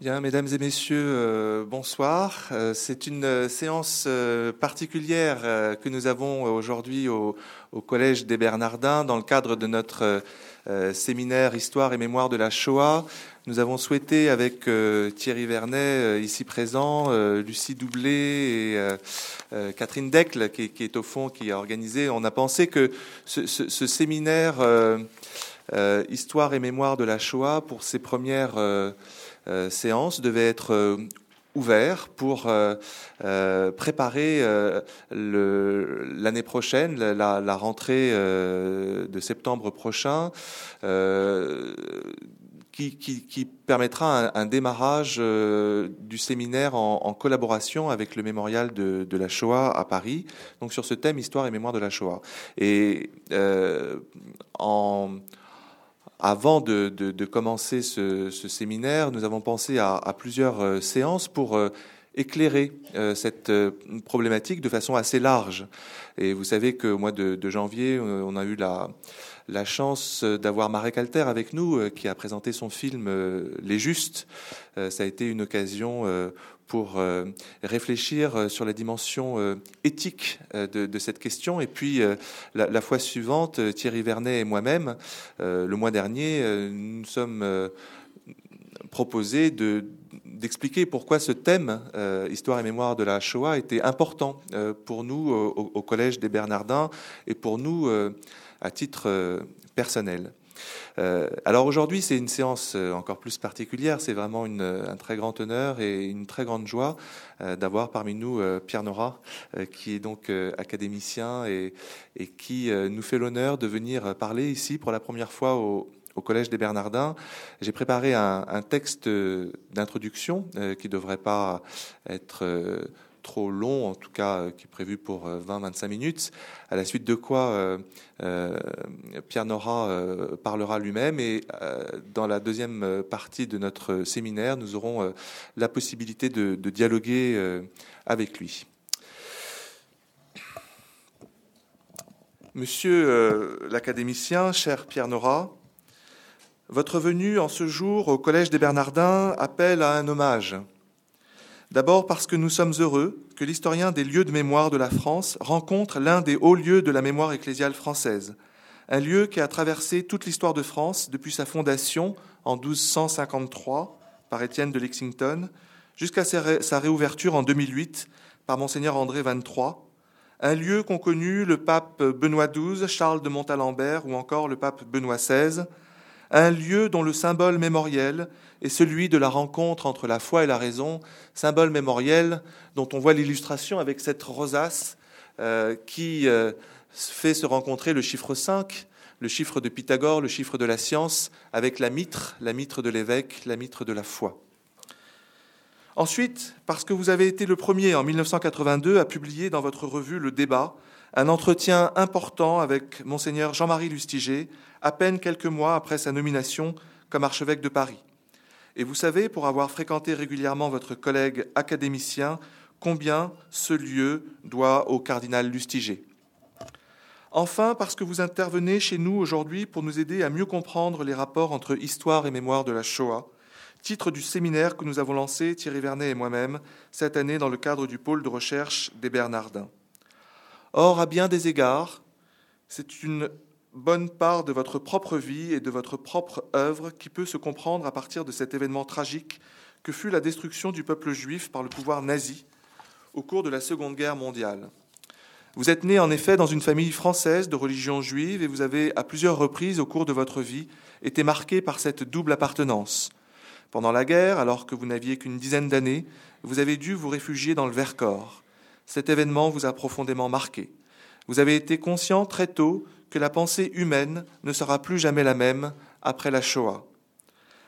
Bien, mesdames et messieurs, euh, bonsoir. Euh, c'est une euh, séance particulière que nous avons aujourd'hui au, Collège des Bernardins dans le cadre de notre séminaire Histoire et mémoire de la Shoah. Nous avons souhaité avec Thierry Vernet, ici présent, Lucie Doublé et Catherine Decle, qui, est au fond, qui a organisé, on a pensé que ce, séminaire Histoire et mémoire de la Shoah, pour ses premières séance devait être euh, ouvert pour euh, préparer l'année prochaine, la, rentrée de septembre prochain, qui, permettra un, démarrage du séminaire en, collaboration avec le mémorial de, de, la Shoah à Paris, donc sur ce thème Histoire et mémoire de la Shoah. Et en avant de, commencer ce, séminaire, nous avons pensé à, plusieurs euh, séances pour euh, éclairer euh, cette problématique de façon assez large. Et vous savez qu'au mois de, janvier, on a eu la, chance d'avoir Marek Alter avec nous, qui a présenté son film Les Justes. Ça a été une occasion pour euh, réfléchir euh, sur la dimension euh, éthique de, cette question. Et puis, la, fois suivante, Thierry Vernet et moi-même, le mois dernier, nous sommes proposés de d'expliquer pourquoi ce thème, histoire et mémoire de la Shoah, était important pour nous au, Collège des Bernardins et pour nous à titre personnel. Euh, alors aujourd'hui, c'est une séance euh, encore plus particulière. C'est vraiment une, un très grand honneur et une très grande joie euh, d'avoir parmi nous Pierre Nora, qui est donc académicien et, qui nous fait l'honneur de venir parler ici pour la première fois au, Collège des Bernardins. J'ai préparé un texte d'introduction qui ne devrait pas être trop long, en tout cas euh, qui est prévu pour 20-25 euh, minutes, à la suite de quoi euh, Pierre Nora parlera lui-même et dans la deuxième partie de notre séminaire, nous aurons la possibilité de, de dialoguer avec lui. Monsieur l'académicien, cher Pierre Nora, votre venue en ce jour au Collège des Bernardins appelle à un hommage D'abord parce que nous sommes heureux que l'historien des lieux de mémoire de la France rencontre l'un des hauts lieux de la mémoire ecclésiale française, un lieu qui a traversé toute l'histoire de France depuis sa fondation en 1253 par Étienne de Lexington jusqu'à sa réouverture en 2008 par monseigneur André XXIII, un lieu qu'ont connu le pape Benoît XII, Charles de Montalembert ou encore le pape Benoît XVI, un lieu dont le symbole mémoriel est celui de la rencontre entre la foi et la raison, symbole mémoriel dont on voit l'illustration avec cette rosace euh, qui euh, fait se rencontrer le chiffre 5, le chiffre de Pythagore, le chiffre de la science, avec la mitre, la mitre de l'évêque, la mitre de la foi. Ensuite, parce que vous avez été le premier en 1982 à publier dans votre revue Le Débat un entretien important avec monseigneur Jean-Marie Lustiger, à peine quelques mois après sa nomination comme archevêque de Paris. Et vous savez, pour avoir fréquenté régulièrement votre collègue académicien, combien ce lieu doit au cardinal Lustiger. Enfin, parce que vous intervenez chez nous aujourd'hui pour nous aider à mieux comprendre les rapports entre histoire et mémoire de la Shoah, titre du séminaire que nous avons lancé, Thierry Vernet et moi-même, cette année dans le cadre du pôle de recherche des Bernardins. Or, à bien des égards, c'est une bonne part de votre propre vie et de votre propre œuvre qui peut se comprendre à partir de cet événement tragique que fut la destruction du peuple juif par le pouvoir nazi au cours de la Seconde Guerre mondiale. Vous êtes né en effet dans une famille française de religion juive et vous avez à plusieurs reprises au cours de votre vie été marqué par cette double appartenance. Pendant la guerre, alors que vous n'aviez qu'une dizaine d'années, vous avez dû vous réfugier dans le Vercors. Cet événement vous a profondément marqué. Vous avez été conscient très tôt que la pensée humaine ne sera plus jamais la même après la Shoah.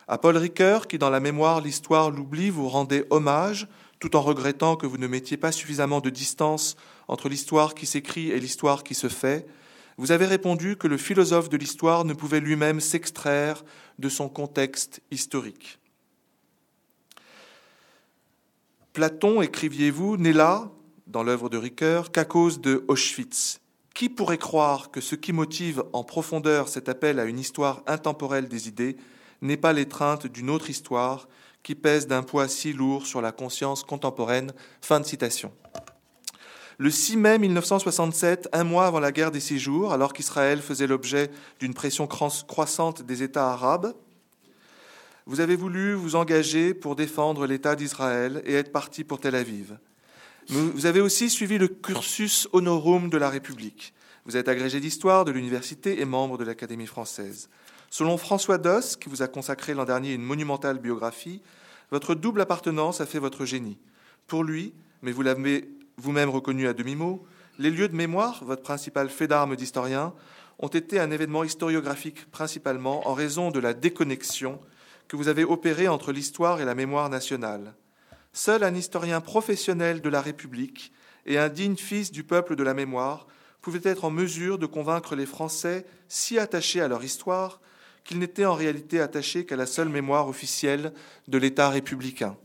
À Paul Ricoeur, qui dans la mémoire, l'histoire, l'oubli, vous rendait hommage, tout en regrettant que vous ne mettiez pas suffisamment de distance entre l'histoire qui s'écrit et l'histoire qui se fait, vous avez répondu que le philosophe de l'histoire ne pouvait lui-même s'extraire de son contexte historique. Platon, écriviez-vous, n'est là, dans l'œuvre de Ricoeur, qu'à cause de Auschwitz. Qui pourrait croire que ce qui motive en profondeur cet appel à une histoire intemporelle des idées n'est pas l'étreinte d'une autre histoire qui pèse d'un poids si lourd sur la conscience contemporaine? Fin de citation. Le 6 mai 1967, un mois avant la guerre des six jours, alors qu'Israël faisait l'objet d'une pression croissante des États arabes, vous avez voulu vous engager pour défendre l'État d'Israël et être parti pour Tel Aviv. Vous avez aussi suivi le cursus honorum de la République. Vous êtes agrégé d'histoire de l'université et membre de l'Académie française. Selon François Doss, qui vous a consacré l'an dernier une monumentale biographie, votre double appartenance a fait votre génie. Pour lui, mais vous l'avez vous-même reconnu à demi-mot, les lieux de mémoire, votre principal fait d'armes d'historien, ont été un événement historiographique principalement en raison de la déconnexion que vous avez opérée entre l'histoire et la mémoire nationale. Seul un historien professionnel de la République et un digne fils du peuple de la mémoire pouvaient être en mesure de convaincre les Français si attachés à leur histoire qu'ils n'étaient en réalité attachés qu'à la seule mémoire officielle de l'État républicain.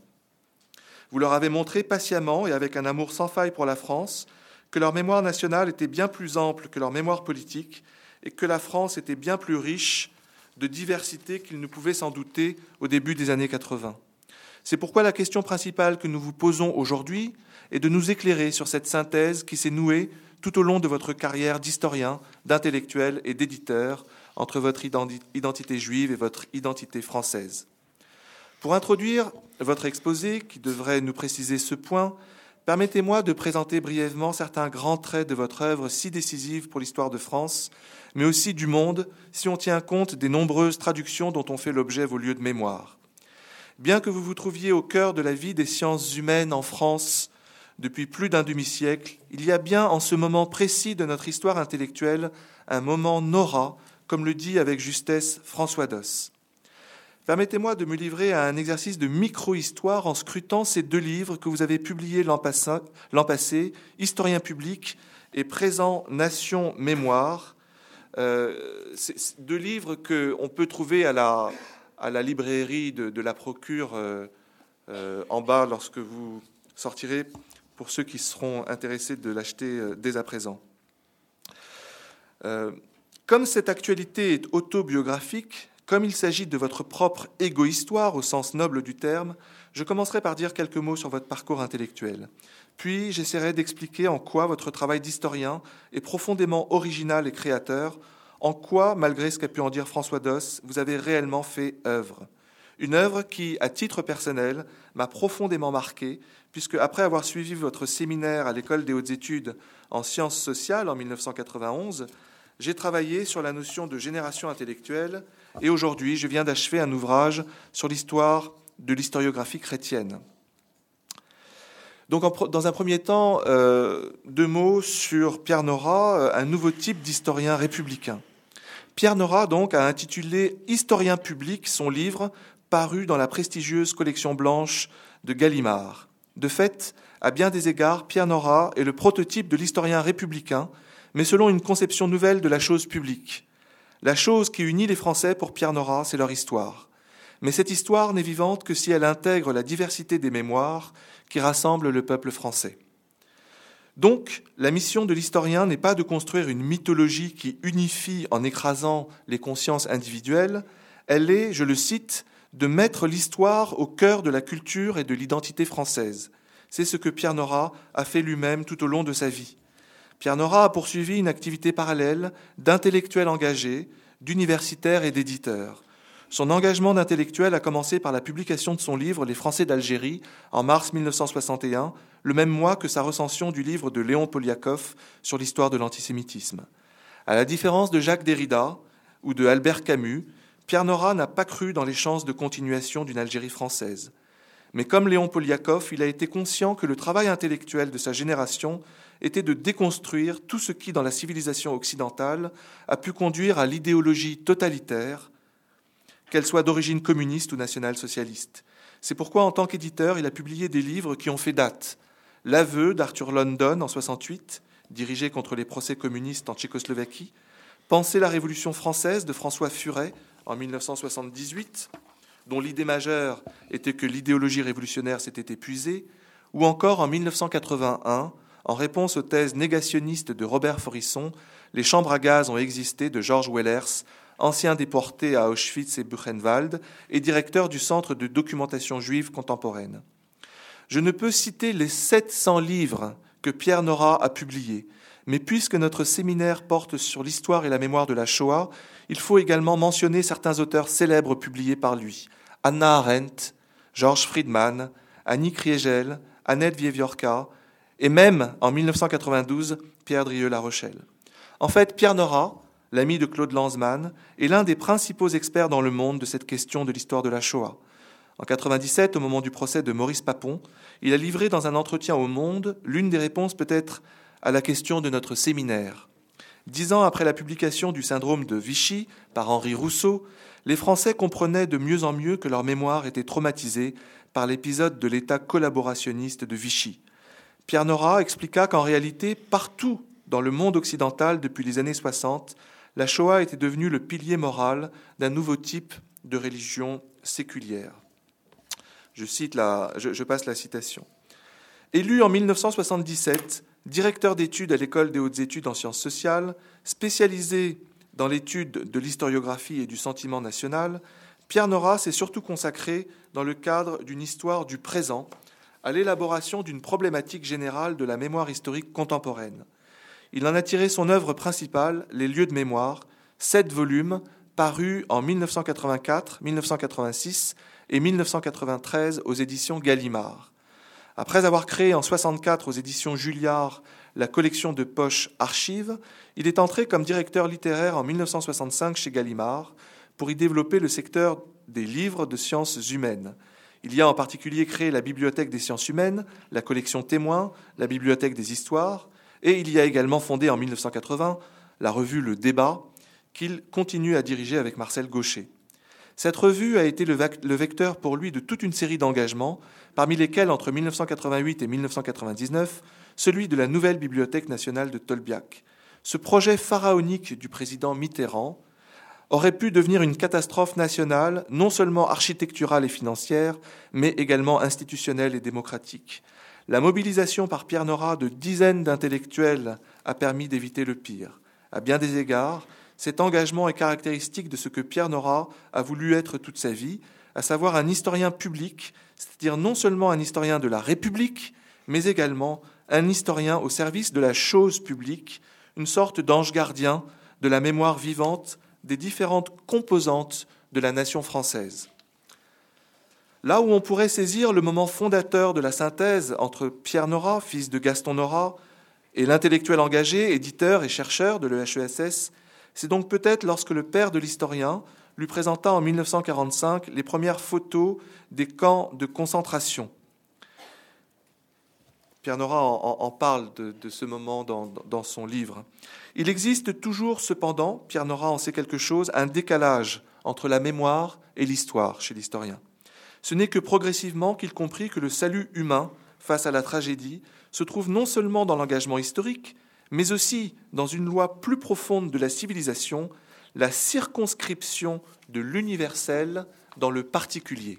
Vous leur avez montré patiemment et avec un amour sans faille pour la France que leur mémoire nationale était bien plus ample que leur mémoire politique et que la France était bien plus riche de diversité qu'ils ne pouvaient s'en douter au début des années 80. C'est pourquoi la question principale que nous vous posons aujourd'hui est de nous éclairer sur cette synthèse qui s'est nouée tout au long de votre carrière d'historien, d'intellectuel et d'éditeur entre votre identité juive et votre identité française. Pour introduire votre exposé, qui devrait nous préciser ce point, permettez-moi de présenter brièvement certains grands traits de votre œuvre si décisive pour l'histoire de France, mais aussi du monde, si on tient compte des nombreuses traductions dont ont fait l'objet vos lieux de mémoire. Bien que vous vous trouviez au cœur de la vie des sciences humaines en France depuis plus d'un demi-siècle, il y a bien en ce moment précis de notre histoire intellectuelle un moment Nora, comme le dit avec justesse François Doss. Permettez-moi de me livrer à un exercice de micro-histoire en scrutant ces deux livres que vous avez publiés l'an passé, Historien public et Présent Nation Mémoire. Euh, deux livres qu'on peut trouver à la, à la librairie de, la Procure euh, euh, en bas lorsque vous sortirez, pour ceux qui seront intéressés de l'acheter euh, dès à présent. comme cette actualité est autobiographique, comme il s'agit de votre propre égo-histoire au sens noble du terme, je commencerai par dire quelques mots sur votre parcours intellectuel. Puis j'essaierai d'expliquer en quoi votre travail d'historien est profondément original et créateur, en quoi, malgré ce qu'a pu en dire François Doss, vous avez réellement fait œuvre? Une œuvre qui, à titre personnel, m'a profondément marqué, puisque après avoir suivi votre séminaire à l'École des hautes études en sciences sociales en 1991, j'ai travaillé sur la notion de génération intellectuelle et aujourd'hui je viens d'achever un ouvrage sur l'histoire de l'historiographie chrétienne. Donc, dans un premier temps, euh, deux mots sur Pierre Nora, euh, un nouveau type d'historien républicain. Pierre Nora, donc, a intitulé Historien public son livre, paru dans la prestigieuse collection blanche de Gallimard. De fait, à bien des égards, Pierre Nora est le prototype de l'historien républicain, mais selon une conception nouvelle de la chose publique. La chose qui unit les Français pour Pierre Nora, c'est leur histoire. Mais cette histoire n'est vivante que si elle intègre la diversité des mémoires qui rassemblent le peuple français. Donc, la mission de l'historien n'est pas de construire une mythologie qui unifie en écrasant les consciences individuelles, elle est, je le cite, de mettre l'histoire au cœur de la culture et de l'identité française. C'est ce que Pierre Nora a fait lui-même tout au long de sa vie. Pierre Nora a poursuivi une activité parallèle d'intellectuel engagé, d'universitaire et d'éditeur. Son engagement d'intellectuel a commencé par la publication de son livre Les Français d'Algérie en mars 1961, le même mois que sa recension du livre de Léon Poliakov sur l'histoire de l'antisémitisme. À la différence de Jacques Derrida ou de Albert Camus, Pierre Nora n'a pas cru dans les chances de continuation d'une Algérie française. Mais comme Léon Poliakov, il a été conscient que le travail intellectuel de sa génération était de déconstruire tout ce qui, dans la civilisation occidentale, a pu conduire à l'idéologie totalitaire, qu'elle soit d'origine communiste ou nationale-socialiste. C'est pourquoi, en tant qu'éditeur, il a publié des livres qui ont fait date. L'aveu d'Arthur London en 68, dirigé contre les procès communistes en Tchécoslovaquie, Penser la Révolution française de François Furet en 1978, dont l'idée majeure était que l'idéologie révolutionnaire s'était épuisée, ou encore en 1981, en réponse aux thèses négationnistes de Robert Forisson, Les chambres à gaz ont existé de Georges Wellers ancien déporté à Auschwitz et Buchenwald et directeur du Centre de documentation juive contemporaine. Je ne peux citer les 700 livres que Pierre Nora a publiés, mais puisque notre séminaire porte sur l'histoire et la mémoire de la Shoah, il faut également mentionner certains auteurs célèbres publiés par lui. Anna Arendt, Georges Friedman, Annie Kriegel, Annette Vieviorka, et même, en 1992, Pierre Drieux-La Rochelle. En fait, Pierre Nora, l'ami de Claude Lanzmann, est l'un des principaux experts dans le monde de cette question de l'histoire de la Shoah. En 1997, au moment du procès de Maurice Papon, il a livré dans un entretien au Monde l'une des réponses peut-être à la question de notre séminaire. Dix ans après la publication du syndrome de Vichy par Henri Rousseau, les Français comprenaient de mieux en mieux que leur mémoire était traumatisée par l'épisode de l'État collaborationniste de Vichy. Pierre Nora expliqua qu'en réalité, partout dans le monde occidental depuis les années 60, la Shoah était devenue le pilier moral d'un nouveau type de religion séculière. Je, passe la citation. Élu en 1977, directeur d'études à l'École des hautes études en sciences sociales, spécialisé dans l'étude de l'historiographie et du sentiment national, Pierre Nora s'est surtout consacré, dans le cadre d'une histoire du présent, à l'élaboration d'une problématique générale de la mémoire historique contemporaine. Il en a tiré son œuvre principale, Les lieux de mémoire, sept volumes parus en 1984, 1986 et 1993 aux éditions Gallimard. Après avoir créé en 64 aux éditions Julliard la collection de poches Archives, il est entré comme directeur littéraire en 1965 chez Gallimard pour y développer le secteur des livres de sciences humaines. Il y a en particulier créé la Bibliothèque des sciences humaines, la collection Témoins, la Bibliothèque des histoires, et il y a également fondé en 1980 la revue Le Débat, qu'il continue à diriger avec Marcel Gaucher. Cette revue a été le vecteur pour lui de toute une série d'engagements, parmi lesquels, entre 1988 et 1999, celui de la nouvelle Bibliothèque nationale de Tolbiac. Ce projet pharaonique du président Mitterrand aurait pu devenir une catastrophe nationale, non seulement architecturale et financière, mais également institutionnelle et démocratique. La mobilisation par Pierre Nora de dizaines d'intellectuels a permis d'éviter le pire. À bien des égards, cet engagement est caractéristique de ce que Pierre Nora a voulu être toute sa vie, à savoir un historien public, c'est-à-dire non seulement un historien de la République, mais également un historien au service de la chose publique, une sorte d'ange gardien de la mémoire vivante des différentes composantes de la nation française. Là où on pourrait saisir le moment fondateur de la synthèse entre Pierre Nora, fils de Gaston Nora, et l'intellectuel engagé, éditeur et chercheur de l'EHESS, c'est donc peut-être lorsque le père de l'historien lui présenta en 1945 les premières photos des camps de concentration. Pierre Nora en, parle de, ce moment dans, dans, son livre. Il existe toujours, cependant, Pierre Nora en sait quelque chose, un décalage entre la mémoire et l'histoire chez l'historien. Ce n'est que progressivement qu'il comprit que le salut humain face à la tragédie se trouve non seulement dans l'engagement historique, mais aussi dans une loi plus profonde de la civilisation, la circonscription de l'universel dans le particulier.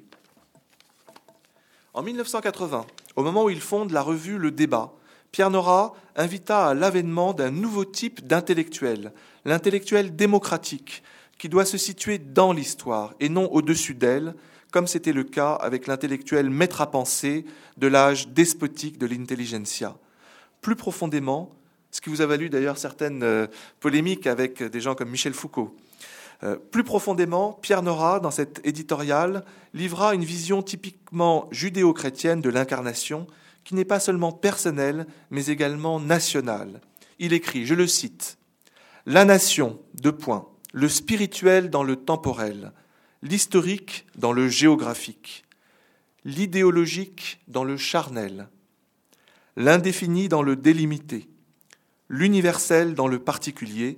En 1980, au moment où il fonde la revue Le Débat, Pierre Nora invita à l'avènement d'un nouveau type d'intellectuel, l'intellectuel démocratique, qui doit se situer dans l'histoire et non au-dessus d'elle, comme c'était le cas avec l'intellectuel maître à penser de l'âge despotique de l'intelligentsia. Plus profondément, ce qui vous a valu d'ailleurs certaines euh, polémiques avec des gens comme Michel Foucault. Euh, plus profondément, Pierre Nora, dans cet éditorial, livra une vision typiquement judéo-chrétienne de l'incarnation, qui n'est pas seulement personnelle, mais également nationale. Il écrit, je le cite, La nation, deux points, le spirituel dans le temporel, l'historique dans le géographique, l'idéologique dans le charnel, l'indéfini dans le délimité, l'universel dans le particulier,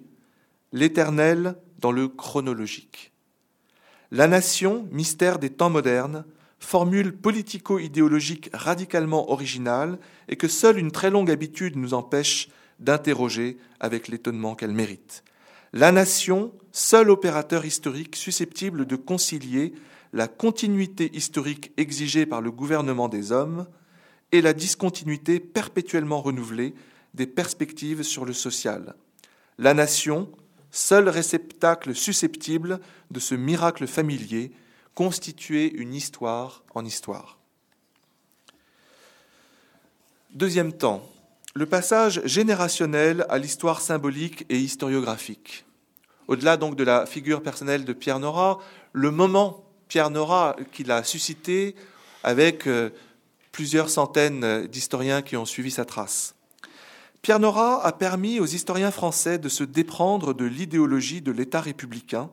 l'éternel dans le chronologique. La nation, mystère des temps modernes, formule politico-idéologique radicalement originale et que seule une très longue habitude nous empêche d'interroger avec l'étonnement qu'elle mérite. La nation, seul opérateur historique susceptible de concilier la continuité historique exigée par le gouvernement des hommes et la discontinuité perpétuellement renouvelée des perspectives sur le social. La nation, seul réceptacle susceptible de ce miracle familier, constituer une histoire en histoire. Deuxième temps, le passage générationnel à l'histoire symbolique et historiographique. Au-delà donc de la figure personnelle de Pierre Nora, le moment Pierre Nora qu'il a suscité avec euh, plusieurs centaines d'historiens qui ont suivi sa trace. Pierre Nora a permis aux historiens français de se déprendre de l'idéologie de l'État républicain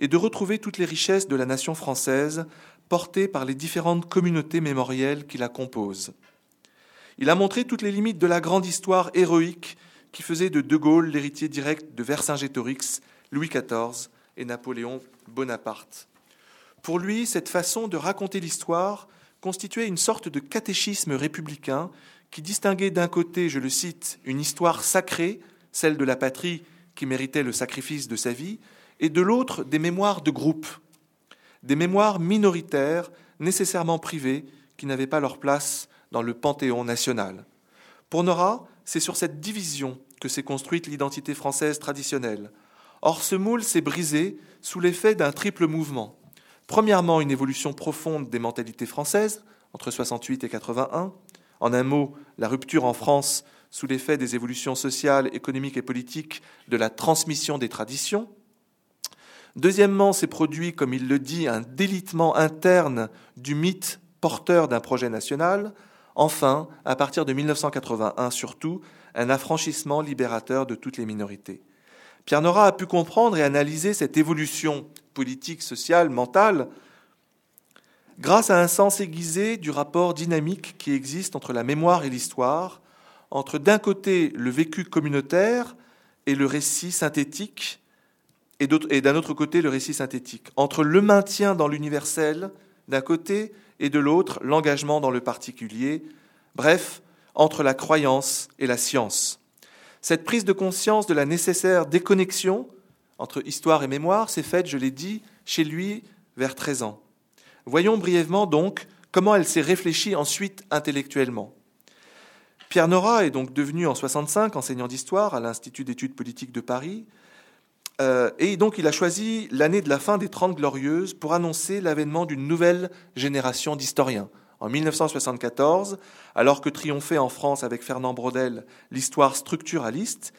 et de retrouver toutes les richesses de la nation française portées par les différentes communautés mémorielles qui la composent. Il a montré toutes les limites de la grande histoire héroïque qui faisait de De Gaulle l'héritier direct de Vercingétorix, Louis XIV et Napoléon Bonaparte. Pour lui, cette façon de raconter l'histoire constituait une sorte de catéchisme républicain qui distinguait d'un côté, je le cite, une histoire sacrée, celle de la patrie qui méritait le sacrifice de sa vie, et de l'autre des mémoires de groupe, des mémoires minoritaires, nécessairement privées, qui n'avaient pas leur place dans le panthéon national. Pour Nora, c'est sur cette division que s'est construite l'identité française traditionnelle. Or, ce moule s'est brisé sous l'effet d'un triple mouvement. Premièrement, une évolution profonde des mentalités françaises, entre 68 et 81. En un mot, la rupture en France sous l'effet des évolutions sociales, économiques et politiques de la transmission des traditions. Deuxièmement, s'est produit, comme il le dit, un délitement interne du mythe porteur d'un projet national, Enfin, à partir de 1981 surtout, un affranchissement libérateur de toutes les minorités. Pierre Nora a pu comprendre et analyser cette évolution politique, sociale, mentale, grâce à un sens aiguisé du rapport dynamique qui existe entre la mémoire et l'histoire, entre d'un côté le vécu communautaire et le récit synthétique, et d'un autre côté le récit synthétique, entre le maintien dans l'universel d'un côté et de l'autre l'engagement dans le particulier, bref, entre la croyance et la science. Cette prise de conscience de la nécessaire déconnexion entre histoire et mémoire s'est faite, je l'ai dit, chez lui vers 13 ans. Voyons brièvement donc comment elle s'est réfléchie ensuite intellectuellement. Pierre Nora est donc devenu en 65 enseignant d'histoire à l'Institut d'études politiques de Paris, euh, et donc il a choisi l'année de la fin des Trente Glorieuses pour annoncer l'avènement d'une nouvelle génération d'historiens. En 1974, alors que triomphait en France avec Fernand Braudel l'histoire structuraliste,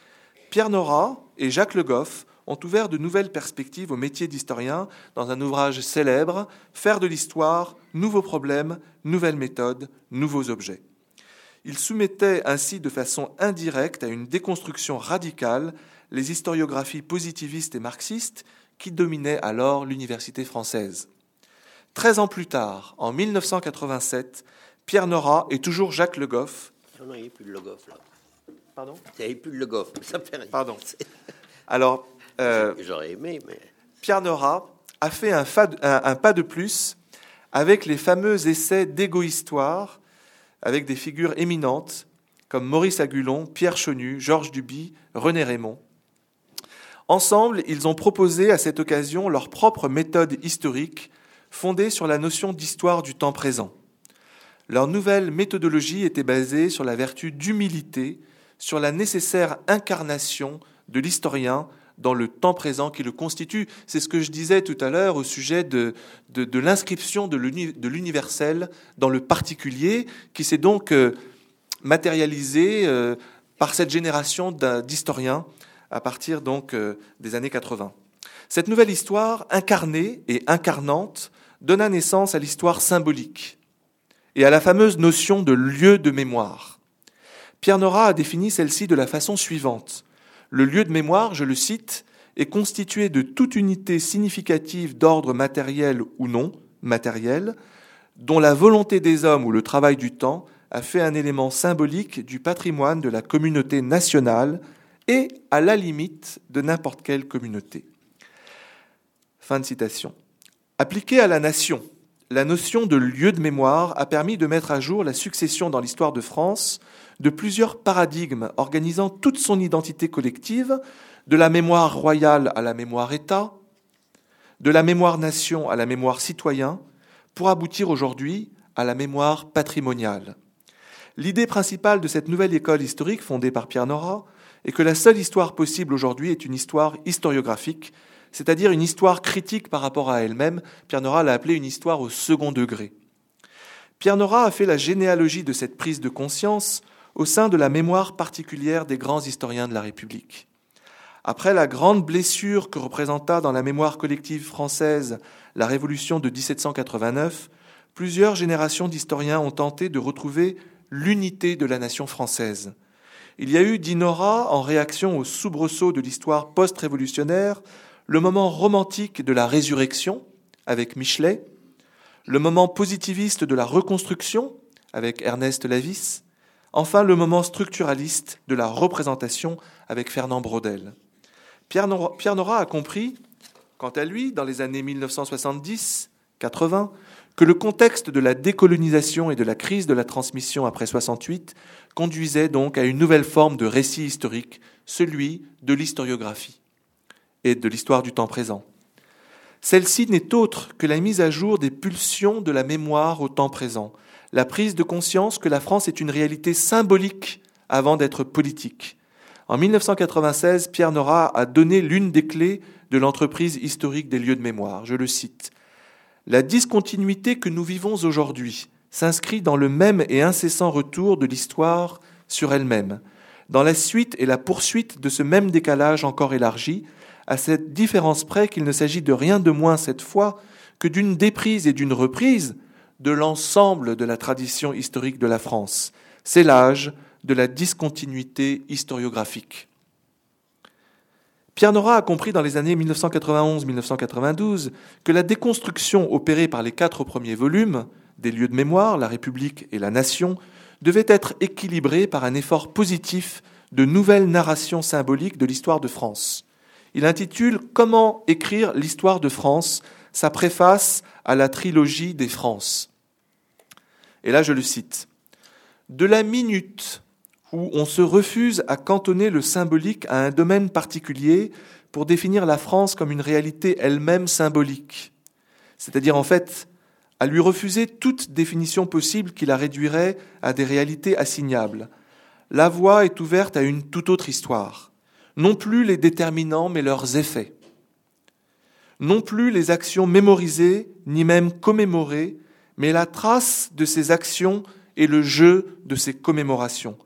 Pierre Nora et Jacques Le Goff ont ouvert de nouvelles perspectives au métier d'historien dans un ouvrage célèbre, Faire de l'histoire, nouveaux problèmes, nouvelles méthodes, nouveaux objets. Ils soumettaient ainsi de façon indirecte à une déconstruction radicale les historiographies positivistes et marxistes qui dominaient alors l'université française. Treize ans plus tard, en 1987, Pierre Nora et toujours Jacques Le Goff. Non, il n'y a plus de Le Goff, là. Pardon? Il n'y a plus de Le Goff, ça fait rien. Pardon. Alors. Euh, J'aurais aimé, mais. Pierre Nora a fait un, un, pas de plus avec les fameux essais d'égo-histoire, avec des figures éminentes comme Maurice Agulon, Pierre Chenu, Georges Duby, René Raymond. Ensemble, ils ont proposé à cette occasion leur propre méthode historique fondée sur la notion d'histoire du temps présent. Leur nouvelle méthodologie était basée sur la vertu d'humilité, sur la nécessaire incarnation de l'historien dans le temps présent qui le constitue. C'est ce que je disais tout à l'heure au sujet de, l'inscription de l'universel dans le particulier, qui s'est donc euh, matérialisé euh, par cette génération d'historiens à partir euh, des années 80. Cette nouvelle histoire, incarnée et incarnante, donna naissance à l'histoire symbolique et à la fameuse notion de lieu de mémoire. Pierre Nora a défini celle-ci de la façon suivante. Le lieu de mémoire, je le cite, est constitué de toute unité significative d'ordre matériel ou non matériel, dont la volonté des hommes ou le travail du temps a fait un élément symbolique du patrimoine de la communauté nationale et à la limite de n'importe quelle communauté. Fin de citation. Appliquée à la nation, la notion de lieu de mémoire a permis de mettre à jour la succession dans l'histoire de France de plusieurs paradigmes organisant toute son identité collective, de la mémoire royale à la mémoire État, de la mémoire nation à la mémoire citoyen, pour aboutir aujourd'hui à la mémoire patrimoniale. L'idée principale de cette nouvelle école historique fondée par Pierre Nora et que la seule histoire possible aujourd'hui est une histoire historiographique, c'est-à-dire une histoire critique par rapport à elle-même. Pierre Nora l'a appelée une histoire au second degré. Pierre Nora a fait la généalogie de cette prise de conscience au sein de la mémoire particulière des grands historiens de la République. Après la grande blessure que représenta dans la mémoire collective française la Révolution de 1789, plusieurs générations d'historiens ont tenté de retrouver l'unité de la nation française. Il y a eu, dit Nora, en réaction au soubresaut de l'histoire post-révolutionnaire, le moment romantique de la résurrection, avec Michelet, le moment positiviste de la reconstruction, avec Ernest Lavis, enfin le moment structuraliste de la représentation, avec Fernand Braudel. Pierre Nora, a compris, quant à lui, dans les années 1970-80, que le contexte de la décolonisation et de la crise de la transmission après 68 conduisait donc à une nouvelle forme de récit historique, celui de l'historiographie et de l'histoire du temps présent. Celle-ci n'est autre que la mise à jour des pulsions de la mémoire au temps présent, la prise de conscience que la France est une réalité symbolique avant d'être politique. En 1996, Pierre Nora a donné l'une des clés de l'entreprise historique des lieux de mémoire. Je le cite. La discontinuité que nous vivons aujourd'hui s'inscrit dans le même et incessant retour de l'histoire sur elle-même, dans la suite et la poursuite de ce même décalage encore élargi, à cette différence près qu'il ne s'agit de rien de moins cette fois que d'une déprise et d'une reprise de l'ensemble de la tradition historique de la France. C'est l'âge de la discontinuité historiographique. Pierre Nora a compris dans les années 1991-1992 que la déconstruction opérée par les quatre premiers volumes des lieux de mémoire, la République et la Nation, devait être équilibrée par un effort positif de nouvelles narrations symboliques de l'histoire de France. Il intitule Comment écrire l'histoire de France, sa préface à la trilogie des France. Et là, je le cite. De la minute où on se refuse à cantonner le symbolique à un domaine particulier pour définir la France comme une réalité elle-même symbolique, c'est-à-dire en fait à lui refuser toute définition possible qui la réduirait à des réalités assignables. La voie est ouverte à une toute autre histoire non plus les déterminants, mais leurs effets. Non plus les actions mémorisées, ni même commémorées, mais la trace de ces actions et le jeu de ces commémorations.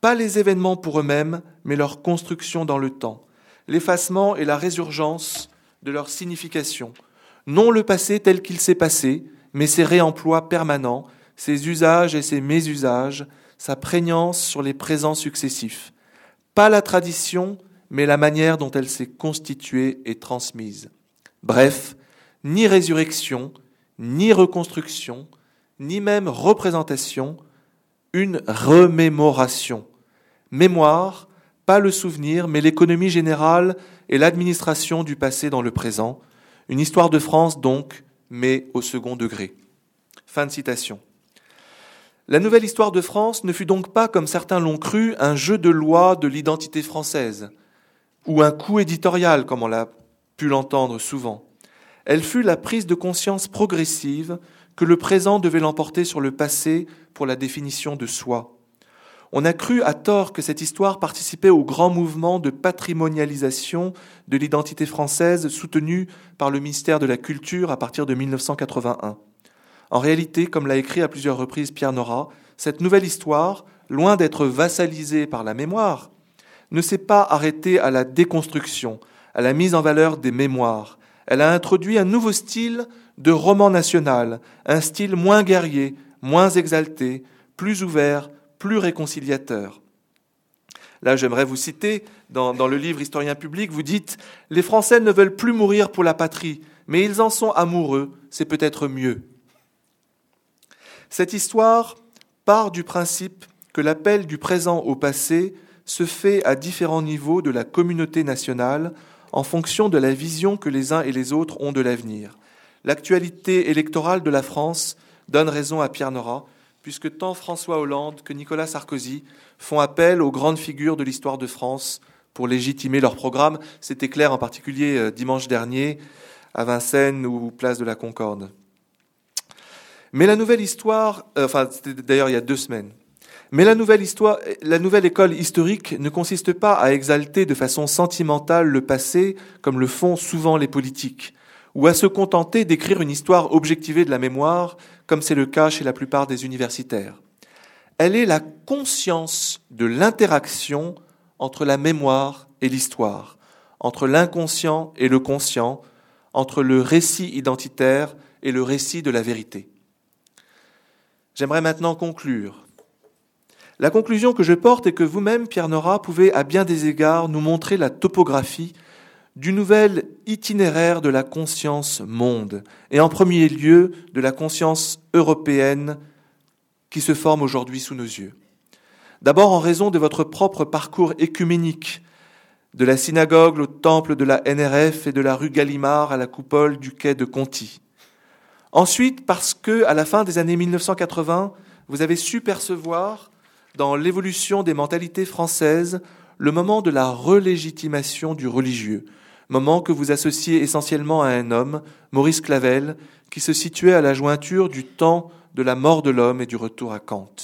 Pas les événements pour eux-mêmes, mais leur construction dans le temps, l'effacement et la résurgence de leur signification. Non le passé tel qu'il s'est passé, mais ses réemplois permanents, ses usages et ses mésusages, sa prégnance sur les présents successifs pas la tradition, mais la manière dont elle s'est constituée et transmise. Bref, ni résurrection, ni reconstruction, ni même représentation, une remémoration. Mémoire, pas le souvenir, mais l'économie générale et l'administration du passé dans le présent. Une histoire de France donc, mais au second degré. Fin de citation. La nouvelle histoire de France ne fut donc pas, comme certains l'ont cru, un jeu de loi de l'identité française, ou un coup éditorial, comme on l'a pu l'entendre souvent. Elle fut la prise de conscience progressive que le présent devait l'emporter sur le passé pour la définition de soi. On a cru à tort que cette histoire participait au grand mouvement de patrimonialisation de l'identité française soutenu par le ministère de la Culture à partir de 1981. En réalité, comme l'a écrit à plusieurs reprises Pierre Nora, cette nouvelle histoire, loin d'être vassalisée par la mémoire, ne s'est pas arrêtée à la déconstruction, à la mise en valeur des mémoires. Elle a introduit un nouveau style de roman national, un style moins guerrier, moins exalté, plus ouvert, plus réconciliateur. Là, j'aimerais vous citer, dans, le livre Historien public, vous dites Les Français ne veulent plus mourir pour la patrie, mais ils en sont amoureux, c'est peut-être mieux. Cette histoire part du principe que l'appel du présent au passé se fait à différents niveaux de la communauté nationale en fonction de la vision que les uns et les autres ont de l'avenir. L'actualité électorale de la France donne raison à Pierre Nora, puisque tant François Hollande que Nicolas Sarkozy font appel aux grandes figures de l'histoire de France pour légitimer leur programme. C'était clair en particulier euh, dimanche dernier à Vincennes ou place de la Concorde. Mais la nouvelle histoire, euh, enfin c'était d'ailleurs il y a deux semaines, Mais la nouvelle, histoire, la nouvelle école historique ne consiste pas à exalter de façon sentimentale le passé, comme le font souvent les politiques, ou à se contenter d'écrire une histoire objectivée de la mémoire, comme c'est le cas chez la plupart des universitaires. Elle est la conscience de l'interaction entre la mémoire et l'histoire, entre l'inconscient et le conscient, entre le récit identitaire et le récit de la vérité. J'aimerais maintenant conclure la conclusion que je porte est que vous-même, Pierre Nora, pouvez à bien des égards nous montrer la topographie du nouvel itinéraire de la conscience monde, et en premier lieu de la conscience européenne qui se forme aujourd'hui sous nos yeux. D'abord en raison de votre propre parcours écuménique, de la synagogue au temple de la NRF et de la rue Gallimard à la coupole du quai de Conti. Ensuite, parce que, à la fin des années 1980, vous avez su percevoir dans l'évolution des mentalités françaises le moment de la relégitimation du religieux, moment que vous associez essentiellement à un homme, Maurice Clavel, qui se situait à la jointure du temps de la mort de l'homme et du retour à Kant.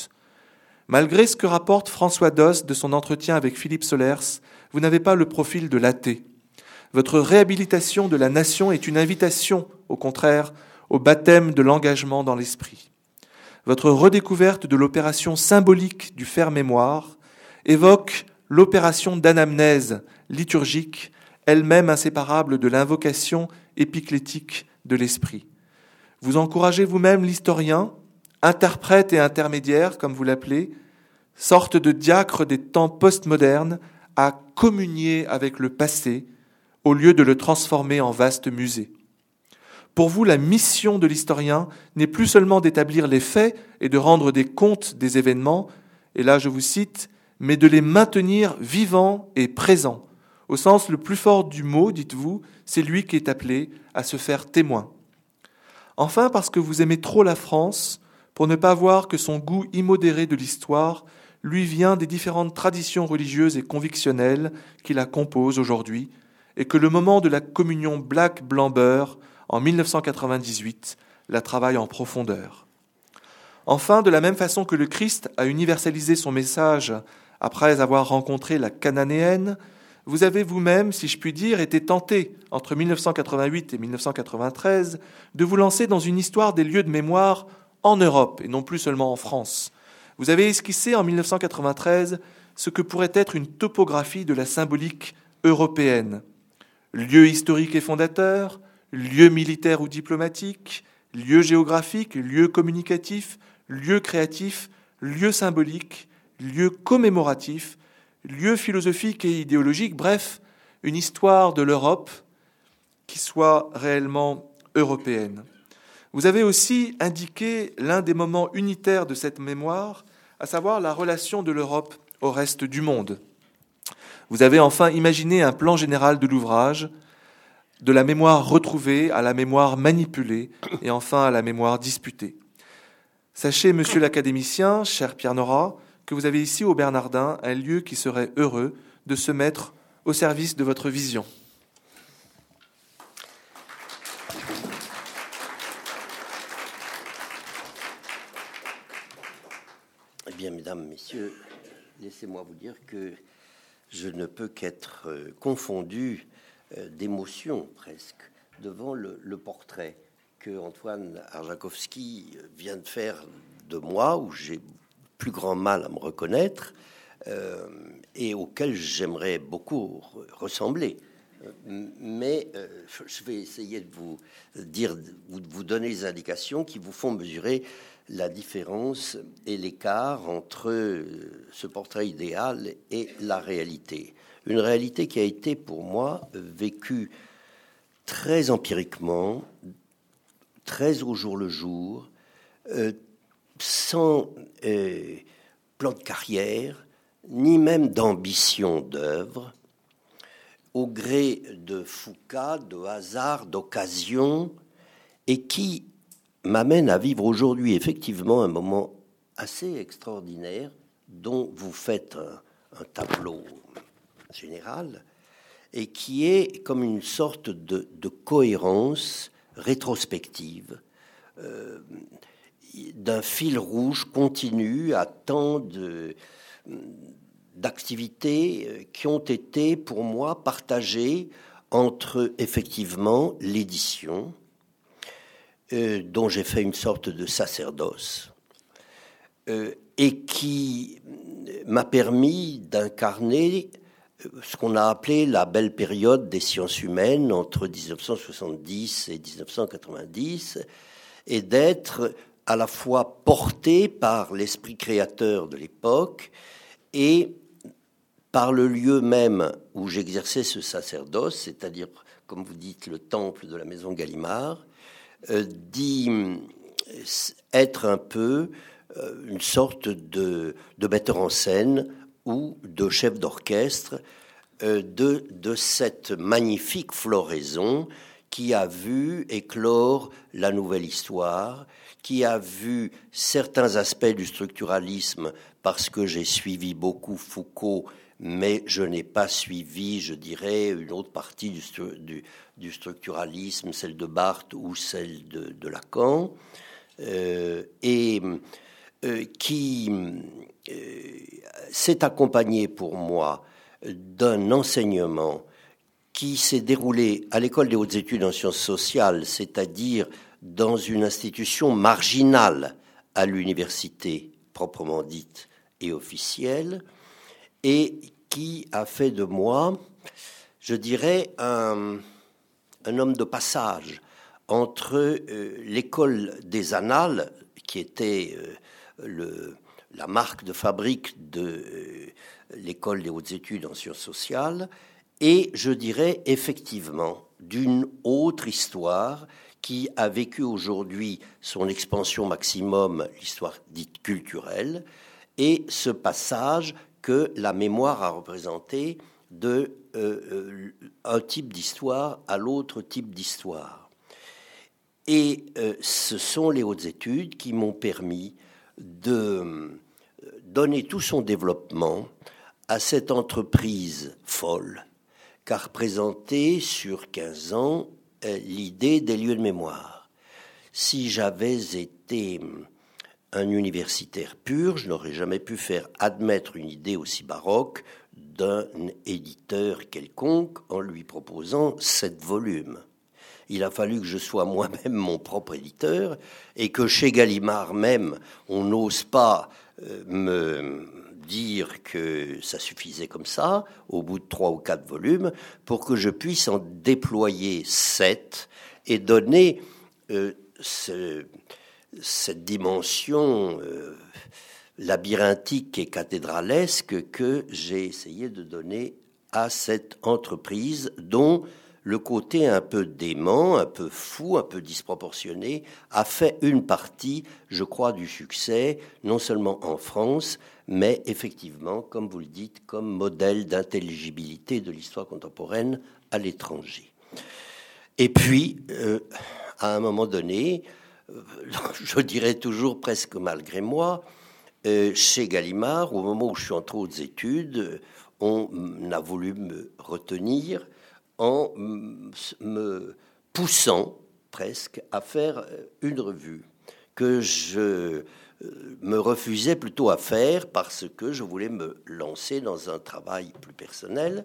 Malgré ce que rapporte François Doss de son entretien avec Philippe Solers, vous n'avez pas le profil de l'athée. Votre réhabilitation de la nation est une invitation, au contraire, au baptême de l'engagement dans l'esprit votre redécouverte de l'opération symbolique du faire-mémoire évoque l'opération d'anamnèse liturgique, elle-même inséparable de l'invocation épiclétique de l'esprit. Vous encouragez vous-même l'historien, interprète et intermédiaire, comme vous l'appelez, sorte de diacre des temps postmodernes, à communier avec le passé au lieu de le transformer en vaste musée. Pour vous, la mission de l'historien n'est plus seulement d'établir les faits et de rendre des comptes des événements, et là je vous cite, mais de les maintenir vivants et présents. Au sens le plus fort du mot, dites-vous, c'est lui qui est appelé à se faire témoin. Enfin, parce que vous aimez trop la France, pour ne pas voir que son goût immodéré de l'histoire lui vient des différentes traditions religieuses et convictionnelles qui la composent aujourd'hui, et que le moment de la communion black-blanc-beurre en 1998, la travaille en profondeur. Enfin, de la même façon que le Christ a universalisé son message après avoir rencontré la cananéenne, vous avez vous-même, si je puis dire, été tenté, entre 1988 et 1993, de vous lancer dans une histoire des lieux de mémoire en Europe et non plus seulement en France. Vous avez esquissé en 1993 ce que pourrait être une topographie de la symbolique européenne. Lieu historique et fondateur, lieu militaire ou diplomatique, lieu géographique, lieu communicatif, lieu créatif, lieu symbolique, lieu commémoratif, lieu philosophique et idéologique, bref, une histoire de l'Europe qui soit réellement européenne. Vous avez aussi indiqué l'un des moments unitaires de cette mémoire, à savoir la relation de l'Europe au reste du monde. Vous avez enfin imaginé un plan général de l'ouvrage de la mémoire retrouvée à la mémoire manipulée et enfin à la mémoire disputée. Sachez, monsieur l'académicien, cher Pierre Nora, que vous avez ici au Bernardin un lieu qui serait heureux de se mettre au service de votre vision. Eh bien, mesdames, messieurs, laissez-moi vous dire que je ne peux qu'être euh, confondu euh, d'émotion presque devant le, portrait que Antoine Arjakovski vient de faire de moi, où j'ai plus grand mal à me reconnaître euh, et auquel j'aimerais beaucoup ressembler. Mais euh, je vais essayer de vous dire, vous, vous donner les indications qui vous font mesurer la différence et l'écart entre ce portrait idéal et la réalité une réalité qui a été pour moi vécue très empiriquement, très au jour le jour, euh, sans euh, plan de carrière, ni même d'ambition d'œuvre, au gré de Foucault, de hasard, d'occasion, et qui m'amène à vivre aujourd'hui effectivement un moment assez extraordinaire dont vous faites un tableau général et qui est comme une sorte de, cohérence rétrospective. Euh, d'un fil rouge continu à tant d'activités qui ont été pour moi partagées entre effectivement l'édition, euh, dont j'ai fait une sorte de sacerdoce, euh, et qui m'a permis d'incarner euh, ce qu'on a appelé la belle période des sciences humaines entre 1970 et 1990, et d'être à la fois porté par l'esprit créateur de l'époque et par le lieu même où j'exerçais ce sacerdoce, c'est-à-dire, comme vous dites, le temple de la maison Gallimard, euh, d'y être un peu euh, une sorte de, metteur en scène ou de chef d'orchestre euh, de cette magnifique floraison qui a vu éclore la nouvelle histoire, qui a vu certains aspects du structuralisme parce que j'ai suivi beaucoup Foucault, mais je n'ai pas suivi, je dirais, une autre partie du, structuralisme, celle de Barthes ou celle de, Lacan, euh, et euh, qui euh, s'est accompagné pour moi d'un enseignement qui s'est déroulé à l'école des hautes études en sciences sociales, c'est-à-dire dans une institution marginale à l'université proprement dite et officielle, et qui a fait de moi, je dirais, un, homme de passage entre euh, l'école des annales, qui était euh, le, la marque de fabrique de euh, l'école des hautes études en sciences sociales, et je dirais effectivement d'une autre histoire qui a vécu aujourd'hui son expansion maximum, l'histoire dite culturelle, et ce passage que la mémoire a représenté de euh, euh, un type d'histoire à l'autre type d'histoire. Et euh, ce sont les hautes études qui m'ont permis de donner tout son développement à cette entreprise folle qu'a représenté sur 15 ans l'idée des lieux de mémoire. Si j'avais été un universitaire pur, je n'aurais jamais pu faire admettre une idée aussi baroque d'un éditeur quelconque en lui proposant sept volumes. Il a fallu que je sois moi-même mon propre éditeur et que chez Gallimard même, on n'ose pas euh, me dire que ça suffisait comme ça, au bout de trois ou quatre volumes, pour que je puisse en déployer sept et donner euh, cette dimension euh, labyrinthique et cathédralesque que j'ai essayé de donner à cette entreprise dont le côté un peu dément, un peu fou, un peu disproportionné, a fait une partie, je crois, du succès, non seulement en France, mais effectivement, comme vous le dites, comme modèle d'intelligibilité de l'histoire contemporaine à l'étranger. Et puis, euh, à un moment donné, euh, je dirais toujours presque malgré moi, euh, chez Gallimard, au moment où je suis entré aux études, on a voulu me retenir en me poussant presque à faire une revue que je euh, me refusais plutôt à faire parce que je voulais me lancer dans un travail plus personnel.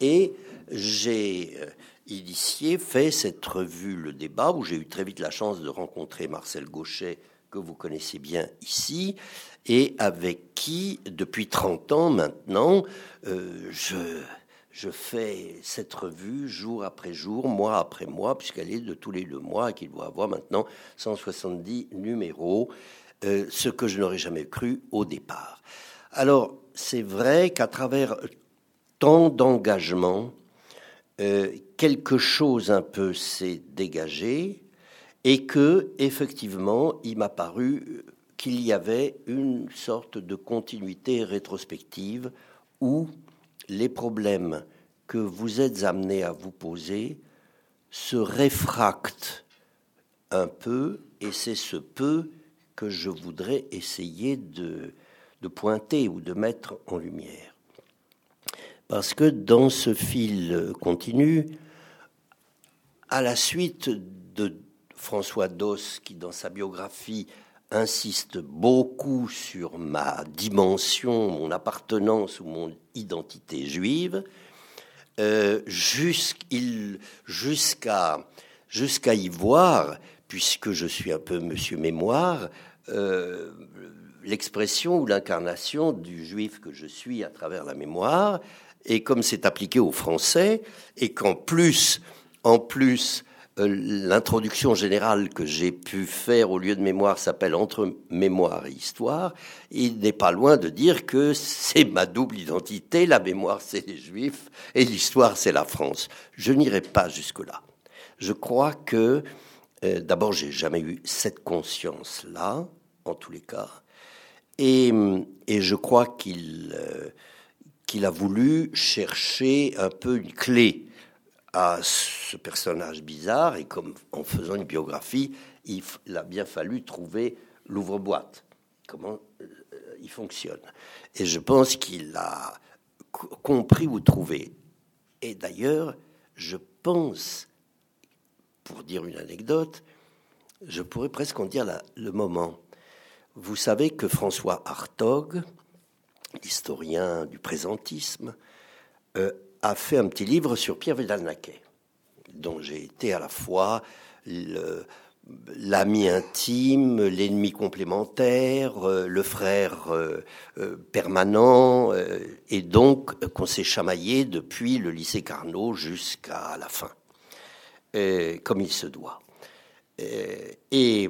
Et j'ai euh, initié, fait cette revue Le Débat, où j'ai eu très vite la chance de rencontrer Marcel Gauchet, que vous connaissez bien ici, et avec qui, depuis 30 ans maintenant, euh, je, je fais cette revue jour après jour, mois après mois, puisqu'elle est de tous les deux mois et qu'il doit avoir maintenant 170 numéros. Euh, ce que je n'aurais jamais cru au départ. Alors, c'est vrai qu'à travers tant d'engagement, euh, quelque chose un peu s'est dégagé et que, effectivement, il m'a paru qu'il y avait une sorte de continuité rétrospective où les problèmes que vous êtes amenés à vous poser se réfractent un peu, et c'est ce peu que je voudrais essayer de, pointer ou de mettre en lumière. Parce que dans ce fil continu, à la suite de François Doss, qui dans sa biographie insiste beaucoup sur ma dimension, mon appartenance ou mon identité juive, euh, jusqu'à y voir, puisque je suis un peu Monsieur Mémoire, euh, l'expression ou l'incarnation du juif que je suis à travers la mémoire, et comme c'est appliqué au français, et qu'en plus, en plus, l'introduction générale que j'ai pu faire au lieu de mémoire s'appelle Entre mémoire et histoire. Il n'est pas loin de dire que c'est ma double identité. La mémoire, c'est les Juifs et l'histoire, c'est la France. Je n'irai pas jusque-là. Je crois que, euh, d'abord, j'ai jamais eu cette conscience-là, en tous les cas. Et, et je crois euh, qu'il a voulu chercher un peu une clé à ce personnage bizarre et comme en faisant une biographie, il, a bien fallu trouver l'ouvre-boîte, comment euh, il fonctionne. Et je pense qu'il a compris où trouver. Et d'ailleurs, je pense, pour dire une anecdote, je pourrais presque en dire le moment. Vous savez que François Hartog, l'historien du présentisme, euh, a fait un petit livre sur Pierre Vidal-Naquet, dont j'ai été à la fois l'ami intime, l'ennemi complémentaire, euh, le frère euh, euh, permanent, et donc qu'on s'est chamaillé depuis le lycée Carnot jusqu'à la fin, comme il se doit. et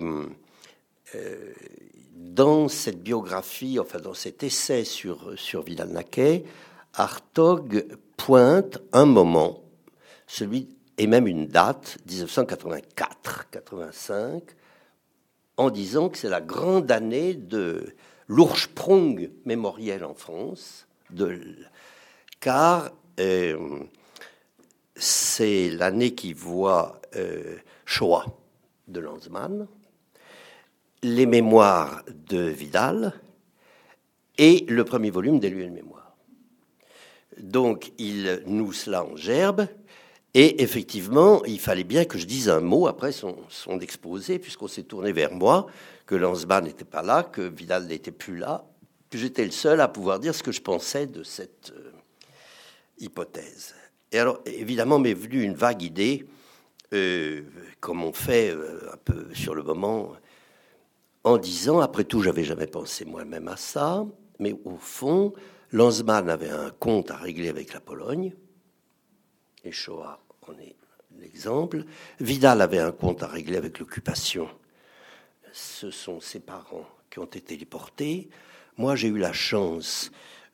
dans cette biographie, enfin dans cet essai sur, sur Vidal-Naquet, Hartog pointe un moment, et même une date, 1984-85, en disant que c'est la grande année de l'Ursprung mémoriel en France, de, car euh, c'est l'année qui voit euh, Shoah de Lanzmann, les mémoires de Vidal et le premier volume des lieux de mémoire. Donc il nous cela en gerbe. Et effectivement, il fallait bien que je dise un mot après son, exposé, puisqu'on s'est tourné vers moi, que Lanzmann n'était pas là, que Vidal n'était plus là, que j'étais le seul à pouvoir dire ce que je pensais de cette euh, hypothèse. Et alors, évidemment, m'est venue une vague idée, euh, comme on fait euh, un peu sur le moment, en disant, après tout, j'avais jamais pensé moi-même à ça, mais au fond, Lanzmann avait un compte à régler avec la Pologne, et Shoah en est l'exemple. Vidal avait un compte à régler avec l'occupation. Ce sont ses parents qui ont été déportés. Moi, j'ai eu la chance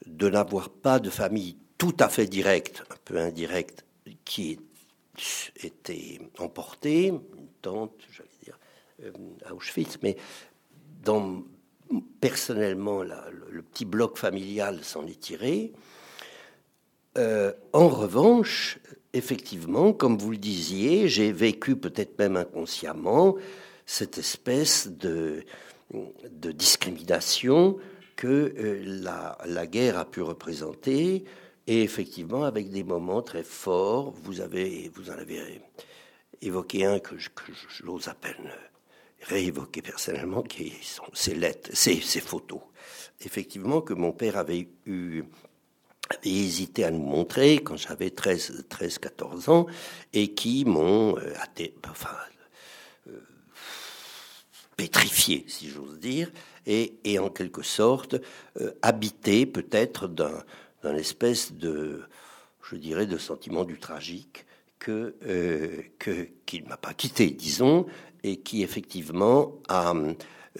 de n'avoir pas de famille tout à fait directe, un peu indirecte, qui était emportée, une tante, j'allais dire, euh, à Auschwitz, mais dans personnellement, le, petit bloc familial s'en est tiré. Euh, en revanche, effectivement, comme vous le disiez, j'ai vécu peut-être même inconsciemment cette espèce de, discrimination que euh, la, guerre a pu représenter, et effectivement avec des moments très forts. Vous avez, vous en avez évoqué un que, que j'ose à peine réévoquer personnellement, qui sont ces lettres, ces, photos. Effectivement, que mon père avait eu avait hésité à nous montrer quand j'avais 13, 13, 14 ans et qui m'ont euh, enfin, euh, pétrifié, si j'ose dire, et, en quelque sorte euh, habité peut-être d'un espèce de, je dirais, de sentiment du tragique que, que qu'il ne m'a pas quitté, disons, et qui effectivement a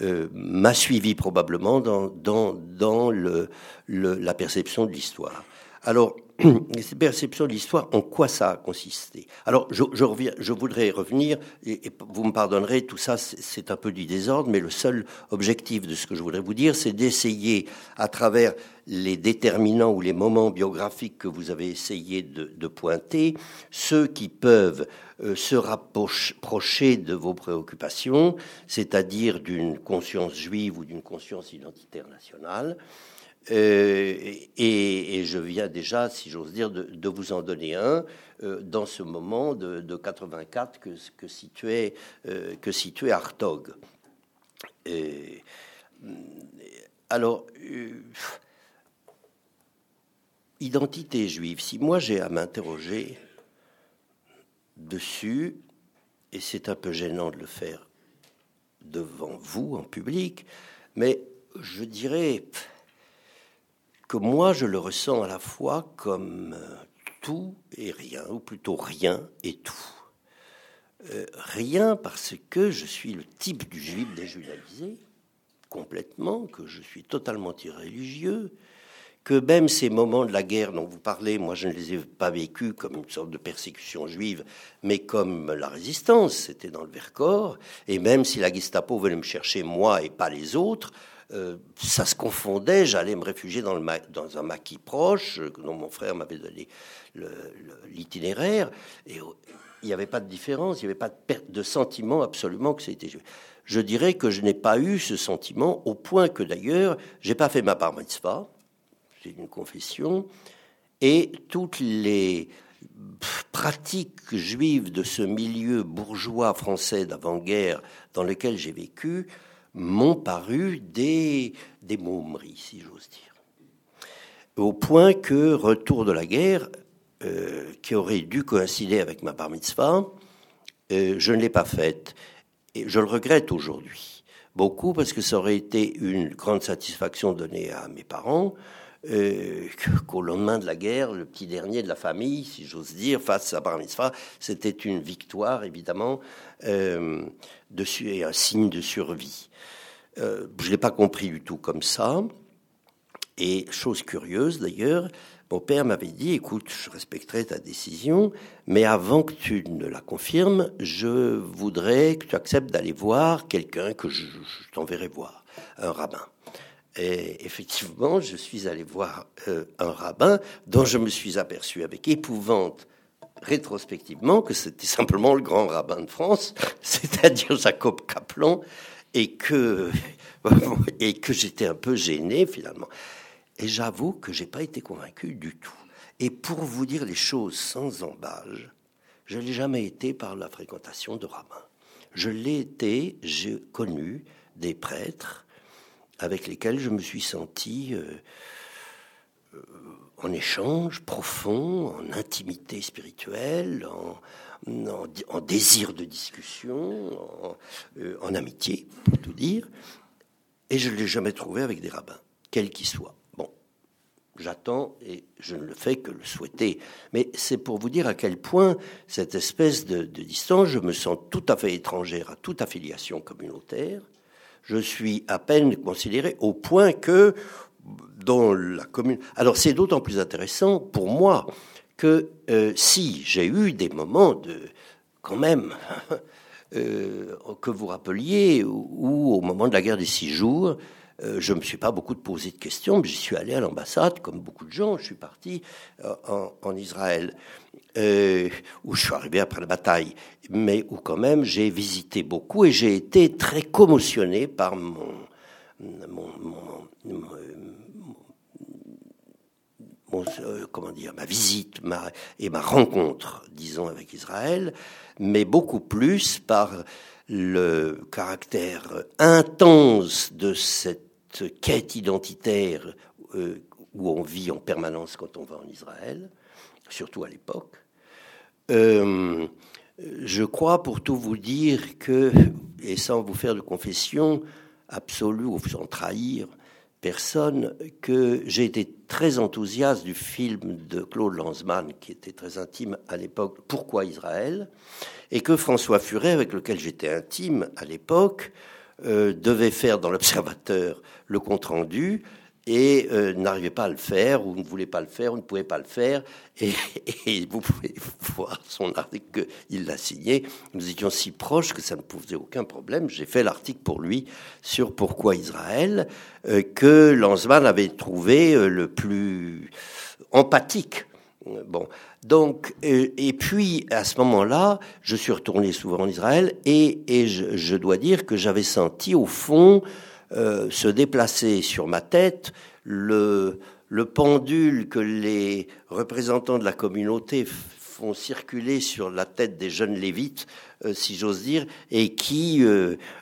euh, m'a suivi probablement dans, dans, dans le, la perception de l'histoire. Alors, cette perception de l'histoire, en quoi ça a consisté. Alors, je, reviens, je voudrais revenir, et, vous me pardonnerez, tout ça, c'est un peu du désordre, mais le seul objectif de ce que je voudrais vous dire, c'est d'essayer, à travers les déterminants ou les moments biographiques que vous avez essayé de, de pointer, ceux qui peuvent euh, se rapprocher de vos préoccupations, c'est-à-dire d'une conscience juive ou d'une conscience identitaire nationale, euh, et, je viens déjà, si j'ose dire, de, vous en donner un euh, dans ce moment de, 84 que, que, situait, euh, que situait Hartog. alors, identité juive, si moi j'ai à m'interroger dessus, et c'est un peu gênant de le faire devant vous en public, mais je dirais que moi je le ressens à la fois comme tout et rien, ou plutôt rien et tout. Euh, rien parce que je suis le type du juif déjudalisé, complètement, que je suis totalement irréligieux, que même ces moments de la guerre dont vous parlez, moi je ne les ai pas vécus comme une sorte de persécution juive, mais comme la résistance, c'était dans le Vercors, et même si la Gestapo venait me chercher moi et pas les autres, euh, ça se confondait, j'allais me réfugier dans, le un maquis proche, dont mon frère m'avait donné l'itinéraire, et il n'y avait pas de différence, il n'y avait pas de perte de sentiment absolument que c'était juif. Je dirais que je n'ai pas eu ce sentiment, au point que d'ailleurs, j'ai pas fait ma bar mitzvah, c'est une confession, et toutes les pratiques juives de ce milieu bourgeois français d'avant-guerre dans lequel j'ai vécu m'ont paru des, des momeries, si j'ose dire. Au point que, retour de la guerre, euh, qui aurait dû coïncider avec ma bar mitzvah, euh, je ne l'ai pas faite. Et je le regrette aujourd'hui. Beaucoup parce que ça aurait été une grande satisfaction donnée à mes parents, euh, qu'au lendemain de la guerre, le petit dernier de la famille, si j'ose dire, face à Bar Mitzvah, c'était une victoire, évidemment, et un signe de survie. Euh, je ne l'ai pas compris du tout comme ça. Et chose curieuse d'ailleurs, mon père m'avait dit, écoute, je respecterai ta décision, mais avant que tu ne la confirmes, je voudrais que tu acceptes d'aller voir quelqu'un que je t'enverrai voir, un rabbin. Et effectivement, je suis allé voir euh, un rabbin dont je me suis aperçu avec épouvante rétrospectivement que c'était simplement le grand rabbin de France, c'est-à-dire Jacob Kaplan, et que, et que j'étais un peu gêné finalement. Et j'avoue que j'ai pas été convaincu du tout. Et pour vous dire les choses sans embâge, je n'ai jamais été par la fréquentation de rabbins. Je l'ai été, j'ai connu des prêtres avec lesquels je me suis senti euh, en échange profond, en intimité spirituelle, en, désir de discussion, en, euh, en, amitié, pour tout dire. Et je ne l'ai jamais trouvé avec des rabbins, quels qu'ils soient. Bon, j'attends et je ne le fais que le souhaiter. Mais c'est pour vous dire à quel point cette espèce de, de distance, je me sens tout à fait étrangère à toute affiliation communautaire je suis à peine considéré au point que dans la commune. Alors c'est d'autant plus intéressant pour moi que euh, si j'ai eu des moments de, quand même, euh, que vous rappeliez, ou, au moment de la guerre des six jours, euh, je ne me suis pas beaucoup posé de questions, mais j'y suis allé à l'ambassade, comme beaucoup de gens. Je suis parti en, Israël, où je suis arrivé après la bataille, mais où quand même j'ai visité beaucoup et j'ai été très commotionné par mon, euh, comment dire, ma visite et ma rencontre, disons, avec Israël, mais beaucoup plus par le caractère intense de cette quête identitaire euh, où on vit en permanence quand on va en Israël, surtout à l'époque. Euh, je crois, pour tout vous dire, que, et sans vous faire de confession absolue ou sans trahir personne, que j'ai été très enthousiaste du film de Claude Lanzmann, qui était très intime à l'époque, Pourquoi Israël? Et que François Furet, avec lequel j'étais intime à l'époque, euh, devait faire dans l'Observateur le compte-rendu et euh, n'arrivait pas à le faire, ou ne voulait pas le faire, ou ne pouvait pas le faire. Et, vous pouvez voir son article qu'il l'a signé. Nous étions si proches que ça ne posait aucun problème. J'ai fait l'article pour lui sur pourquoi Israël, euh, que Lanzmann avait trouvé le plus empathique. Bon, donc, euh, et puis à ce moment-là, je suis retourné souvent en Israël et, et je, je, dois dire que j'avais senti au fond euh, se déplacer sur ma tête le, le pendule que les représentants de la communauté font circuler sur la tête des jeunes lévites, euh, si j'ose dire, et qui,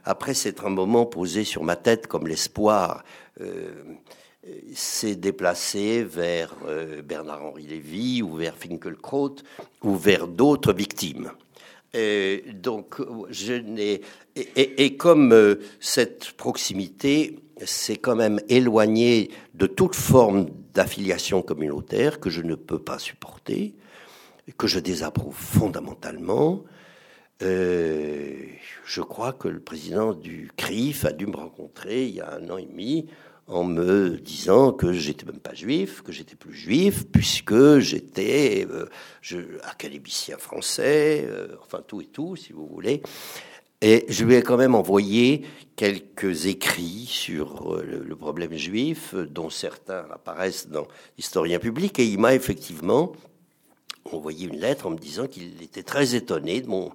après s'être un moment posé sur ma tête comme l'espoir, s'est déplacé vers Bernard-Henri Lévy ou vers Finkelkraut ou vers d'autres victimes. Et donc, je n'ai et, comme cette proximité c'est quand même éloigné de toute forme d'affiliation communautaire que je ne peux pas supporter, que je désapprouve fondamentalement. Euh, je crois que le président du CRIF a dû me rencontrer il y a un an et demi en me disant que j'étais même pas juif, que j'étais plus juif, puisque j'étais euh, académicien français, euh, enfin tout et tout, si vous voulez. Et je lui ai quand même envoyé quelques écrits sur euh, le, problème juif, dont certains apparaissent dans l'historien public, et il m'a effectivement envoyé une lettre en me disant qu'il était très étonné de mon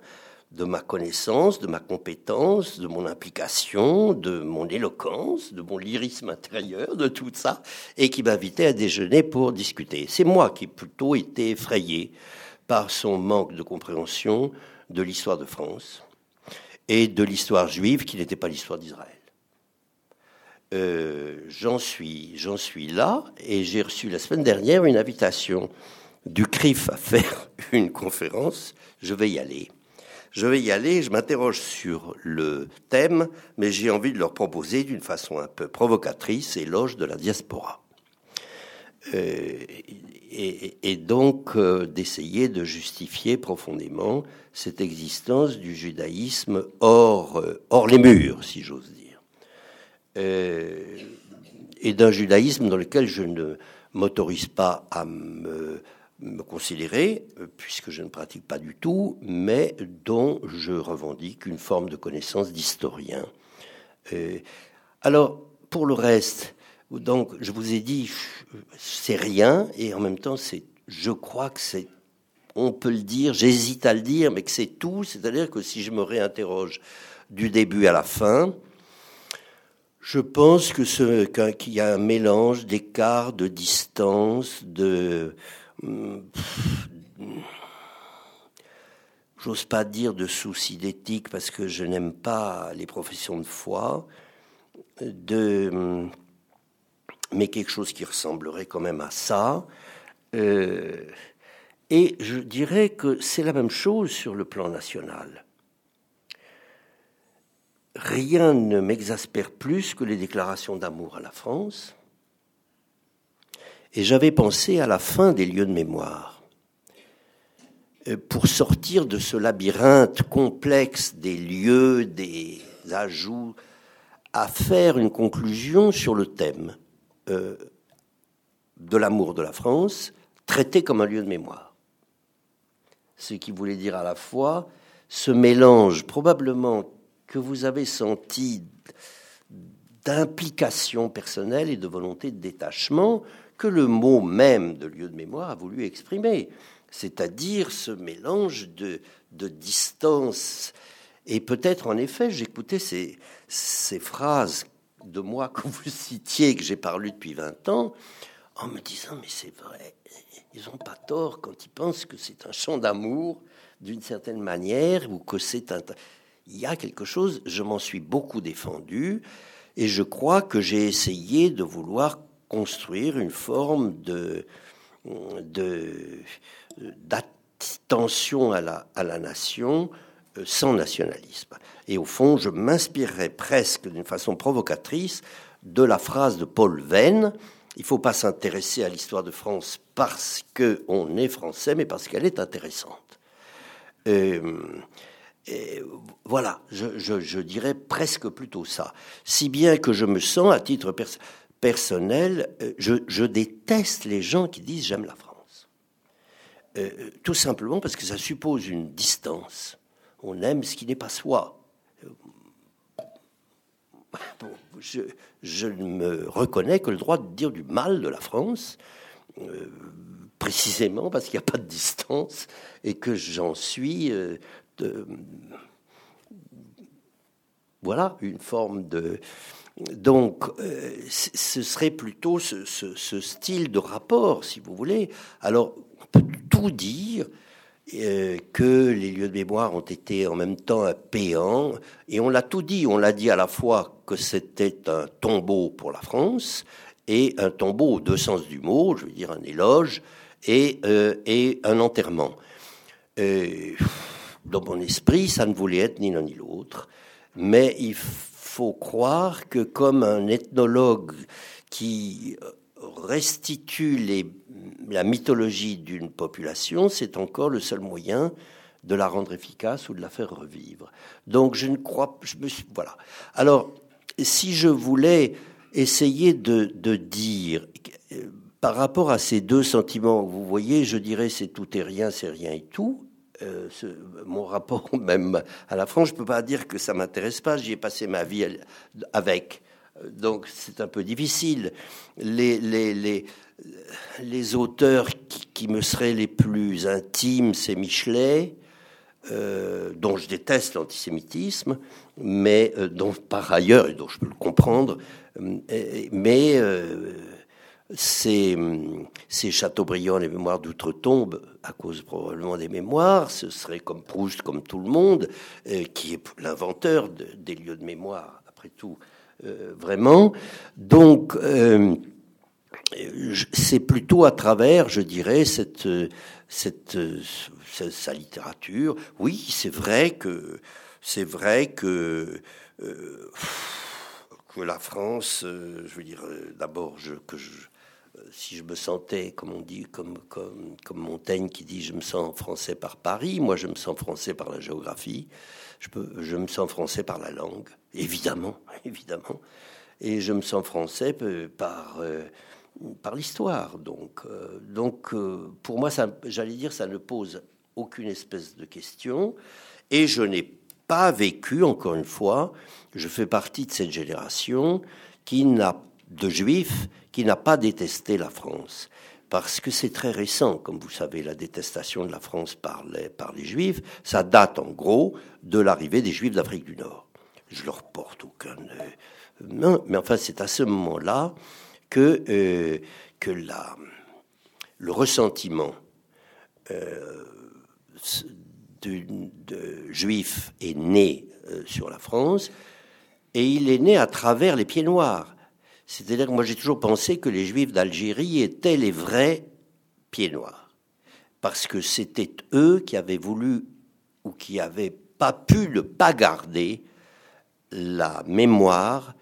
de ma connaissance, de ma compétence, de mon implication, de mon éloquence, de mon lyrisme intérieur, de tout ça, et qui m'invitait à déjeuner pour discuter. C'est moi qui plutôt été effrayé par son manque de compréhension de l'histoire de France, et de l'histoire juive qui n'était pas l'histoire d'Israël. Euh, j'en suis, j'en suis là et j'ai reçu la semaine dernière une invitation du CRIF à faire une conférence. Je vais y aller. Je vais y aller, je m'interroge sur le thème, mais j'ai envie de leur proposer d'une façon un peu provocatrice éloge de la diaspora. Euh, et, donc euh, d'essayer de justifier profondément cette existence du judaïsme hors, euh, hors les murs, si j'ose dire. et d'un judaïsme dans lequel je ne m'autorise pas à me, me, considérer, puisque je ne pratique pas du tout, mais dont je revendique une forme de connaissance d'historien. alors, pour le reste, donc, je vous ai dit, c'est rien, et en même temps, c'est, je crois que c'est, on peut le dire, j'hésite à le dire, mais que c'est tout. C'est-à-dire que si je me réinterroge du début à la fin, je pense que ce, qu'il y a un mélange d'écart, de distance, de, j'ose pas dire de soucis d'éthique parce que je n'aime pas les professions de foi, de mais quelque chose qui ressemblerait quand même à ça. Euh, et je dirais que c'est la même chose sur le plan national. Rien ne m'exaspère plus que les déclarations d'amour à la France. Et j'avais pensé à la fin des lieux de mémoire, euh, pour sortir de ce labyrinthe complexe des lieux, des ajouts, à faire une conclusion sur le thème euh, de l'amour de la France, traité comme un lieu de mémoire. Ce qui voulait dire à la fois ce mélange probablement que vous avez senti d'implication personnelle et de volonté de détachement que le mot même de lieu de mémoire a voulu exprimer, c'est-à-dire ce mélange de, de distance. Et peut-être en effet, j'écoutais ces, ces phrases de moi que vous citiez, que j'ai parlé depuis 20 ans, en me disant, mais c'est vrai, ils n'ont pas tort quand ils pensent que c'est un chant d'amour d'une certaine manière, ou que c'est un... Il y a quelque chose, je m'en suis beaucoup défendu, et je crois que j'ai essayé de vouloir construire une forme de d'attention à la, à la nation euh, sans nationalisme. Et au fond, je m'inspirerais presque d'une façon provocatrice de la phrase de Paul Venn il ne faut pas s'intéresser à l'histoire de France parce qu'on est français, mais parce qu'elle est intéressante. Euh, voilà, je, dirais presque plutôt ça. Si bien que je me sens, à titre personnel, euh, je, déteste les gens qui disent j'aime la France. tout simplement parce que ça suppose une distance on aime ce qui n'est pas soi. je, je, ne me reconnais que le droit de dire du mal de la France, euh, précisément parce qu'il n'y a pas de distance et que j'en suis. Euh, voilà, une forme de. Donc, euh, ce serait plutôt ce, style de rapport, si vous voulez. Alors, on peut tout dire euh, que les lieux de mémoire ont été en même temps un péant, et on l'a tout dit, on l'a dit à la fois que c'était un tombeau pour la France, et un tombeau au deux sens du mot, je veux dire un éloge, et, euh, et un enterrement. dans mon esprit, ça ne voulait être ni l'un ni l'autre, mais il faut croire que comme un ethnologue qui restitue les la mythologie d'une population, c'est encore le seul moyen de la rendre efficace ou de la faire revivre. Donc je ne crois, je me suis, voilà. Alors si je voulais essayer de, dire euh, par rapport à ces deux sentiments, vous voyez, je dirais c'est tout et rien, c'est rien et tout. Euh, mon rapport même à la France, je peux pas dire que ça m'intéresse pas. J'y ai passé ma vie avec, donc c'est un peu difficile. Les, les, les, les auteurs qui, me seraient les plus intimes, c'est Michelet, euh, dont je déteste l'antisémitisme, mais euh, dont par ailleurs, et dont je peux le comprendre, euh, c'est, Chateaubriand, les mémoires d'outre-tombe, à cause probablement des mémoires, ce serait comme Proust, comme tout le monde, qui est l'inventeur des lieux de mémoire, après tout, vraiment. Donc, c'est plutôt à travers, je dirais, cette, cette, sa littérature. Oui, c'est vrai que c'est vrai que euh, que la France, euh, je veux dire, euh, d'abord, je, que je, si je me sentais, comme on dit, comme, comme, comme Montaigne qui dit, je me sens français par Paris, moi je me sens français par la géographie, je, peux, je me sens français par la langue, évidemment, évidemment, et je me sens français par par l'histoire. Donc, euh, donc euh, pour moi, j'allais dire, ça ne pose aucune espèce de question. Et je n'ai pas vécu, encore une fois, je fais partie de cette génération qui n'a de juifs qui n'a pas détesté la France. Parce que c'est très récent, comme vous savez, la détestation de la France par les, par les juifs, ça date en gros de l'arrivée des juifs d'Afrique du Nord. Je leur porte aucun... Non, mais enfin, c'est à ce moment-là que, euh, que la, le ressentiment euh, de, juif est né euh, sur la France et il est né à travers les pieds noirs. C'est-à-dire que moi j'ai toujours pensé que les juifs d'Algérie étaient les vrais pieds noirs. Parce que c'était eux qui avaient voulu ou qui n'avaient pas pu ne pas garder la mémoire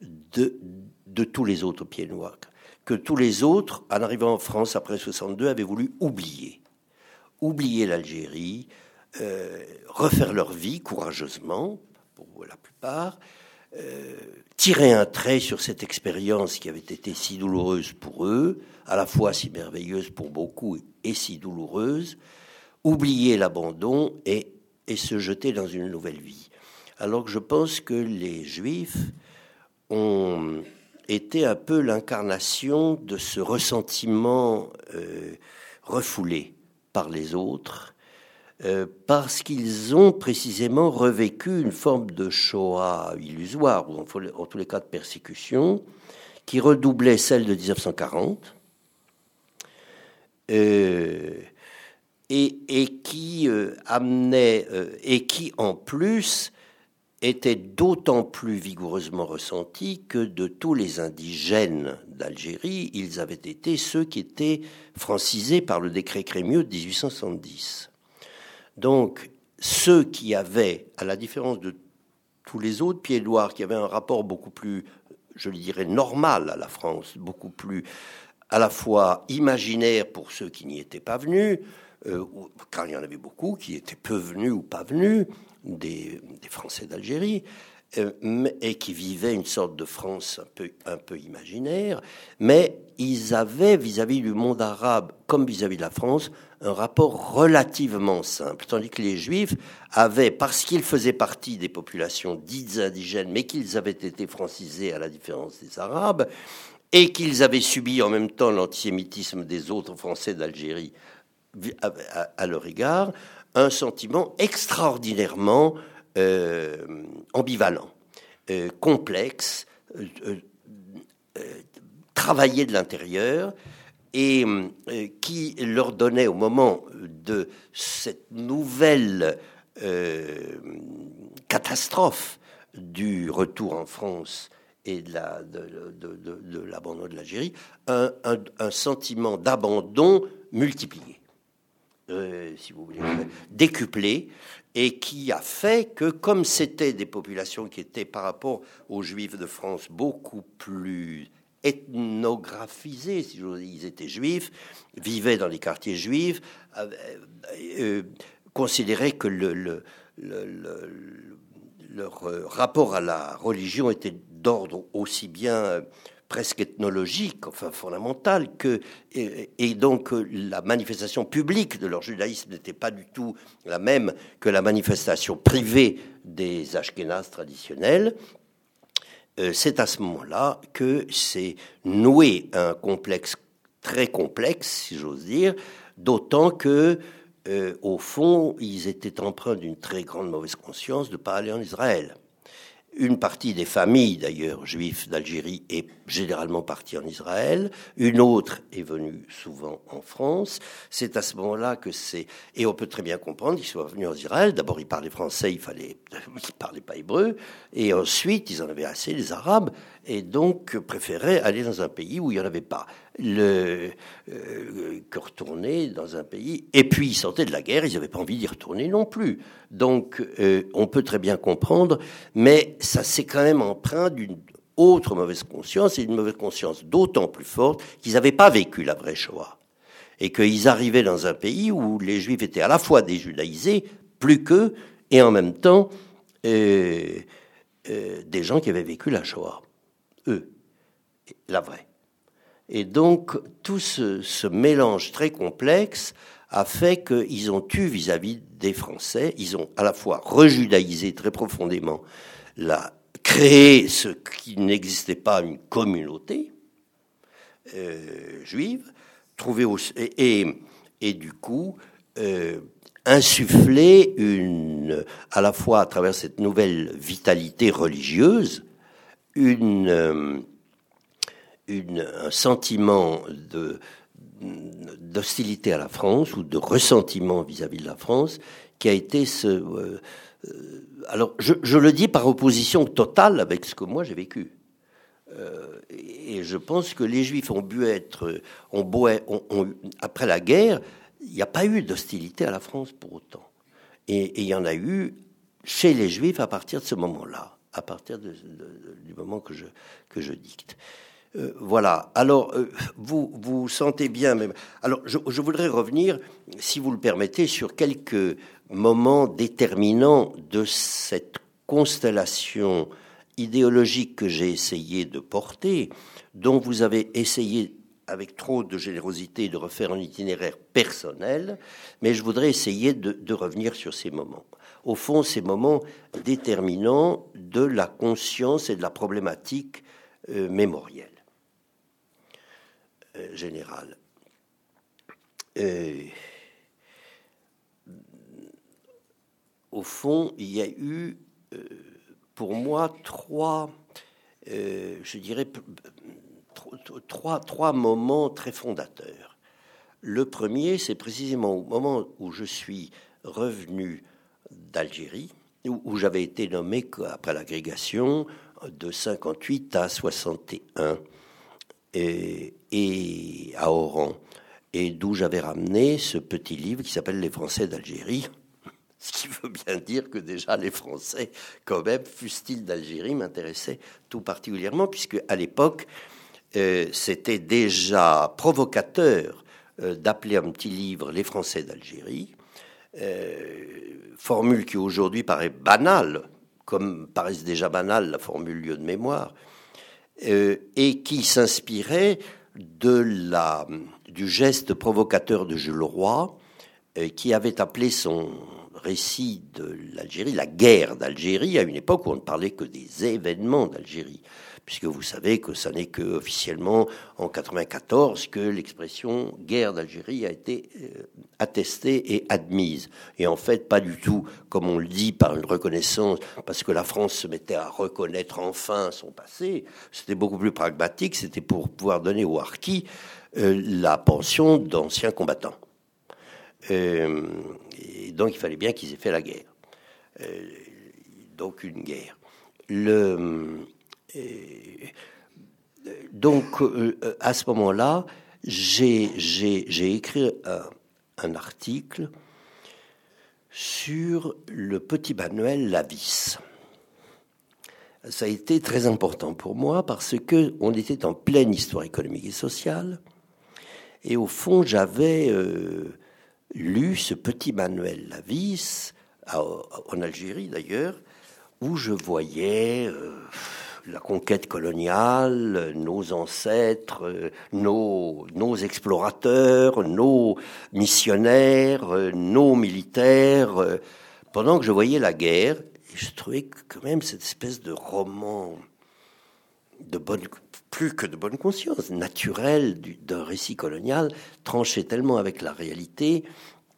de, de tous les autres pieds noirs, que tous les autres, en arrivant en France après 62, avaient voulu oublier. Oublier l'Algérie, euh, refaire leur vie courageusement, pour la plupart, euh, tirer un trait sur cette expérience qui avait été si douloureuse pour eux, à la fois si merveilleuse pour beaucoup et si douloureuse, oublier l'abandon et, et se jeter dans une nouvelle vie. Alors que je pense que les Juifs ont était un peu l'incarnation de ce ressentiment euh, refoulé par les autres, euh, parce qu'ils ont précisément revécu une forme de Shoah illusoire, ou en, tous les cas de persécution, qui redoublait celle de 1940, euh, et, et, qui amenait, et qui en plus était d'autant plus vigoureusement ressenti que de tous les indigènes d'Algérie, ils avaient été ceux qui étaient francisés par le décret Crémieux de 1870. Donc, ceux qui avaient, à la différence de tous les autres pieds noirs, qui avaient un rapport beaucoup plus, je le dirais, normal à la France, beaucoup plus à la fois imaginaire pour ceux qui n'y étaient pas venus, euh, car il y en avait beaucoup qui étaient peu venus ou pas venus, des, Français d'Algérie, euh, et qui vivaient une sorte de France un peu imaginaire, mais ils avaient vis-à-vis du monde arabe, comme vis-à-vis de la France, un rapport relativement simple, tandis que les Juifs avaient, parce qu'ils faisaient partie des populations dites indigènes, mais qu'ils avaient été francisés à la différence des Arabes, et qu'ils avaient subi en même temps l'antisémitisme des autres Français d'Algérie à, leur égard, un sentiment extraordinairement euh, ambivalent, euh, complexe, euh, travaillé de l'intérieur, et qui leur donnait au moment de cette nouvelle catastrophe du retour en France et de, l'abandon de l'Algérie, un, sentiment d'abandon multiplié, euh, si vous voulez, décuplé, et qui a fait que, comme c'était des populations qui étaient par rapport aux Juifs de France beaucoup plus ethnographisées, si dire, ils étaient juifs, vivaient dans les quartiers juifs, euh, euh, considéraient que le, le, leur rapport à la religion était d'ordre aussi bien euh, presque ethnologique, enfin fondamental, que, et, donc euh, la manifestation publique de leur judaïsme n'était pas du tout la même que la manifestation privée des Ashkénazes traditionnels. Euh, c'est à ce moment-là que s'est noué un complexe très complexe, si j'ose dire, d'autant que, au fond, ils étaient empreints d'une très grande mauvaise conscience de ne pas aller en Israël. Une partie des familles, d'ailleurs, juives d'Algérie est généralement partie en Israël. Une autre est venue souvent en France. C'est à ce moment-là que c'est... Et on peut très bien comprendre qu'ils soient venus en Israël. D'abord, ils parlaient français, il fallait... Ils parlaient pas hébreu. Et ensuite, ils en avaient assez, les Arabes. Et donc, préféraient aller dans un pays où il n'y en avait pas. Le... Euh, que retourner dans un pays... Et puis, ils sortaient de la guerre, ils n'avaient pas envie d'y retourner non plus. Donc, euh, on peut très bien comprendre, mais ça s'est quand même empreint d'une autre mauvaise conscience, et une mauvaise conscience d'autant plus forte qu'ils n'avaient pas vécu la vraie Shoah. Et qu'ils arrivaient dans un pays où les Juifs étaient à la fois déjudaïsés, plus qu'eux, et en même temps euh, des gens qui avaient vécu la Shoah. Eux, la vraie. Et donc, tout ce, mélange très complexe a fait qu'ils ont eu vis-à-vis des Français, ils ont à la fois rejudaïsé très profondément, la, créé ce qui n'existait pas, une communauté euh, juive, trouvé et, et, du coup euh, insuffler une, à la fois à travers cette nouvelle vitalité religieuse, une, euh, un sentiment d'hostilité à la France ou de ressentiment vis-à-vis de la France qui a été ce. Euh, alors, je, le dis par opposition totale avec ce que moi j'ai vécu. Euh, et je pense que les Juifs ont bu être, ont après la guerre, il n'y a pas eu d'hostilité à la France pour autant. Et, il y en a eu chez les Juifs à partir de ce moment-là, à partir du moment que je, que je dicte. Euh, voilà. Alors, euh, vous vous sentez bien. Alors, je, voudrais revenir, si vous le permettez, sur quelques moments déterminants de cette constellation idéologique que j'ai essayé de porter, dont vous avez essayé avec trop de générosité de refaire un itinéraire personnel, mais je voudrais essayer de, revenir sur ces moments. Au fond, ces moments déterminants de la conscience et de la problématique euh, mémorielle. Euh, général. Euh, au fond, il y a eu, euh, pour moi, trois, je dirais, trois, trois moments très fondateurs. Le premier, c'est précisément au moment où je suis revenu d'Algérie, où, j'avais été nommé après l'agrégation de 58 à 61 et, à Oran, et d'où j'avais ramené ce petit livre qui s'appelle Les Français d'Algérie. Ce qui veut bien dire que déjà les Français, quand même, fussent-ils d'Algérie, m'intéressaient tout particulièrement, puisque à l'époque, euh, c'était déjà provocateur euh, d'appeler un petit livre Les Français d'Algérie, euh, formule qui aujourd'hui paraît banale, comme paraissent déjà banale la formule lieu de mémoire, et qui s'inspirait de la, du geste provocateur de Jules Roy, euh, qui avait appelé son récit de l'Algérie la guerre d'Algérie, à une époque où on ne parlait que des événements d'Algérie puisque vous savez que ça n'est que officiellement en 94 que l'expression guerre d'Algérie a été euh, attestée et admise. Et en fait, pas du tout comme on le dit par une reconnaissance, parce que la France se mettait à reconnaître enfin son passé. C'était beaucoup plus pragmatique. C'était pour pouvoir donner aux harkis la pension d'anciens combattants. Et donc il fallait bien qu'ils aient fait la guerre. donc une guerre. Le, donc à ce moment-là, j'ai écrit un, article sur le petit manuel Lavis. Ça a été très important pour moi parce que on était en pleine histoire économique et sociale, et au fond j'avais euh, lu ce petit manuel Lavis en Algérie d'ailleurs, où je voyais euh, la conquête coloniale, nos ancêtres, nos, explorateurs, nos missionnaires, nos militaires, pendant que je voyais la guerre, je trouvais quand même cette espèce de roman de bonne, plus que de bonne conscience, naturel d'un récit colonial, tranchait tellement avec la réalité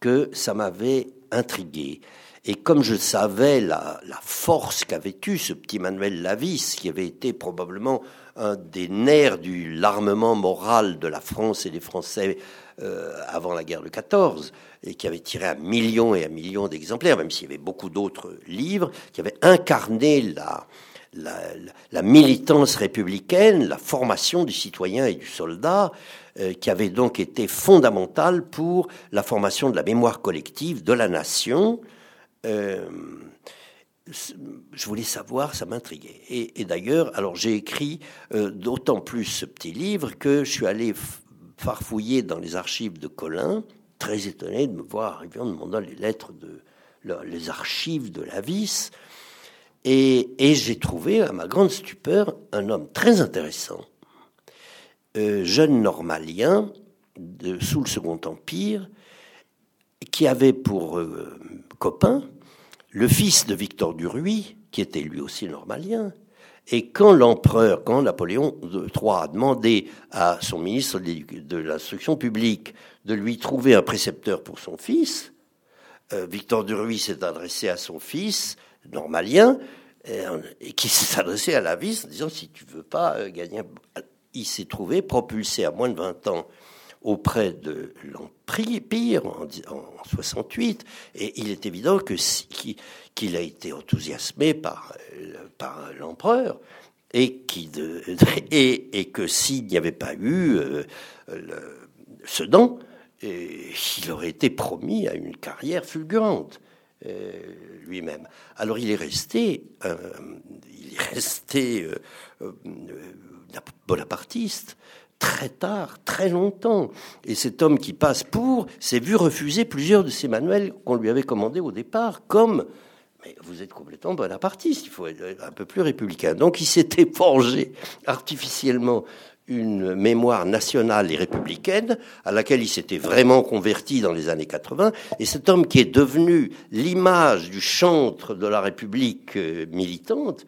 que ça m'avait intrigué. Et comme je savais la, force qu'avait eu ce petit Manuel Lavis, qui avait été probablement un des nerfs de l'armement moral de la France et des Français euh, avant la guerre de 14, et qui avait tiré un million et un million d'exemplaires, même s'il y avait beaucoup d'autres livres, qui avaient incarné la, la, militance républicaine, la formation du citoyen et du soldat, euh, qui avait donc été fondamentale pour la formation de la mémoire collective de la nation, euh, je voulais savoir, ça m'intriguait. Et, d'ailleurs, alors j'ai écrit euh, d'autant plus ce petit livre que je suis allé farfouiller dans les archives de Colin, très étonné de me voir arriver en demandant les lettres de les archives de la vis. Et, j'ai trouvé, à ma grande stupeur, un homme très intéressant, euh, jeune normalien sous le Second Empire, qui avait pour copain, le fils de Victor Duruy, qui était lui aussi normalien. Et quand l'empereur, quand Napoléon III a demandé à son ministre de l'instruction publique de lui trouver un précepteur pour son fils, euh, Victor Duruy s'est adressé à son fils normalien et, qui adressé à la vis en disant si tu veux pas euh, gagner, il s'est trouvé propulsé à moins de 20 ans auprès de l'Empire en, en 68, et il est évident qu'il a été enthousiasmé par, par l'empereur, et, qui et, et, que s'il n'y avait pas eu euh, Sedan, il aurait été promis à une carrière fulgurante. euh, lui-même. Alors il est resté, euh, il est resté bonapartiste très tard, très longtemps. Et cet homme qui passe pour s'est vu refuser plusieurs de ces manuels qu'on lui avait commandés au départ, comme mais vous êtes complètement bonapartiste, il faut être un peu plus républicain. Donc il s'était forgé artificiellement une mémoire nationale et républicaine à laquelle il s'était vraiment converti dans les années 80. Et cet homme qui est devenu l'image du chantre de la République euh, militante,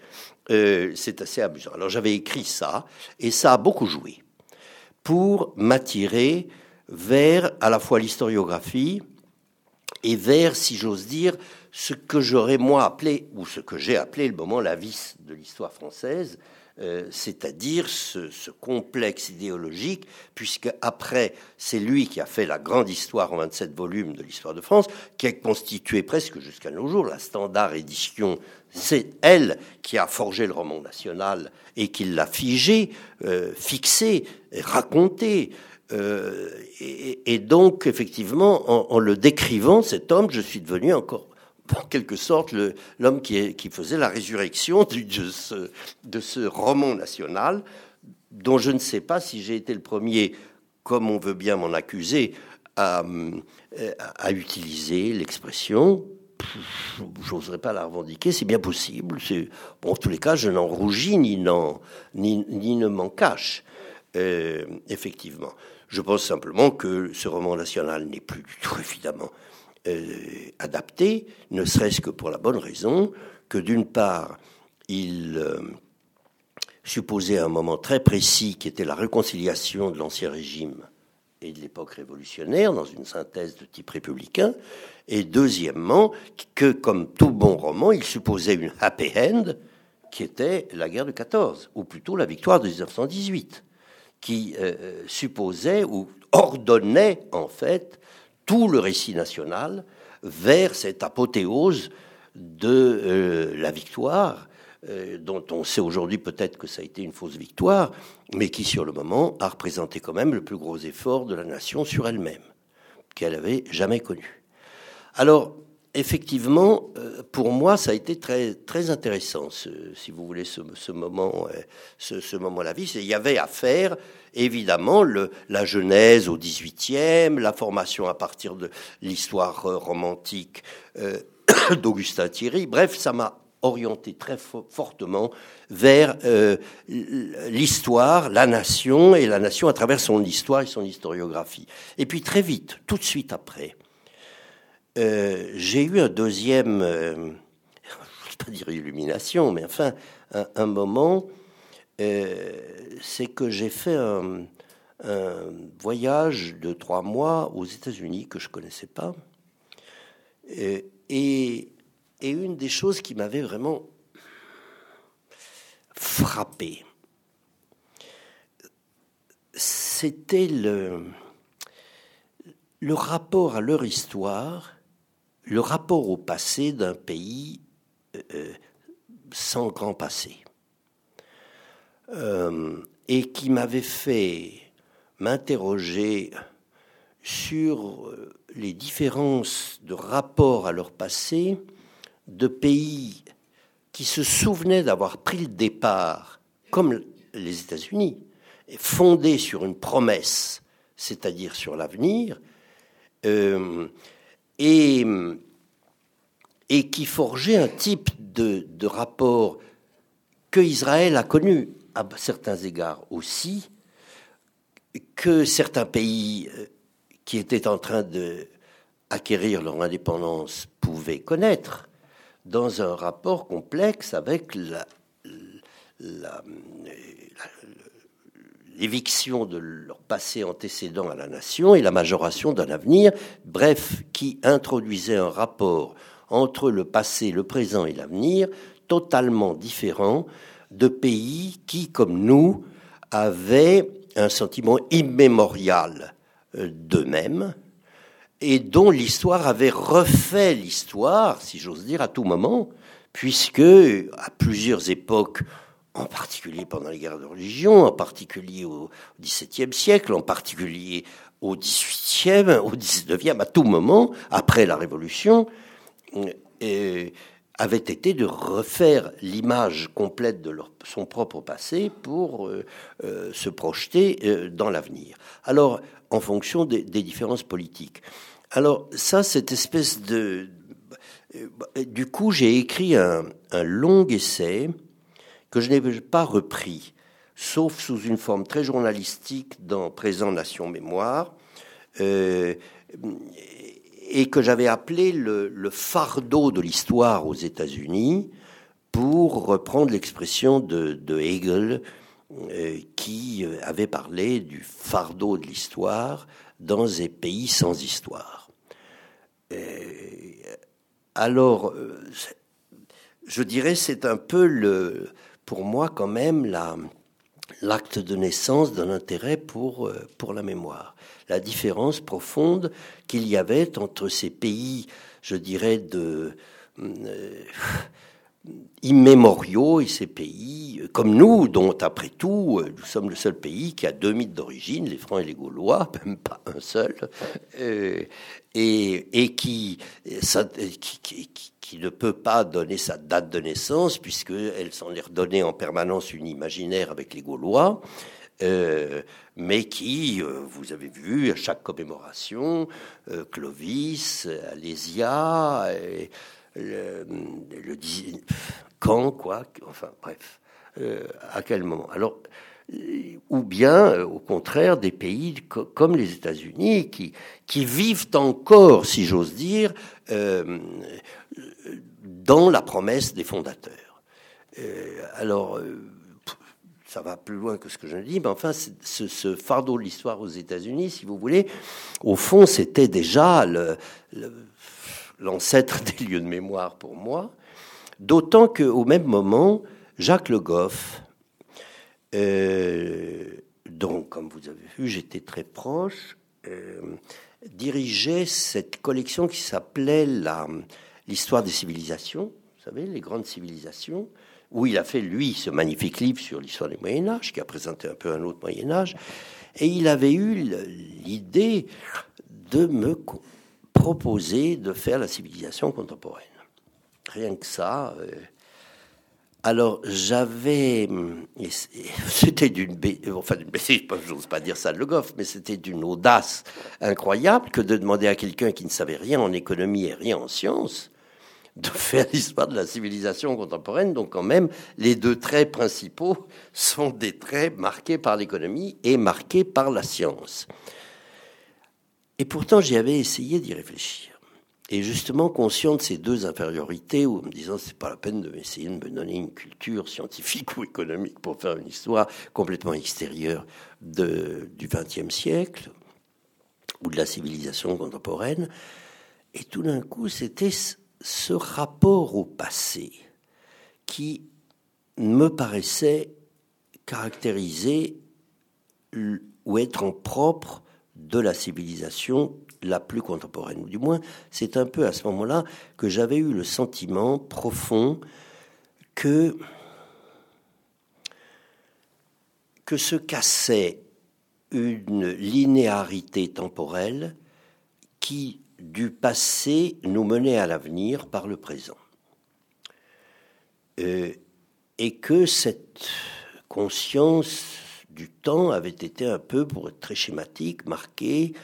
euh, c'est assez amusant. Alors j'avais écrit ça, et ça a beaucoup joué pour m'attirer vers à la fois l'historiographie et vers, si j'ose dire, ce que j'aurais moi appelé, ou ce que j'ai appelé le moment la vis de l'histoire française, euh, c'est-à-dire ce, complexe idéologique, puisque après, c'est lui qui a fait la grande histoire en 27 volumes de l'histoire de France, qui a constitué presque jusqu'à nos jours la standard édition. C'est elle qui a forgé le roman national et qui l'a figé, euh, fixé, raconté. Euh, et, donc, effectivement, en, le décrivant, cet homme, je suis devenu encore en quelque sorte l'homme qui, faisait la résurrection de, ce, roman national, dont je ne sais pas si j'ai été le premier, comme on veut bien m'en accuser, à, à utiliser l'expression. J'oserais pas la revendiquer, c'est bien possible. En tous les cas, je n'en rougis ni ne m'en cache. Euh, effectivement. Je pense simplement que ce roman national n'est plus du tout, évidemment, euh, adapté, ne serait-ce que pour la bonne raison que d'une part, il euh, supposait un moment très précis qui était la réconciliation de l'ancien régime et de l'époque révolutionnaire dans une synthèse de type républicain, et deuxièmement que, comme tout bon roman, il supposait une happy end qui était la guerre de 14, ou plutôt la victoire de 1918 qui supposait ou ordonnait en fait tout le récit national vers cette apothéose de la victoire euh, dont on sait aujourd'hui peut-être que ça a été une fausse victoire, mais qui sur le moment a représenté quand même le plus gros effort de la nation sur elle-même, qu'elle avait jamais connu. Alors, effectivement, euh, pour moi, ça a été très, très intéressant, si vous voulez, ce, moment, euh, ce, moment la vie. Il y avait à faire, évidemment, le, la Genèse au XVIIIe, la formation à partir de l'histoire romantique d'Augustin Thierry. Bref, ça m'a orienté très fortement vers euh, l'histoire, la nation, et la nation à travers son histoire et son historiographie. Et puis très vite, tout de suite après, euh, j'ai eu un deuxième, euh, je ne vais pas dire illumination, mais enfin un, moment, c'est que j'ai fait un, voyage de trois mois aux États-Unis que je connaissais pas. et une des choses qui m'avait vraiment frappé, c'était le rapport à leur histoire, le rapport au passé d'un pays euh, sans grand passé, euh, et qui m'avait fait m'interroger sur les différences de rapport à leur passé de pays qui se souvenaient d'avoir pris le départ, comme les États-Unis, fondés sur une promesse, c'est-à-dire sur l'avenir, euh, et, et, qui forgeaient un type de, rapport que Israël a connu à certains égards aussi, que certains pays euh, qui étaient en train de acquérir leur indépendance pouvaient connaître dans un rapport complexe avec l'éviction de leur passé antécédent à la nation et la majoration d'un avenir, bref, qui introduisait un rapport entre le passé, le présent et l'avenir totalement différent de pays qui, comme nous, avaient un sentiment immémorial euh, d'eux-mêmes, et dont l'histoire avait refait l'histoire, si j'ose dire, à tout moment, puisque à plusieurs époques, en particulier pendant les guerres de religion, en particulier au XVIIe siècle, en particulier au XVIIIe, au XIXe, à tout moment, après la Révolution, euh, avait été de refaire l'image complète de son propre passé pour euh, euh, se projeter dans l'avenir. Alors, en fonction des, différences politiques. Alors ça, cette espèce de... Du coup, j'ai écrit un, long essai que je n'ai pas repris, sauf sous une forme très journalistique dans Présent Nation Mémoire, euh, et que j'avais appelé le, fardeau de l'histoire aux États-Unis, pour reprendre l'expression de, Hegel, euh, qui avait parlé du fardeau de l'histoire dans des pays sans histoire. alors, euh, je dirais, c'est un peu le, pour moi quand même la, l'acte de naissance d'un intérêt pour, euh, pour la mémoire. La différence profonde qu'il y avait entre ces pays, je dirais, euh, immémoriaux et ces pays, comme nous, dont après tout, nous sommes le seul pays qui a deux mythes d'origine, les Francs et les Gaulois, même pas un seul, euh, et, et qui, ne peut pas donner sa date de naissance, puisqu'elle s'en est redonnée en permanence une imaginaire avec les Gaulois. Euh, mais qui, euh, vous avez vu, à chaque commémoration, euh, Clovis, Alésia, le, quand, quoi, enfin bref, à quel moment? Alors, ou bien, au contraire, des pays comme les États-Unis qui, qui vivent encore, si j'ose dire, dans la promesse des fondateurs. alors, ça va plus loin que ce que je dis, mais enfin, ce, fardeau de l'histoire aux États-Unis, si vous voulez, au fond, c'était déjà l'ancêtre des lieux de mémoire pour moi, d'autant qu'au même moment, Jacques Le Goff euh, dont, comme vous avez vu, j'étais très proche, euh, dirigeait cette collection qui s'appelait l'histoire des civilisations, vous savez, les grandes civilisations, où il a fait, lui, ce magnifique livre sur l'histoire du Moyen Âge, qui a présenté un peu un autre Moyen Âge, et il avait eu l'idée de me proposer de faire la civilisation contemporaine. Rien que ça. Euh, alors j'avais, c'était d'une, enfin j'ose pas dire ça de Le Goff, mais c'était d'une audace incroyable que de demander à quelqu'un qui ne savait rien en économie et rien en sciences de faire l'histoire de la civilisation contemporaine. Donc quand même, les deux traits principaux sont des traits marqués par l'économie et marqués par la science. Et pourtant, j'y avais essayé d'y réfléchir. Et justement, conscient de ces deux infériorités, ou me disant c'est pas la peine de m'essayer de me donner une culture scientifique ou économique pour faire une histoire complètement extérieure de, du XXe siècle ou de la civilisation contemporaine. Et tout d'un coup, c'était ce rapport au passé qui me paraissait caractériser ou être en propre de la civilisation la plus contemporaine. Du moins, c'est un peu à ce moment-là que j'avais eu le sentiment profond que, que se cassait une linéarité temporelle qui, du passé, nous menait à l'avenir par le présent. Euh, et que cette conscience du temps avait été un peu, pour être très schématique, marquée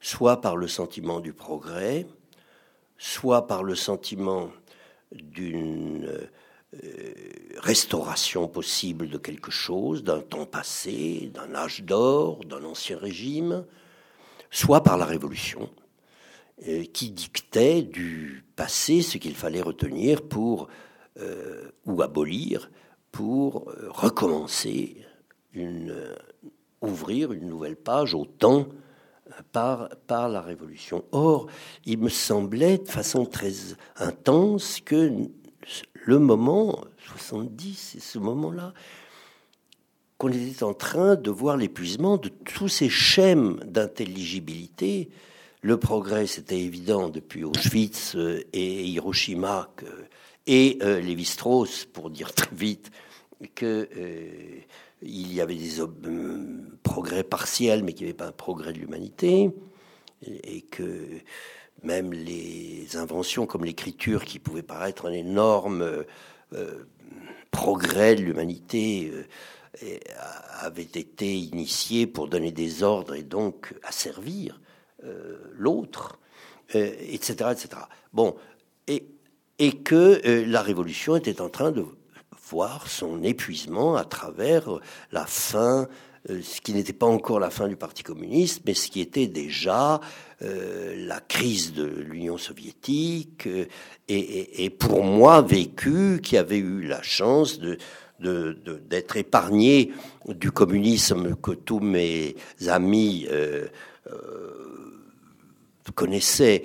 soit par le sentiment du progrès, soit par le sentiment d'une euh, restauration possible de quelque chose, d'un temps passé, d'un âge d'or, d'un ancien régime, soit par la révolution, qui dictait du passé ce qu'il fallait retenir pour euh, ou abolir pour recommencer une ouvrir une nouvelle page au temps par, par la Révolution. Or, il me semblait de façon très intense que le moment, 70, c'est ce moment-là, qu'on était en train de voir l'épuisement de tous ces schèmes d'intelligibilité. Le progrès, c'était évident depuis Auschwitz euh, et Hiroshima, et euh, Lévi-Strauss, pour dire très vite, que euh, il y avait des euh, progrès partiels, mais qu'il n'y avait pas un progrès de l'humanité, et, que même les inventions comme l'écriture, qui pouvaient paraître un énorme euh, progrès de l'humanité, avaient été initiées pour donner des ordres et donc asservir l'autre, etc., etc. Bon, et, et que la révolution était en train de voir son épuisement à travers la fin, euh, ce qui n'était pas encore la fin du Parti communiste, mais ce qui était déjà euh, la crise de l'Union soviétique, euh, et, pour moi vécu, qui avait eu la chance de d'être épargné du communisme que tous mes amis connaissaient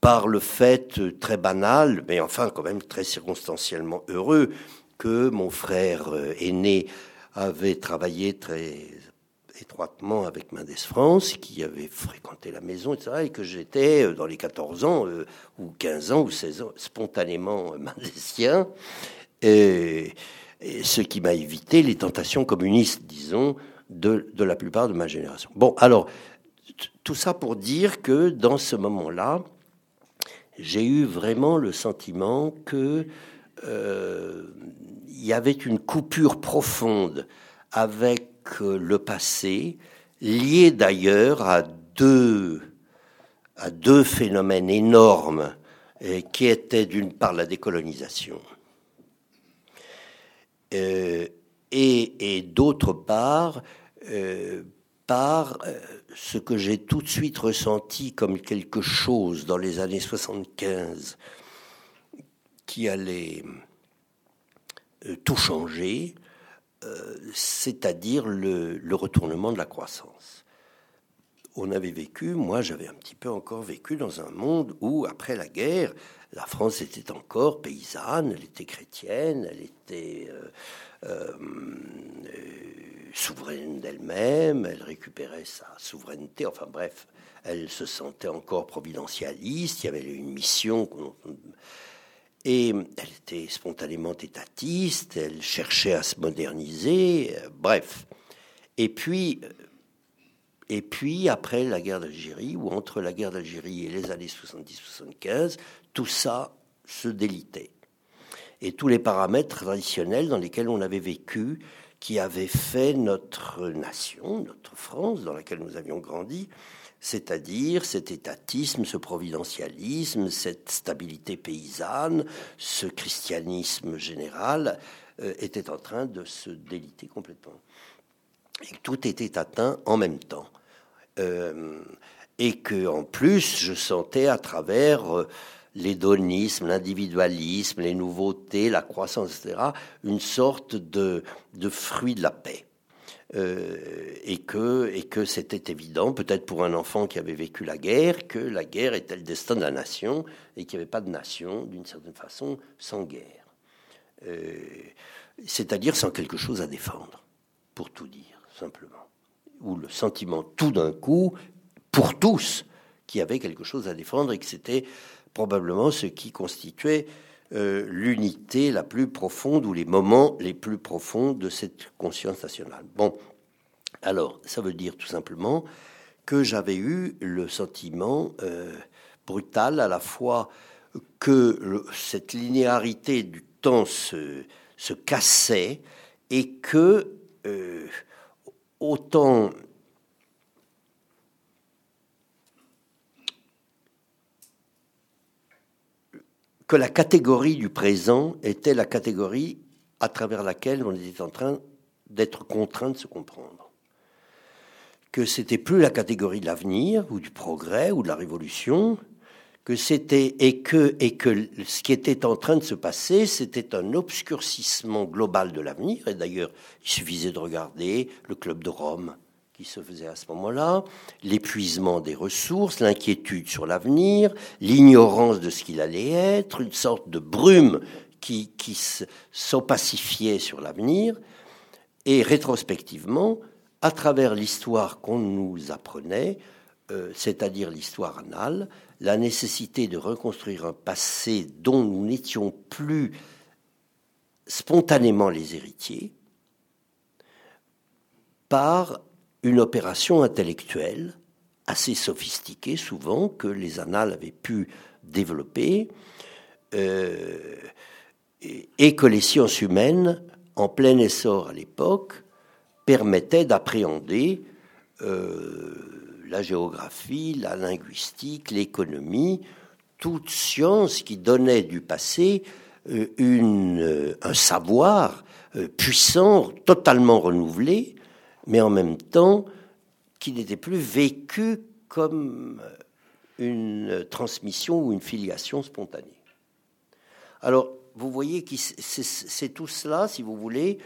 par le fait très banal, mais enfin quand même très circonstanciellement heureux, que mon frère euh, aîné avait travaillé très étroitement avec Mendes France, qui avait fréquenté la maison, etc., et que j'étais, euh, dans les 14 ans, euh, ou 15 ans, ou 16 ans, spontanément mendésien, et, ce qui m'a évité les tentations communistes, disons, de, de la plupart de ma génération. Bon, alors, tout ça pour dire que dans ce moment-là, j'ai eu vraiment le sentiment que euh, il y avait une coupure profonde avec euh, le passé, liée d'ailleurs à deux, phénomènes énormes euh, qui étaient d'une part la décolonisation et, et d'autre part par ce que j'ai tout de suite ressenti comme quelque chose dans les années 75 qui allait euh, tout changer, euh, c'est-à-dire le, retournement de la croissance. on avait vécu, moi j'avais un petit peu encore vécu dans un monde où, après la guerre, la France était encore paysanne, elle était chrétienne, elle était euh, souveraine d'elle-même, elle récupérait sa souveraineté, enfin bref, elle se sentait encore providentialiste, il y avait une mission. Et elle était spontanément étatiste, elle cherchait à se moderniser, bref. Et puis, et puis, après la guerre d'Algérie, ou entre la guerre d'Algérie et les années 70-75, tout ça se délitait. Et tous les paramètres traditionnels dans lesquels on avait vécu, qui avaient fait notre nation, notre France, dans laquelle nous avions grandi, c'est-à-dire cet étatisme, ce providentialisme, cette stabilité paysanne, ce christianisme général, euh, était en train de se déliter complètement. Tout était atteint en même temps. Euh, et que en plus, je sentais à travers euh, l'hédonisme, l'individualisme, les nouveautés, la croissance, etc., une sorte de, de fruit de la paix. Euh, et que et que c'était évident, peut-être pour un enfant qui avait vécu la guerre, que la guerre était le destin de la nation et qu'il n'y avait pas de nation, d'une certaine façon, sans guerre. C'est-à-dire sans quelque chose à défendre, pour tout dire, simplement ou le sentiment tout d'un coup, pour tous, qu'il y avait quelque chose à défendre et que c'était probablement ce qui constituait euh, l'unité la plus profonde ou les moments les plus profonds de cette conscience nationale. Bon, alors, ça veut dire tout simplement que j'avais eu le sentiment euh, brutal à la fois que cette linéarité du temps se, se cassait et que euh, autant que la catégorie du présent était la catégorie à travers laquelle on était en train d'être contraint de se comprendre. Que c'était plus la catégorie de l'avenir ou du progrès ou de la révolution, que c'était et que et que ce qui était en train de se passer, c'était un obscurcissement global de l'avenir. Et d'ailleurs, il suffisait de regarder le club de Rome qui se faisait à ce moment-là, l'épuisement des ressources, l'inquiétude sur l'avenir, l'ignorance de ce qu'il allait être, une sorte de brume qui, qui s'opacifiait sur l'avenir, et rétrospectivement, à travers l'histoire qu'on nous apprenait, euh, c'est-à-dire l'histoire anale, la nécessité de reconstruire un passé dont nous n'étions plus spontanément les héritiers, par une opération intellectuelle assez sophistiquée souvent que les annales avaient pu développer euh, et que les sciences humaines, en plein essor à l'époque, permettaient d'appréhender euh, la géographie, la linguistique, l'économie, toute science qui donnait du passé euh, un savoir puissant, totalement renouvelé, mais en même temps qui n'était plus vécu comme une transmission ou une filiation spontanée. Alors, vous voyez que c'est tout cela, si vous voulez,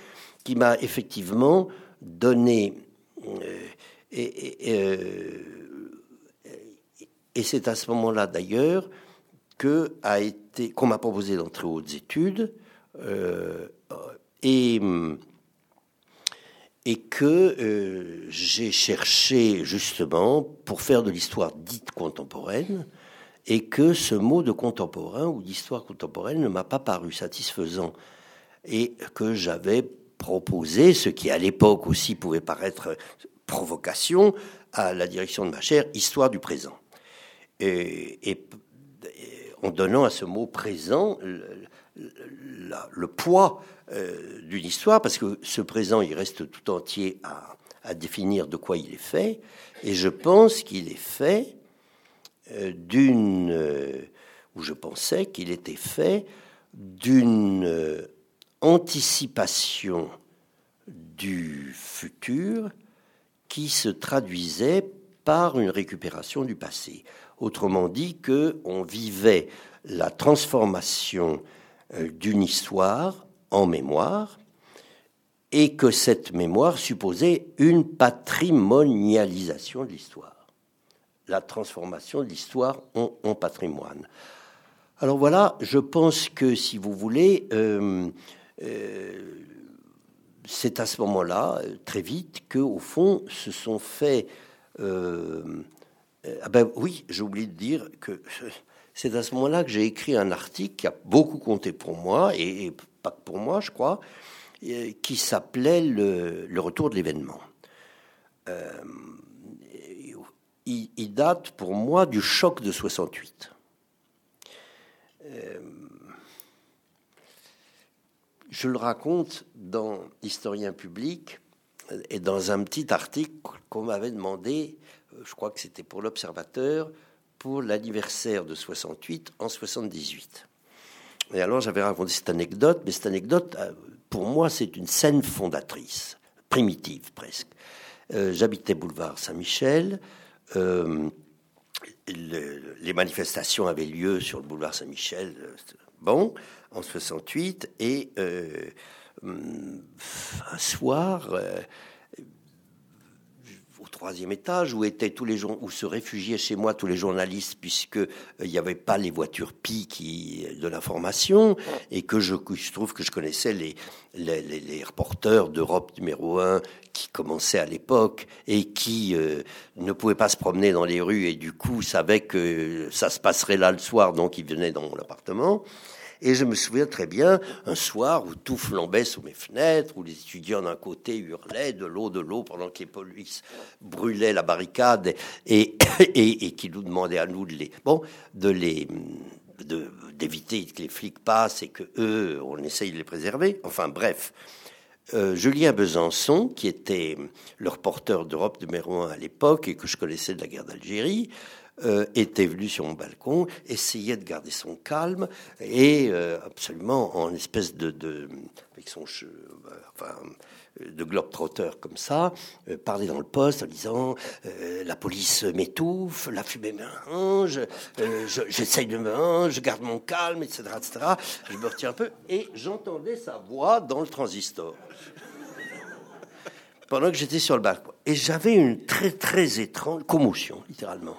qui m'a effectivement donné et, euh, et, c'est à ce moment-là d'ailleurs que a été qu'on m'a proposé d'entrer aux hautes études euh, et et que euh, j'ai cherché justement pour faire de l'histoire dite contemporaine et que ce mot de contemporain ou d'histoire contemporaine ne m'a pas paru satisfaisant et que j'avais proposé ce qui à l'époque aussi pouvait paraître provocation à la direction de ma chaire Histoire du présent. Et, en donnant à ce mot présent le, poids euh, d'une histoire, parce que ce présent, il reste tout entier à, définir de quoi il est fait, et je pense qu'il est fait euh, d'une, euh, ou je pensais qu'il était fait d'une anticipation du futur qui se traduisait par une récupération du passé. Autrement dit, que on vivait la transformation d'une histoire en mémoire et que cette mémoire supposait une patrimonialisation de l'histoire. la transformation de l'histoire en, patrimoine. Alors voilà, je pense que si vous voulez, euh, euh, c'est à ce moment-là, très vite, que au fond, se sont faits. ah ben oui, j'ai oublié de dire que c'est à ce moment-là que j'ai écrit un article qui a beaucoup compté pour moi, et, pas que pour moi, je crois, qui s'appelait le, retour de l'événement. Euh, il, date pour moi du choc de 68. Euh, je le raconte dans Historien public et dans un petit article qu'on m'avait demandé, euh, je crois que c'était pour l'Observateur, pour l'anniversaire de 68 en 78. Et alors j'avais raconté cette anecdote, mais cette anecdote, euh, pour moi, c'est une scène fondatrice, primitive presque. Euh, j'habitais boulevard Saint-Michel. Euh, les manifestations avaient lieu sur le boulevard Saint-Michel, bon, en 68, et un soir, troisième étage où étaient tous les gens, où se réfugiaient chez moi tous les journalistes, puisque euh, il n'y avait pas les voitures PI qui, de l'information, et que je, trouve que je connaissais les, les, les, reporters d'Europe numéro 1 qui commençaient à l'époque et qui euh, ne pouvaient pas se promener dans les rues et du coup savaient que ça se passerait là le soir, donc ils venaient dans mon appartement. Et je me souviens très bien un soir où tout flambait sous mes fenêtres, où les étudiants d'un côté hurlaient de l'eau, de l'eau, pendant que les polices brûlaient la barricade et, qui nous demandaient à nous de les, bon, de les, d'éviter que les flics passent et que eux, on essaye de les préserver. Enfin bref, euh, Julien Besançon, qui était le reporter d'Europe numéro un à l'époque et que je connaissais de la guerre d'Algérie, euh, était venu sur mon balcon, essayait de garder son calme et euh, absolument en espèce de, de avec son euh, de globe-trotteur comme ça, parler dans le poste en disant la police m'étouffe, la fumée m'arrange, j'essaye de me je garde mon calme, etc., etc. Je me retiens un peu et j'entendais sa voix dans le transistor pendant que j'étais sur le balcon. Et j'avais une très très étrange commotion, littéralement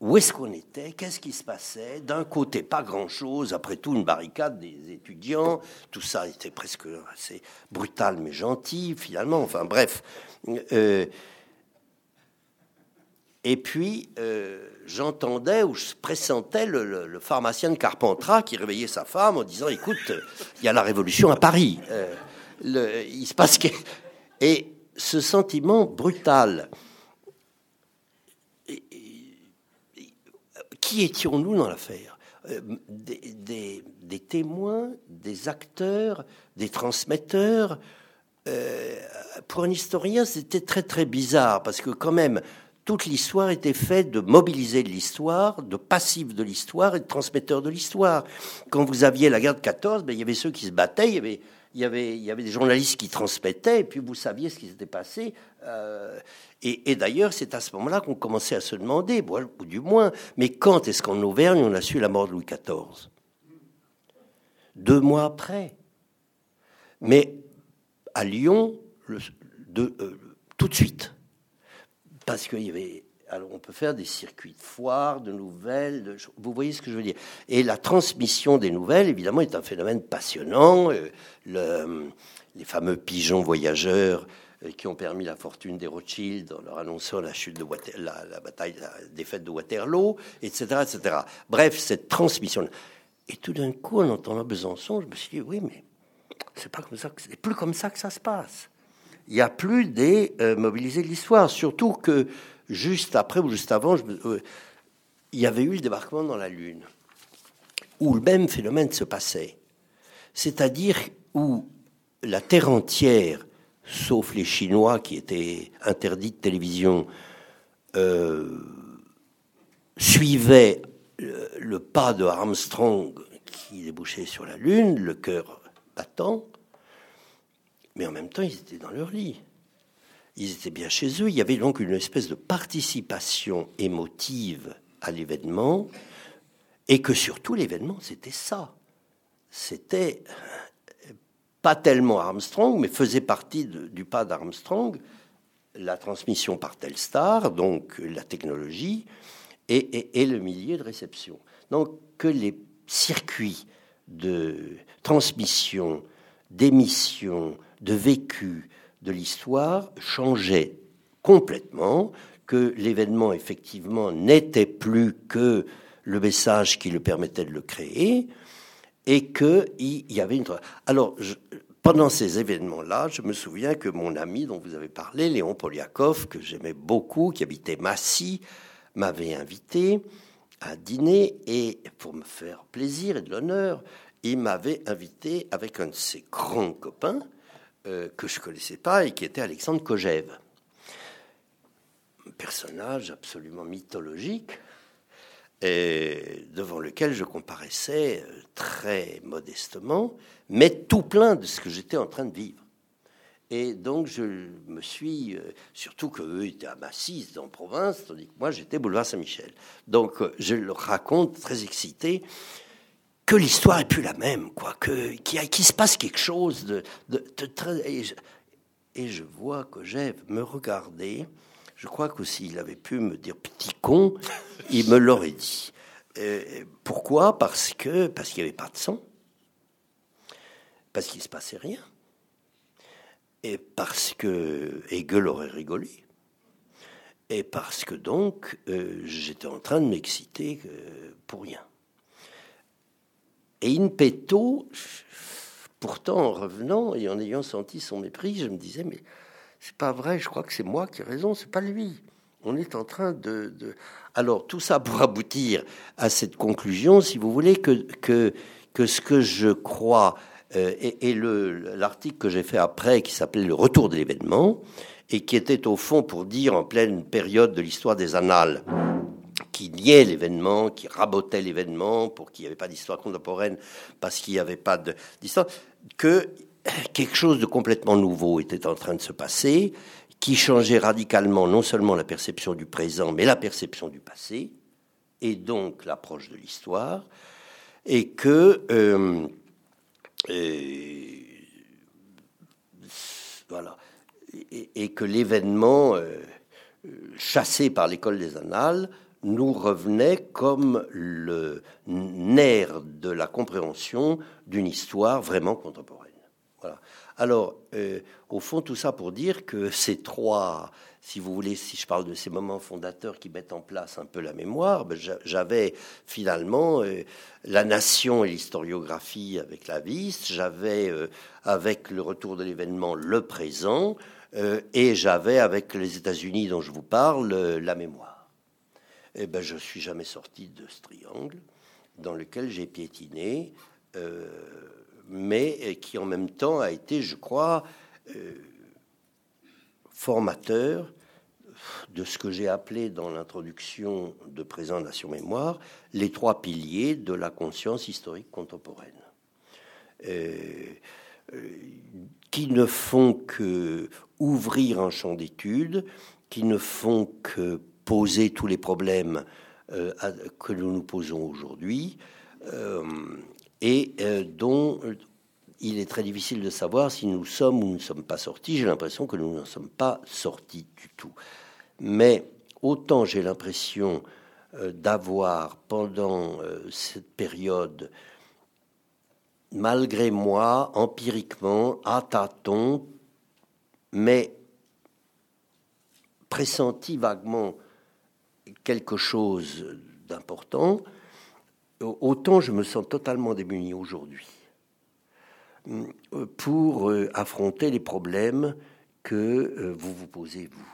où est-ce qu'on était, qu'est-ce qui se passait? D'un côté, pas grand-chose, après tout, une barricade des étudiants, tout ça était presque assez brutal mais gentil, finalement, enfin bref. Euh, et puis, euh, j'entendais ou je pressentais le, pharmacien de Carpentras qui réveillait sa femme en disant Écoute, il y a la révolution à Paris. Euh, il se passe que. Et ce sentiment brutal qui étions-nous dans l'affaire euh, des, témoins, des acteurs, des transmetteurs. Euh, pour un historien, c'était très très bizarre parce que quand même, toute l'histoire était faite de mobiliser de l'histoire, de passifs de l'histoire et de transmetteurs de l'histoire. Quand vous aviez la guerre de 14, ben, il y avait ceux qui se battaient, il y avait il y avait, il y avait des journalistes qui transmettaient, et puis vous saviez ce qui s'était passé. Euh, et, d'ailleurs, c'est à ce moment-là qu'on commençait à se demander, ou du moins, mais quand est-ce qu'en Auvergne on a su la mort de Louis XIV Deux mois après. Mais à Lyon, euh, tout de suite. Parce qu'il y avait alors on peut faire des circuits de foires, de nouvelles, vous voyez ce que je veux dire. Et la transmission des nouvelles, évidemment, est un phénomène passionnant. Euh, le, les fameux pigeons voyageurs euh, qui ont permis la fortune des Rothschild en leur annonçant la chute de la, bataille, la défaite de Waterloo, etc., etc. Bref, cette transmission. Et tout d'un coup, en entendant Besançon, je me suis dit, oui, mais c'est pas comme ça, c'est plus comme ça que ça se passe. Il n'y a plus des euh, mobilisés de l'histoire, surtout que juste après ou juste avant, euh, il y avait eu le débarquement dans la Lune, où le même phénomène se passait. C'est-à-dire où la Terre entière, sauf les Chinois qui étaient interdits de télévision, euh, suivait le, pas de Armstrong qui débouchait sur la Lune, le cœur battant, mais en même temps ils étaient dans leur lit ils étaient bien chez eux. Il y avait donc une espèce de participation émotive à l'événement, et que surtout l'événement, c'était ça. C'était pas tellement Armstrong, mais faisait partie du pas d'Armstrong, la transmission par Telstar, donc la technologie, et, le milieu de réception. Donc que les circuits de transmission, d'émission, de vécu de l'histoire changeaient complètement, que l'événement effectivement n'était plus que le message qui le permettait de le créer, et qu'il y avait une... Alors, pendant ces événements-là, je me souviens que mon ami dont vous avez parlé, Léon Poliakov, que j'aimais beaucoup, qui habitait Massy, m'avait invité à dîner et pour me faire plaisir et de l'honneur, il m'avait invité avec un de ses grands copains euh, que je connaissais pas et qui était Alexandre Kojève. Personnage absolument mythologique et devant lequel je comparaissais euh, très modestement, mais tout plein de ce que j'étais en train de vivre. Et donc je me suis, euh, surtout qu'eux étaient à Massy, en province, tandis que moi j'étais boulevard Saint-Michel. Donc je leur raconte très excité que l'histoire est plus la même, quoi, que qu'il se passe quelque chose de, de, très et je, et je, vois que j'ai me regarder. Je crois que s'il avait pu me dire petit con, il me l'aurait dit. Euh, pourquoi? Parce que parce qu'il n'y avait pas de sang, parce qu'il se passait rien et parce que Hegel aurait rigolé, et parce que donc euh, j'étais en train de m'exciter euh, pour rien. Et in petto, pourtant en revenant et en ayant senti son mépris, je me disais mais c'est pas vrai, je crois que c'est moi qui ai raison, c'est pas lui. On est en train de, alors tout ça pour aboutir à cette conclusion, si vous voulez que que que ce que je crois euh, et, l'article que j'ai fait après, qui s'appelait Le retour de l'événement, et qui était au fond pour dire en pleine période de l'histoire des annales, qui niait l'événement, qui rabotait l'événement pour qu'il n'y avait pas d'histoire contemporaine, parce qu'il n'y avait pas d'histoire, que quelque chose de complètement nouveau était en train de se passer, qui changeait radicalement non seulement la perception du présent, mais la perception du passé, et donc l'approche de l'histoire, et que euh, et, voilà. Et, que l'événement euh, chassé par l'école des annales nous revenait comme le nerf de la compréhension d'une histoire vraiment contemporaine. Voilà. Alors, euh, au fond, tout ça pour dire que ces trois si vous voulez, si je parle de ces moments fondateurs qui mettent en place un peu la mémoire, ben, j'avais finalement euh, la nation et l'historiographie avec la vis, j'avais euh, avec le retour de l'événement le présent, et j'avais avec les États-Unis dont je vous parle la mémoire. Eh ben, je suis jamais sorti de ce triangle dans lequel j'ai piétiné, mais qui en même temps a été, je crois, formateur de ce que j'ai appelé dans l'introduction de Présent Nation Mémoire les trois piliers de la conscience historique contemporaine, euh, euh, qui ne font que ouvrir un champ d'études, qui ne font que poser tous les problèmes euh, que nous nous posons aujourd'hui, et dont il est très difficile de savoir si nous sommes ou ne sommes pas sortis. J'ai l'impression que nous n'en sommes pas sortis du tout. Mais autant j'ai l'impression euh, d'avoir, pendant euh, cette période, malgré moi, empiriquement, à tâtons, mais pressenti vaguement quelque chose d'important, autant je me sens totalement démuni aujourd'hui pour euh, affronter les problèmes que vous vous posez, vous.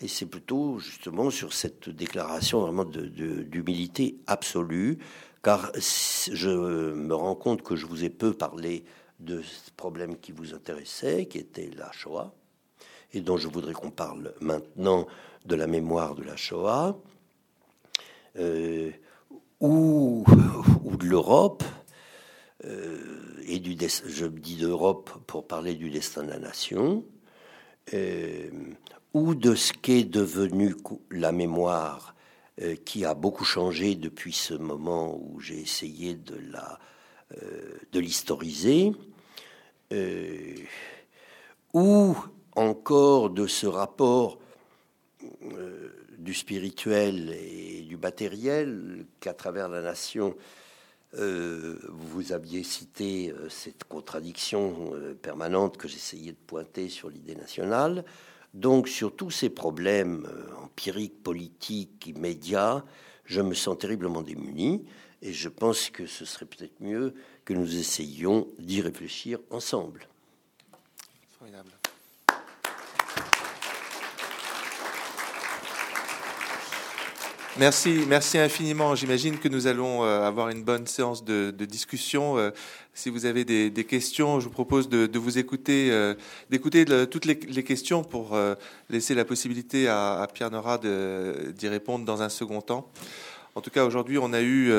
Et c'est plutôt justement sur cette déclaration vraiment d'humilité absolue, car je me rends compte que je vous ai peu parlé de ce problème qui vous intéressait, qui était la Shoah, et dont je voudrais qu'on parle maintenant de la mémoire de la Shoah, euh, ou, de l'Europe, euh, et je dis d'Europe pour parler du destin de la nation, euh, ou de ce qu'est devenu la mémoire qui a beaucoup changé depuis ce moment où j'ai essayé de l'historiser, ou encore de ce rapport du spirituel et du matériel qu'à travers la nation, euh, vous aviez cité euh, cette contradiction permanente que j'essayais de pointer sur l'idée nationale. Donc sur tous ces problèmes empiriques, politiques, immédiats, je me sens terriblement démuni et je pense que ce serait peut-être mieux que nous essayions d'y réfléchir ensemble. Merci, merci infiniment. J'imagine que nous allons euh, avoir une bonne séance de, discussion. Euh, si vous avez des, questions, je vous propose de, vous écouter, euh, d'écouter toutes les, questions pour laisser la possibilité à, Pierre Nora d'y répondre dans un second temps. En tout cas, aujourd'hui, on a eu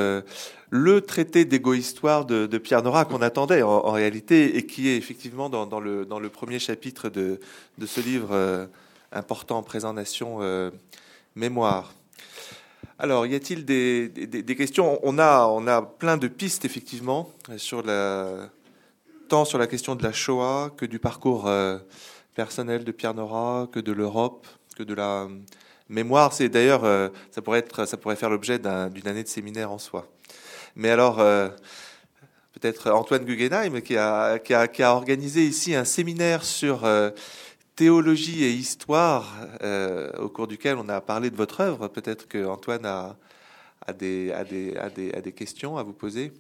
le traité d'égo-histoire de, Pierre Nora qu'on attendait en, réalité et qui est effectivement dans, le, premier chapitre de, ce livre important, Présent Nation Mémoire. Alors, y a-t-il des, questions? On a, plein de pistes, effectivement, sur la, tant sur la question de la Shoah que du parcours euh, personnel de Pierre Nora, que de l'Europe, que de la mémoire. C'est d'ailleurs, euh, ça, pourrait faire l'objet d'une année de séminaire en soi. Mais alors, euh, peut-être Antoine Guggenheim, qui a, organisé ici un séminaire sur théologie et histoire euh, au cours duquel on a parlé de votre œuvre. Peut-être que Antoine a, des, questions à vous poser.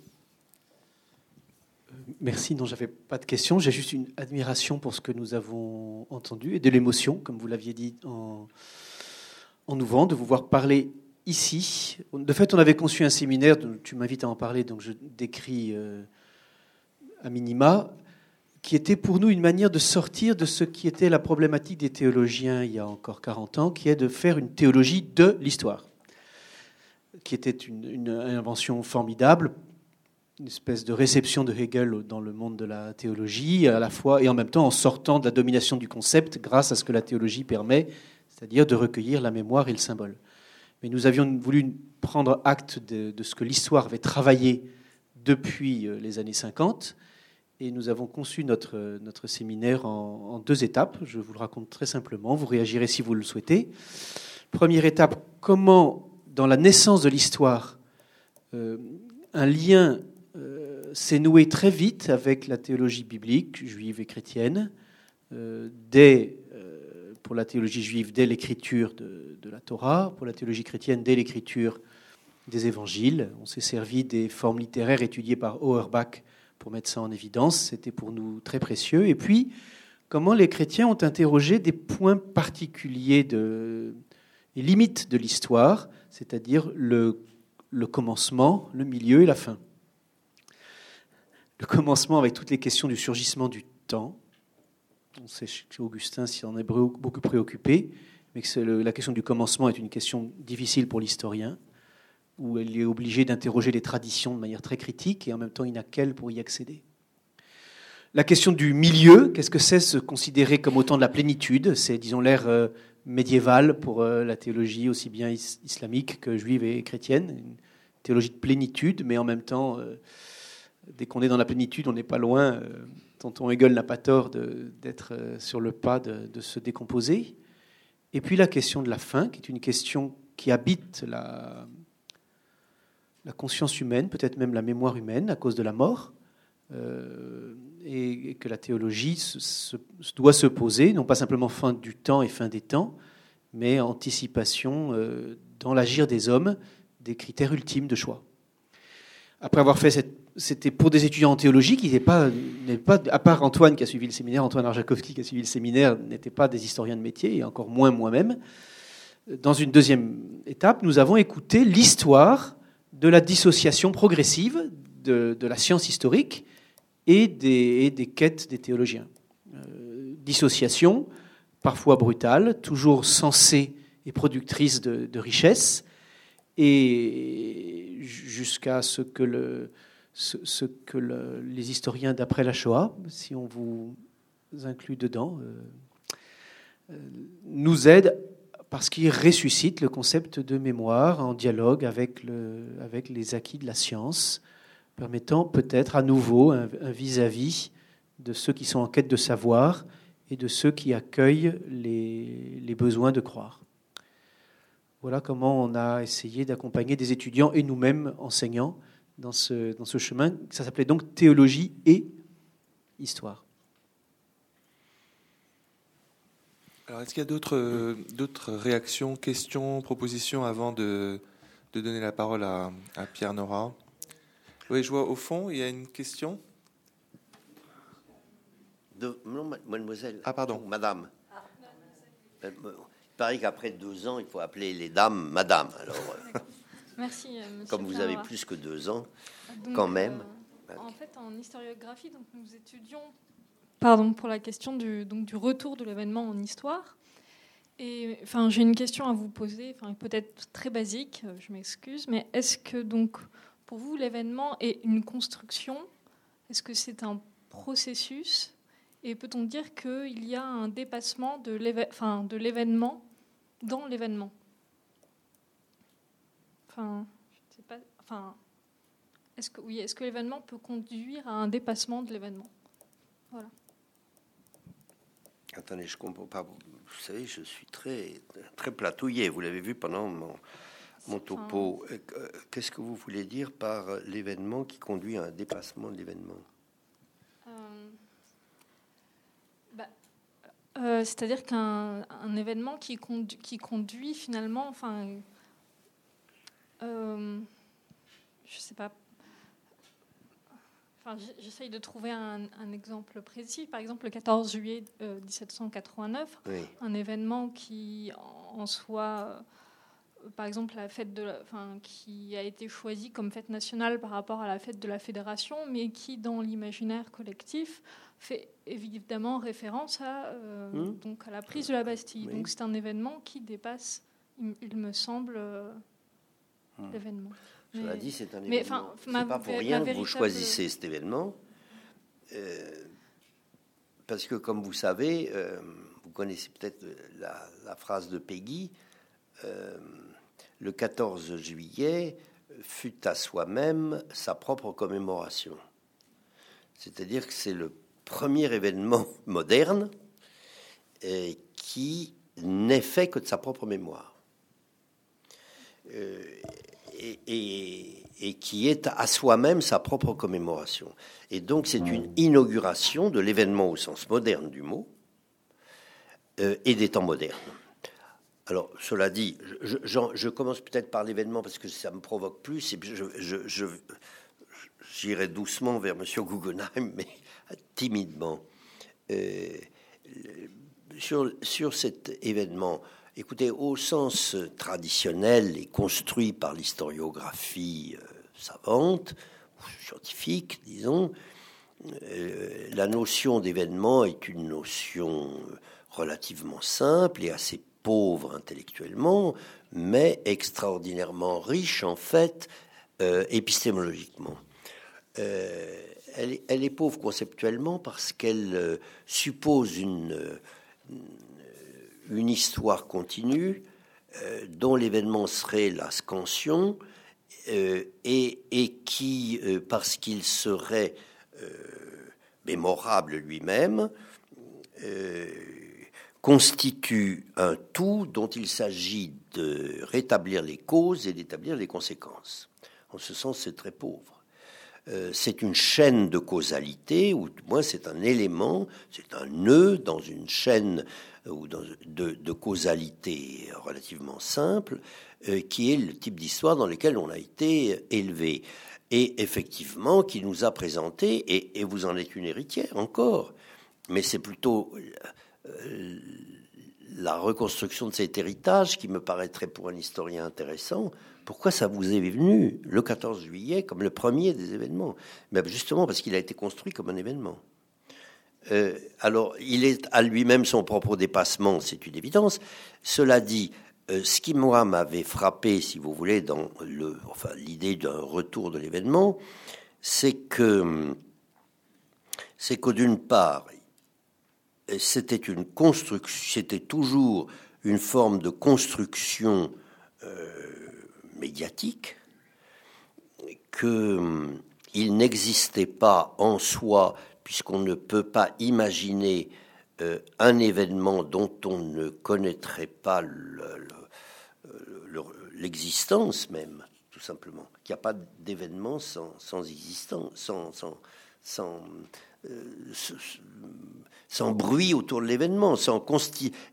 Merci, non, j'avais pas de questions. J'ai juste une admiration pour ce que nous avons entendu et de l'émotion, comme vous l'aviez dit en, en nous de vous voir parler ici. De fait, on avait conçu un séminaire, tu m'invites à en parler, donc je décris euh, à minima qui était pour nous une manière de sortir de ce qui était la problématique des théologiens il y a encore 40 ans, qui est de faire une théologie de l'histoire, qui était une, invention formidable, une espèce de réception de Hegel dans le monde de la théologie, à la fois et en même temps en sortant de la domination du concept grâce à ce que la théologie permet, c'est-à-dire de recueillir la mémoire et le symbole. Mais nous avions voulu prendre acte de, ce que l'histoire avait travaillé depuis euh, les années 50 et nous avons conçu notre, notre séminaire en, deux étapes. Je vous le raconte très simplement. Vous réagirez si vous le souhaitez. Première étape, comment, dans la naissance de l'histoire, euh, un lien euh, s'est noué très vite avec la théologie biblique, juive et chrétienne, euh, dès, pour la théologie juive, dès l'écriture de, la Torah, pour la théologie chrétienne, dès l'écriture des évangiles. On s'est servi des formes littéraires étudiées par Auerbach pour mettre ça en évidence. C'était pour nous très précieux. Et puis, comment les chrétiens ont interrogé des points particuliers de, et limites de l'histoire, c'est-à-dire le, commencement, le milieu et la fin. Le commencement avec toutes les questions du surgissement du temps. On sait chez Augustin s'il en est beaucoup préoccupé, mais que la question du commencement est une question difficile pour l'historien où elle est obligée d'interroger les traditions de manière très critique et en même temps il n'a qu'elle pour y accéder. La question du milieu, qu'est-ce que c'est se considérer comme autant de la plénitude? C'est, disons, l'ère euh, médiévale pour euh, la théologie aussi bien islamique que juive et chrétienne, une théologie de plénitude, mais en même temps, euh, dès qu'on est dans la plénitude, on n'est pas loin, tonton Hegel n'a pas tort d'être sur le pas de se décomposer. Et puis la question de la fin, qui est une question qui habite la, la conscience humaine, peut-être même la mémoire humaine à cause de la mort, euh, et, que la théologie doit se poser, non pas simplement fin du temps et fin des temps, mais anticipation euh, dans l'agir des hommes des critères ultimes de choix. Après avoir fait cette c'était pour des étudiants en théologie qui n'étaient pas, pas, à part Antoine qui a suivi le séminaire, Antoine Arjakovski qui a suivi le séminaire, n'étaient pas des historiens de métier, et encore moins moi-même. Dans une deuxième étape, nous avons écouté l'histoire de la dissociation progressive de, la science historique et des, quêtes des théologiens. Euh, dissociation, parfois brutale, toujours sensée et productrice de, richesse, et jusqu'à ce que, le, ce, que les historiens d'après la Shoah, si on vous inclut dedans, euh, euh, nous aident parce qu'il ressuscite le concept de mémoire en dialogue avec, le, avec les acquis de la science, permettant peut-être à nouveau un vis-à-vis de ceux qui sont en quête de savoir et de ceux qui accueillent les, besoins de croire. Voilà comment on a essayé d'accompagner des étudiants et nous-mêmes enseignants dans ce chemin. Ça s'appelait donc théologie et histoire. Alors, est-ce qu'il y a d'autres, d'autres réactions, questions, propositions avant de, de donner la parole à, à Pierre Nora? Oui, je vois au fond, il y a une question. De, non, mademoiselle. Ah, pardon. Madame. Euh, il paraît qu'après deux ans, il faut appeler les dames madame. Alors, euh, Merci. euh, monsieur comme vous avez plus que deux ans, Donc, quand même. euh, en fait, en historiographie, donc, nous étudions pardon, pour la question du, retour de l'événement en histoire. Enfin, j'ai une question à vous poser, peut-être très basique, euh, je m'excuse, mais est-ce que donc pour vous l'événement est une construction? Est-ce que c'est un processus? Et peut-on dire qu'il y a un dépassement de l'événement dans l'événement? Enfin, je sais pas. Enfin, est-ce que oui, est-ce que l'événement peut conduire à un dépassement de l'événement? Voilà. Attendez, je comprends pas. Vous savez, je suis très, très platouillé. Vous l'avez vu pendant mon, mon topo. Euh, euh, Qu'est-ce que vous voulez dire par euh, l'événement qui conduit à un dépassement de l'événement? Euh, bah, euh, C'est-à-dire qu'un un événement qui, condu- qui conduit finalement, enfin, euh, je sais pas. Enfin, j'essaye de trouver un, un exemple précis. Par exemple, le 14 juillet euh, 1789, Oui. un événement qui en soi, euh, par exemple la fête de, la- enfin, qui a été choisi comme fête nationale par rapport à la fête de la fédération, mais qui dans l'imaginaire collectif fait évidemment référence à euh, Hmm. donc à la prise de la Bastille. Oui. Donc c'est un événement qui dépasse, il, il me semble, euh, Hmm. l'événement. Cela dit, c'est un mais, événement. C'est pas pour rien que vous choisissez cet événement. euh, parce que, comme vous savez, euh, vous connaissez peut-être la, la phrase de Peggy euh, le 14 juillet fut à soi-même sa propre commémoration. C'est-à-dire que c'est le premier événement moderne euh, qui n'est fait que de sa propre mémoire. Euh, et, et- et qui est à soi-même sa propre commémoration. Et donc c'est une inauguration de l'événement au sens moderne du mot euh, et des temps modernes. Alors, cela dit, je, je- j'en- je commence peut-être par l'événement parce que ça me provoque plus, et je, j'irai doucement vers M. Guggenheim, mais timidement. Euh, sur, sur cet événement, écoutez, au sens traditionnel et construit par l'historiographie euh, savante, scientifique, disons, euh, la notion d'événement est une notion euh, relativement simple et assez pauvre intellectuellement, mais extraordinairement riche en fait euh, épistémologiquement. Euh, elle, est, pauvre conceptuellement parce qu'elle euh, suppose une, euh, une histoire continue euh, dont l'événement serait la scansion euh, et, qui, euh, parce qu'il serait mémorable lui-même, constitue un tout dont il s'agit de rétablir les causes et d'établir les conséquences. En ce sens, c'est très pauvre. C'est une chaîne de causalité, ou du moins c'est un élément, c'est un nœud dans une chaîne ou dans, de, causalité relativement simple, euh, qui est le type d'histoire dans lequel on a été élevé. Et effectivement, qui nous a présenté, et, et vous en êtes une héritière encore, mais c'est plutôt euh, la reconstruction de cet héritage qui me paraîtrait pour un historien intéressant. Pourquoi ça vous est venu le 14 juillet comme le premier des événements? Mais Justement parce qu'il a été construit comme un événement. Euh, alors, il est à lui-même son propre dépassement, c'est une évidence. Cela dit, euh, ce qui moi m'avait frappé, si vous voulez, dans l'idée d'un retour de l'événement, c'est que, d'une part, c'était toujours une forme de construction euh, médiatique, que hum, il n'existait pas en soi, puisqu'on ne peut pas imaginer un événement dont on ne connaîtrait pas l'existence même, tout simplement. Qu'il n'y a pas d'événement sans, existence, sans, sans, bruit autour de l'événement, sans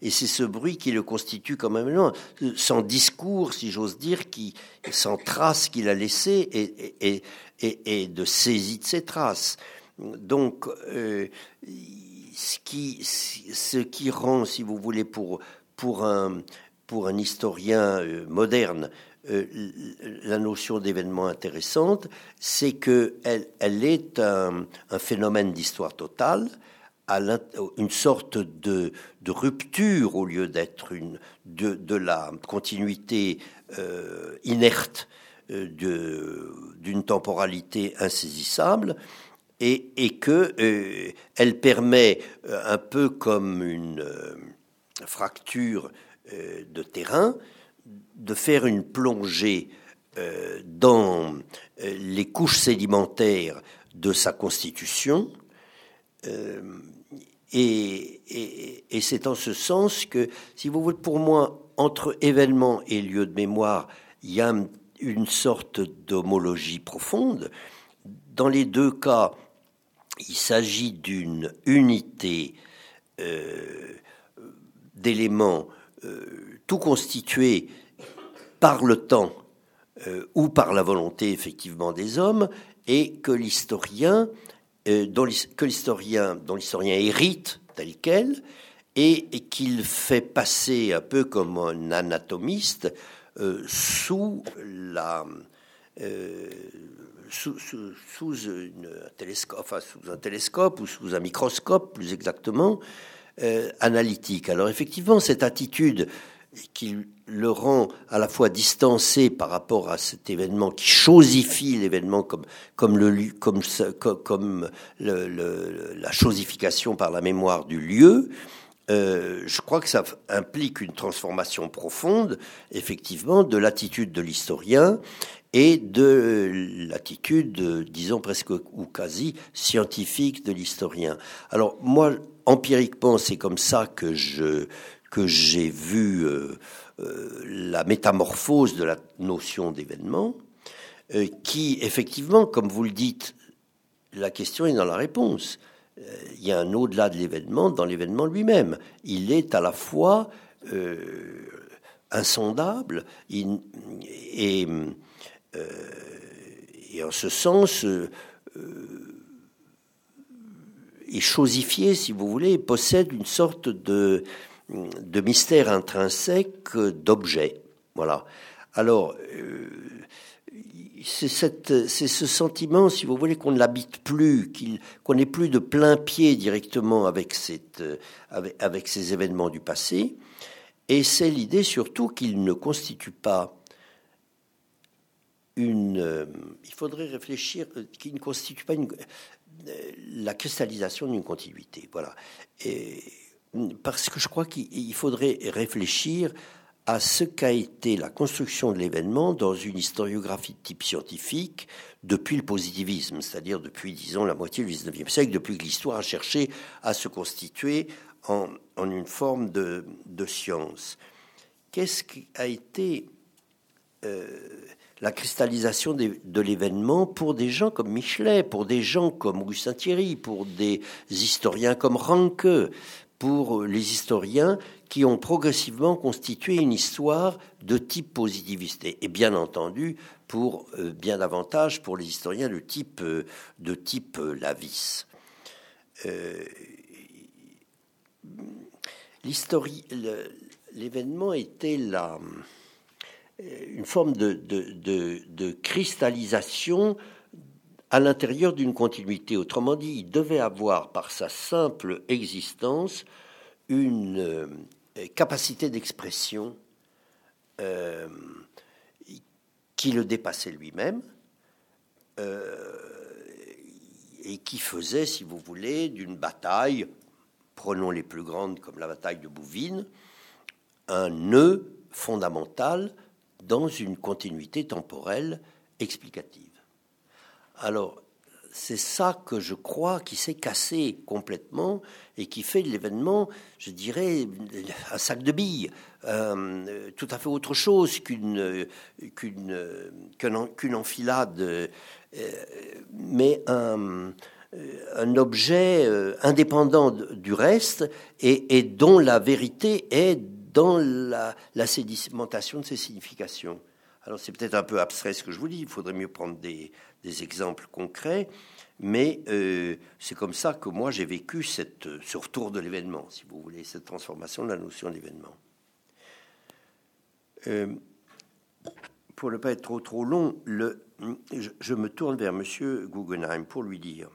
et c'est ce bruit qui le constitue comme un événement, sans discours, si j'ose dire, sans traces qu'il a laissées et, et, de saisie de ces traces. Donc, euh, ce, qui, rend, si vous voulez, pour, un, historien euh, moderne, euh, la notion d'événement intéressante, c'est qu'elle elle est un, phénomène d'histoire totale une sorte de, rupture au lieu d'être de, la continuité inerte d'une temporalité insaisissable et, et que euh, elle permet un peu comme une fracture de terrain de faire une plongée dans les couches sédimentaires de sa constitution et, c'est en ce sens que, si vous voulez, pour moi, entre événement et lieu de mémoire, il y a une sorte d'homologie profonde. Dans les deux cas, il s'agit d'une unité euh, d'éléments euh, tout constitués par le temps euh, ou par la volonté effectivement des hommes, et que l'historien dont, l'historien, dont l'historien hérite tel quel, et, qu'il fait passer un peu comme un anatomiste sous la euh, sous, un télescope, ou sous un microscope, plus exactement, analytique. Alors effectivement, cette attitude qui le rend à la fois distancé par rapport à cet événement, qui chosifie l'événement comme, comme, le, comme, comme la chosification par la mémoire du lieu, euh, je crois que ça implique une transformation profonde, effectivement, de l'attitude de l'historien et de l'attitude, disons presque ou quasi scientifique de l'historien. Alors moi, empiriquement, c'est comme ça que je que j'ai vu euh, euh, la métamorphose de la notion d'événement, euh, qui effectivement, comme vous le dites, la question est dans la réponse. il y a un au-delà de l'événement dans l'événement lui-même. Il est à la fois insondable et, et, en ce sens est chosifié, si vous voulez, possède une sorte de de mystère intrinsèque d'objet. Voilà. Alors, euh, c'est ce sentiment, si vous voulez, qu'on ne l'habite plus, qu'on n'est plus de plein pied directement avec, cette, avec, ces événements du passé. Et c'est l'idée surtout qu'il ne constitue pas Euh, il faudrait réfléchir, euh, qu'il ne constitue pas une, la cristallisation d'une continuité. Voilà. Et, parce que je crois qu'il faudrait réfléchir à ce qu'a été la construction de l'événement dans une historiographie de type scientifique depuis le positivisme, c'est-à-dire depuis, disons, la moitié du XIXe siècle, depuis que l'histoire a cherché à se constituer en, une forme de, science. Qu'est-ce qui a été euh, la cristallisation de l'événement pour des gens comme Michelet, pour des gens comme Augustin Thierry, pour des historiens comme Ranke, pour les historiens qui ont progressivement constitué une histoire de type positiviste. Et bien entendu, pour euh, bien davantage pour les historiens de type, euh, de type euh, Lavis. L'événement était la, une forme de, cristallisation à l'intérieur d'une continuité. Autrement dit, il devait avoir, par sa simple existence, une euh, capacité d'expression euh, qui le dépassait lui-même euh, et qui faisait, si vous voulez, d'une bataille, prenons les plus grandes comme la bataille de Bouvines, un nœud fondamental dans une continuité temporelle explicative. Alors, c'est ça que je crois qui s'est cassé complètement et qui fait de l'événement, je dirais, un sac de billes, euh, tout à fait autre chose qu'une qu'une enfilade, euh, mais un, objet euh, indépendant du reste et, dont la vérité est dans la, sédimentation de ses significations. Alors c'est peut-être un peu abstrait ce que je vous dis, il faudrait mieux prendre des, exemples concrets, mais euh, c'est comme ça que moi j'ai vécu ce retour de l'événement, si vous voulez, cette transformation de la notion d'événement. Euh, pour ne pas être trop long, le, je, me tourne vers Monsieur Guggenheim pour lui dire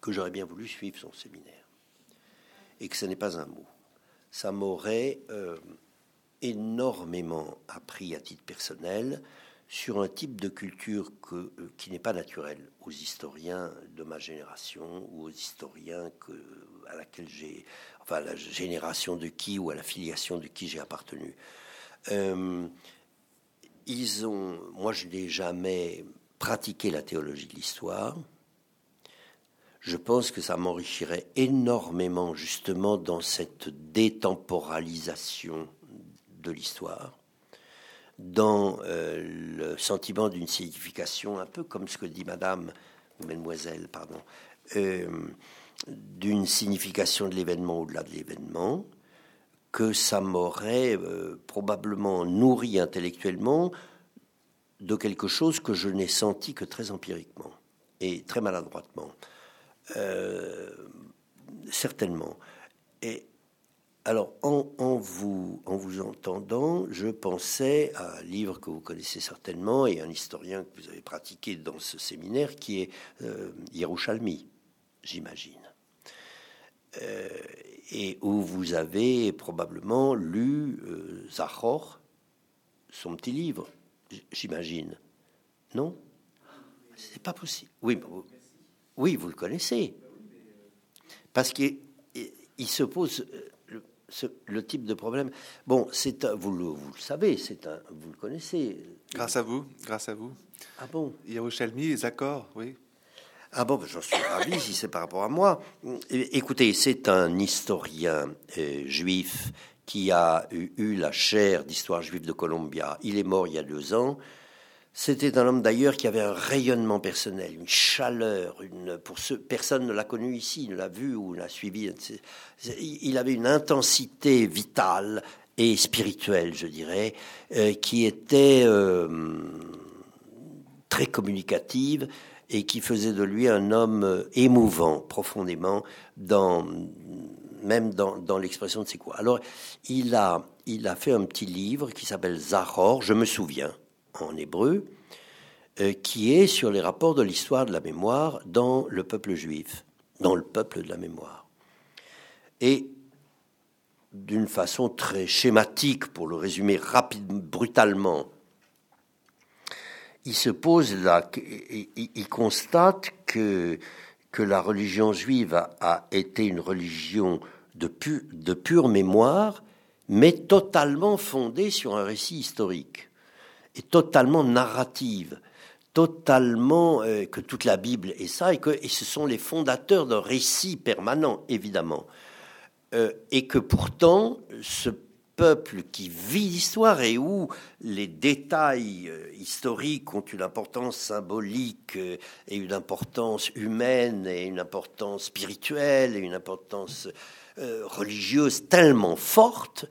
que j'aurais bien voulu suivre son séminaire et que ce n'est pas un mot. Ça m'aurait euh, énormément appris à titre personnel sur un type de culture euh, qui n'est pas naturel aux historiens de ma génération ou aux historiens à laquelle j'ai, enfin, la génération de qui ou à la filiation de qui j'ai appartenu. Euh, ils ont, moi, je n'ai jamais pratiqué la théologie de l'histoire. Je pense que ça m'enrichirait énormément justement dans cette détemporalisation de l'histoire dans euh, le sentiment d'une signification, un peu comme ce que dit Madame ou Mademoiselle, pardon, euh, d'une signification de l'événement au-delà de l'événement, que ça m'aurait euh, probablement nourri intellectuellement de quelque chose que je n'ai senti que très empiriquement et très maladroitement, certainement. Et alors, en, vous, en vous entendant, je pensais à un livre que vous connaissez certainement et un historien que vous avez pratiqué dans ce séminaire qui est euh, Yerushalmi, j'imagine. Euh, et où vous avez probablement lu euh, Zachor, son petit livre, j'imagine. Non? C'est pas possible. Oui, oui, vous le connaissez. Parce qu'il se pose le type de problème. Bon, c'est vous le, vous le savez, c'est un, vous le connaissez. Grâce à vous, grâce à vous. Ah bon? Yerushalmi et Zakor, oui. Ah bon, ben, j'en suis ravi si c'est par rapport à moi. Écoutez, c'est un historien euh, juif qui a eu, eu la chaire d'histoire juive de Columbia. Il est mort il y a deux ans. C'était un homme d'ailleurs qui avait un rayonnement personnel, une chaleur, une, pour ceux, personne ne l'a connu ici, ne l'a vu ou l'a suivi. Il avait une intensité vitale et spirituelle, je dirais, euh, qui était euh, très communicative et qui faisait de lui un homme émouvant profondément dans même dans, dans l'expression de ses quoi. Alors, il a, il a fait un petit livre qui s'appelle Zahor, je me souviens, en hébreu, euh, qui est sur les rapports de l'histoire de la mémoire dans le peuple juif, dans le peuple de la mémoire. Et d'une façon très schématique, pour le résumer rapidement, brutalement, il se pose là, il constate que, la religion juive a, été une religion de pure mémoire, mais totalement fondée sur un récit historique est totalement narrative, totalement euh, que toute la Bible est ça, et que ce sont les fondateurs d'un récit permanent, évidemment, euh, et que pourtant ce peuple qui vit l'histoire et où les détails euh, historiques ont une importance symbolique et une importance humaine et une importance spirituelle et une importance religieuse tellement forte,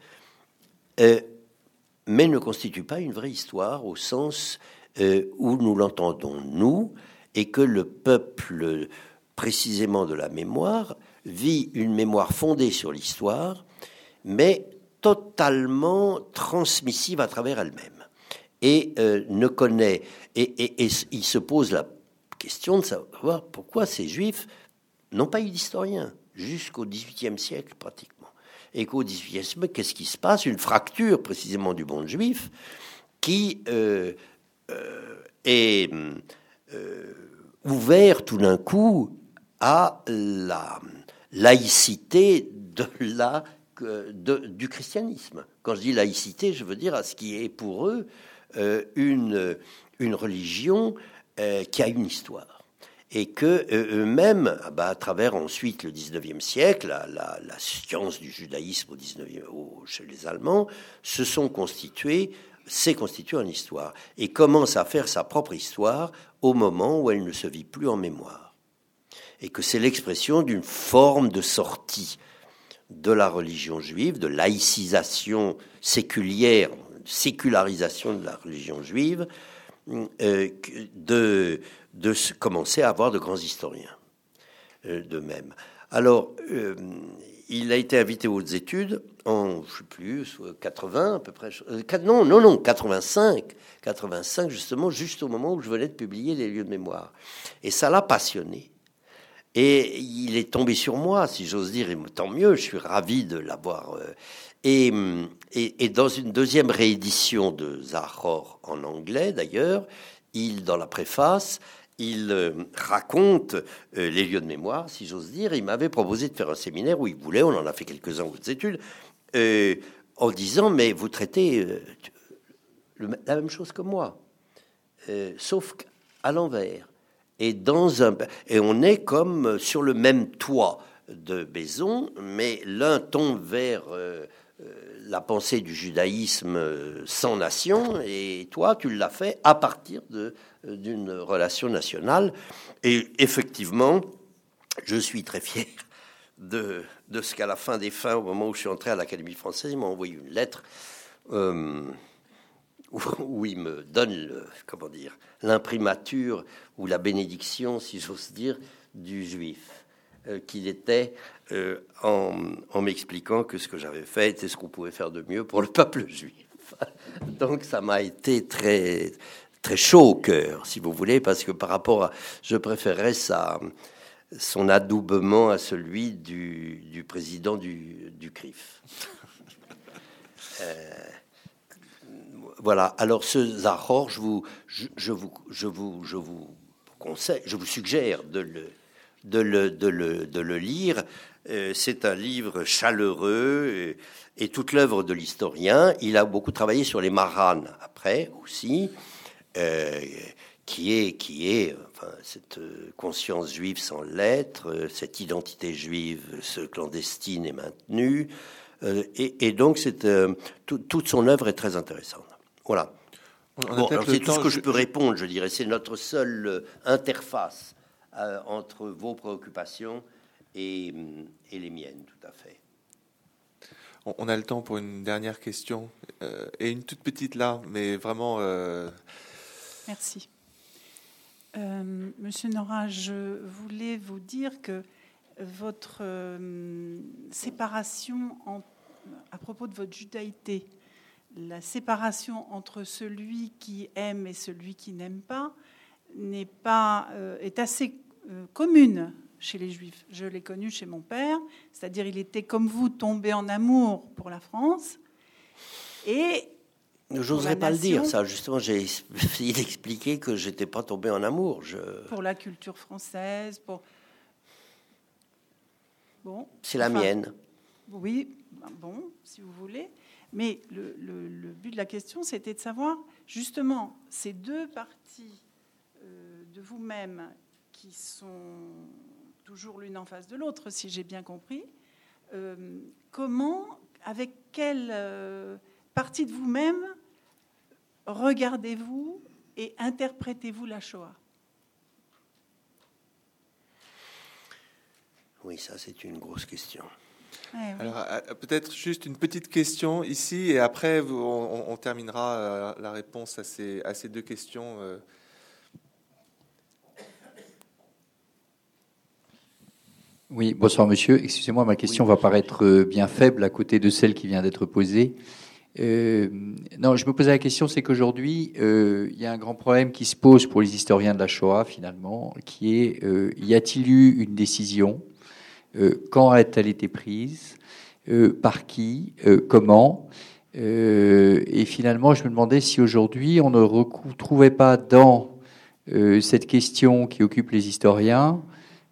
mais ne constitue pas une vraie histoire au sens euh, où nous l'entendons nous, et que le peuple précisément de la mémoire vit une mémoire fondée sur l'histoire, mais totalement transmissive à travers elle-même, et euh, ne connaît, et, il se pose la question de savoir pourquoi ces juifs n'ont pas eu d'historien jusqu'au XVIIIe siècle pratiquement et qu'au qu'est-ce qui se passe? Une fracture précisément du monde juif qui euh, euh, est euh, ouvert tout d'un coup à la laïcité du christianisme. Quand je dis laïcité, je veux dire à ce qui est pour eux une religion qui a une histoire. Et que eux-mêmes, ah bah, à travers ensuite le 19e siècle, la, science du judaïsme au 19e, chez les Allemands, se sont constitués, s'est constitué en histoire, et commence à faire sa propre histoire au moment où elle ne se vit plus en mémoire. Et que c'est l'expression d'une forme de sortie de la religion juive, de laïcisation séculière, sécularisation de la religion juive, euh, de, de commencer à avoir de grands historiens euh, de même. Alors, euh, il a été invité aux études en, je sais plus, 80 à peu près. non, non, non, 85. 85, justement, juste au moment où je venais de publier Les lieux de mémoire. Et ça l'a passionné. Et il est tombé sur moi, si j'ose dire, et tant mieux, je suis ravi de l'avoir. Et, et, dans une deuxième réédition de Zahor en anglais, d'ailleurs, il, dans la préface, il euh, raconte euh, les lieux de mémoire, si j'ose dire. Il m'avait proposé de faire un séminaire où il voulait, on en a fait quelques-uns aux études, euh, en disant Mais vous traitez la même chose que moi, sauf qu'à l'envers. Et, dans un, et on est comme sur le même toit de Maison, mais l'un tombe vers la pensée du judaïsme sans nation, et toi, tu l'as fait à partir de d'une relation nationale. Et effectivement, je suis très fier de, de ce qu'à la fin des fins, au moment où je suis entré à l'Académie française, il m'a envoyé une lettre euh, où, il me donne, comment dire, l'imprimature ou la bénédiction, si j'ose dire, du juif euh, qu'il était euh, en, m'expliquant que ce que j'avais fait était ce qu'on pouvait faire de mieux pour le peuple juif. Donc ça m'a été très très chaud au cœur, si vous voulez, parce que par rapport à, je préférerais sa, son adoubement à celui du, président du, du CRIF. Euh, voilà. Alors ce Zahor, je vous, je, vous, je vous, je vous conseille, je vous suggère de le, de le, de le, de le lire. Euh, c'est un livre chaleureux et, et toute l'œuvre de l'historien. Il a beaucoup travaillé sur les maranes après aussi. Euh, qui est, qui est enfin, cette conscience juive sans l'être, cette identité juive ce clandestine est maintenue, euh, et, donc c'est, euh, toute son œuvre est très intéressante. Voilà. c'est tout ce que je peux répondre, je dirais. C'est notre seule interface entre vos préoccupations et, et, les miennes, tout à fait. On a le temps pour une dernière question, et une toute petite là, mais vraiment Merci. Euh, Monsieur Nora, je voulais vous dire que votre euh, séparation à propos de votre judaïté, la séparation entre celui qui aime et celui qui n'aime pas, n'est pas euh, est assez commune chez les juifs. Je l'ai connu chez mon père, c'est-à-dire il était comme vous tombé en amour pour la France et J'oserais pas le dire, ça. Justement, j'ai essayé d'expliquer que j'étais pas tombé en amour. Je... Pour la culture française, pour. Bon. C'est la mienne. Oui, ben bon, si vous voulez. Mais le, le, but de la question, c'était de savoir, justement, ces deux parties euh, de vous-même qui sont toujours l'une en face de l'autre, si j'ai bien compris, euh, comment, avec quelle euh, partie de vous-même regardez-vous et interprétez-vous la Shoah? Oui, ça c'est une grosse question. Alors euh, peut-être juste une petite question ici et après on, terminera la réponse à ces, à ces deux questions. Oui, bonsoir monsieur. Excusez-moi, ma question va paraître bien faible à côté de celle qui vient d'être posée. Euh, non, je me posais la question, c'est qu'aujourd'hui, euh, il y a un grand problème qui se pose pour les historiens de la Shoah, finalement, qui est euh, y a-t-il eu une décision Quand a-t-elle été prise Par qui Comment Et finalement, je me demandais si aujourd'hui, on ne retrouvait pas dans cette question qui occupe les historiens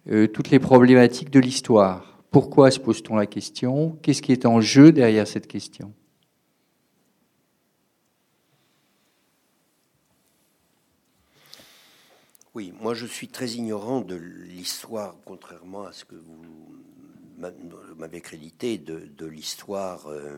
toutes les problématiques de l'histoire. Pourquoi se pose-t-on la question? Qu'est-ce qui est en jeu derrière cette question? Oui, moi je suis très ignorant de l'histoire, contrairement à ce que vous m'avez crédité, de, l'histoire euh,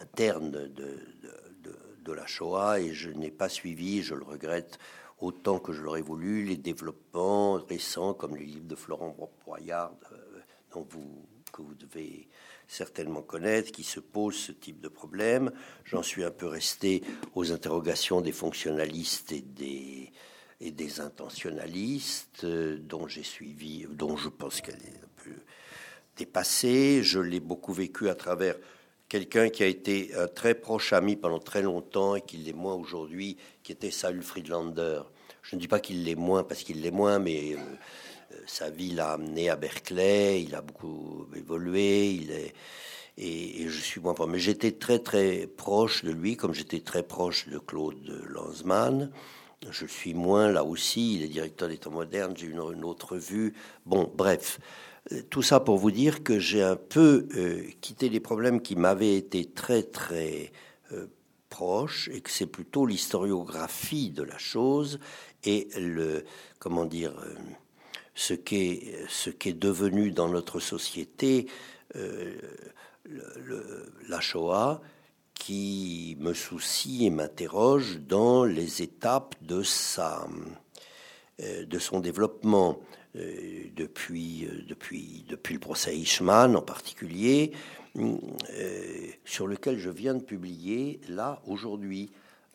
interne de, la Shoah, et je n'ai pas suivi, je le regrette, autant que je l'aurais voulu, les développements récents, comme les livres de Florent Broyard, euh, dont vous, que vous devez certainement connaître, qui se posent ce type de problème. J'en suis un peu resté aux interrogations des fonctionnalistes et des, et des intentionnalistes, euh, dont j'ai suivi, dont je pense qu'elle est un peu dépassée. Je l'ai beaucoup vécu à travers quelqu'un qui a été un très proche ami pendant très longtemps et qui l'est moins aujourd'hui, qui était Saul Friedlander. Je ne dis pas qu'il l'est moins parce qu'il l'est moins, mais euh, euh, sa vie l'a amené à Berkeley, il a beaucoup évolué, il est et, je suis moins Mais j'étais très très proche de lui, comme j'étais très proche de Claude Lanzmann. Je suis moins là aussi, il est directeur des temps modernes, j'ai une, une autre vue. Bon, bref, euh, tout ça pour vous dire que j'ai un peu quitté les problèmes qui m'avaient été très très proches et que c'est plutôt l'historiographie de la chose et le comment dire euh, ce qu'est devenu dans notre société euh, la Shoah qui me soucie et m'interroge dans les étapes de sa euh, de son développement depuis depuis depuis le procès Eichmann en particulier sur lequel je viens de publier là aujourd'hui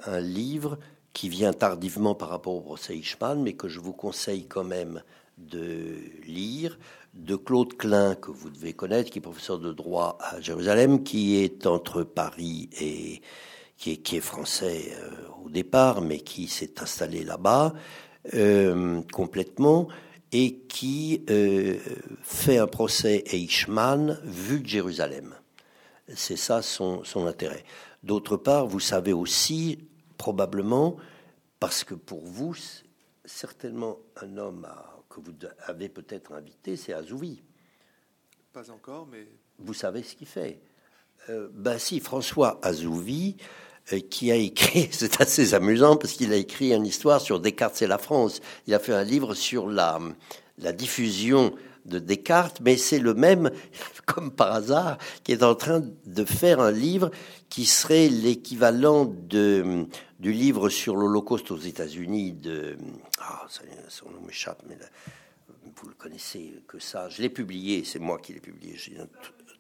un livre qui vient tardivement par rapport au procès Eichmann, mais que je vous conseille quand même de lire, de Claude Klein, que vous devez connaître, qui est professeur de droit à Jérusalem, qui est entre Paris et qui est, français euh, au départ, mais qui s'est installé là-bas euh, complètement et qui euh, fait un procès Eichmann vu de Jérusalem. C'est ça son, son intérêt. D'autre part, vous savez aussi, probablement parce que pour vous, certainement un homme que vous avez peut-être invité, c'est Azouvi. Pas encore, mais... Vous savez ce qu'il fait euh, Ben si, François Azouvi, qui a écrit, c'est assez amusant parce qu'il a écrit une histoire sur Descartes et la France. Il a fait un livre sur la, diffusion de Descartes, mais c'est le même, comme par hasard, qui est en train de faire un livre qui serait l'équivalent de, du livre sur l'Holocauste aux États-Unis de. Ah, son nom m'échappe, mais vous le connaissez que ça. Je l'ai publié, c'est moi qui l'ai publié. J'ai un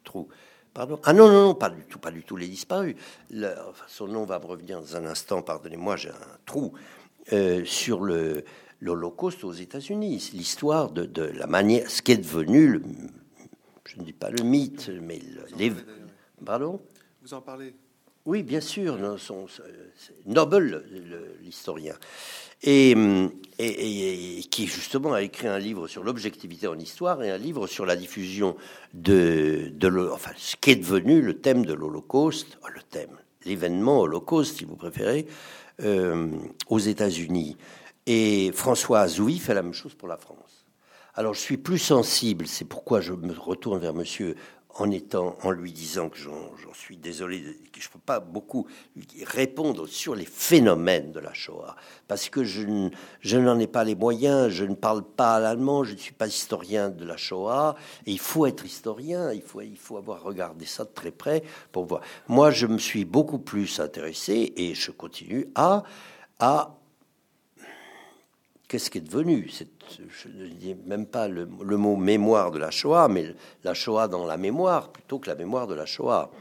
trou. Pardon Ah non, non, non, pas du tout, pas du tout, les disparus. son nom va me revenir dans un instant, pardonnez-moi, j'ai un trou. Euh, sur le, l'Holocauste aux États-Unis, l'histoire de, de, la manière, ce qui est devenu, le, je ne dis pas le mythe, mais les. Pardon Vous en parlez Oui, bien sûr, son, Noble, l'historien, et, et, qui justement a écrit un livre sur l'objectivité en histoire et un livre sur la diffusion de, enfin, ce qui est devenu le thème de l'Holocauste, oh, le thème, l'événement Holocauste, si vous préférez, euh, aux États-Unis. Et François Azouy fait la même chose pour la France. Alors je suis plus sensible, c'est pourquoi je me retourne vers monsieur en étant, en lui disant que j'en suis désolé, que je ne peux pas beaucoup répondre sur les phénomènes de la Shoah, parce que je, n'en ai pas les moyens, je ne parle pas l'allemand, je ne suis pas historien de la Shoah, et il faut être historien, il faut, avoir regardé ça de très près pour voir. Moi, je me suis beaucoup plus intéressé, et je continue à qu'est-ce qui est devenu Je ne dis même pas le, mot mémoire de la Shoah, mais la Shoah dans la mémoire plutôt que la mémoire de la Shoah.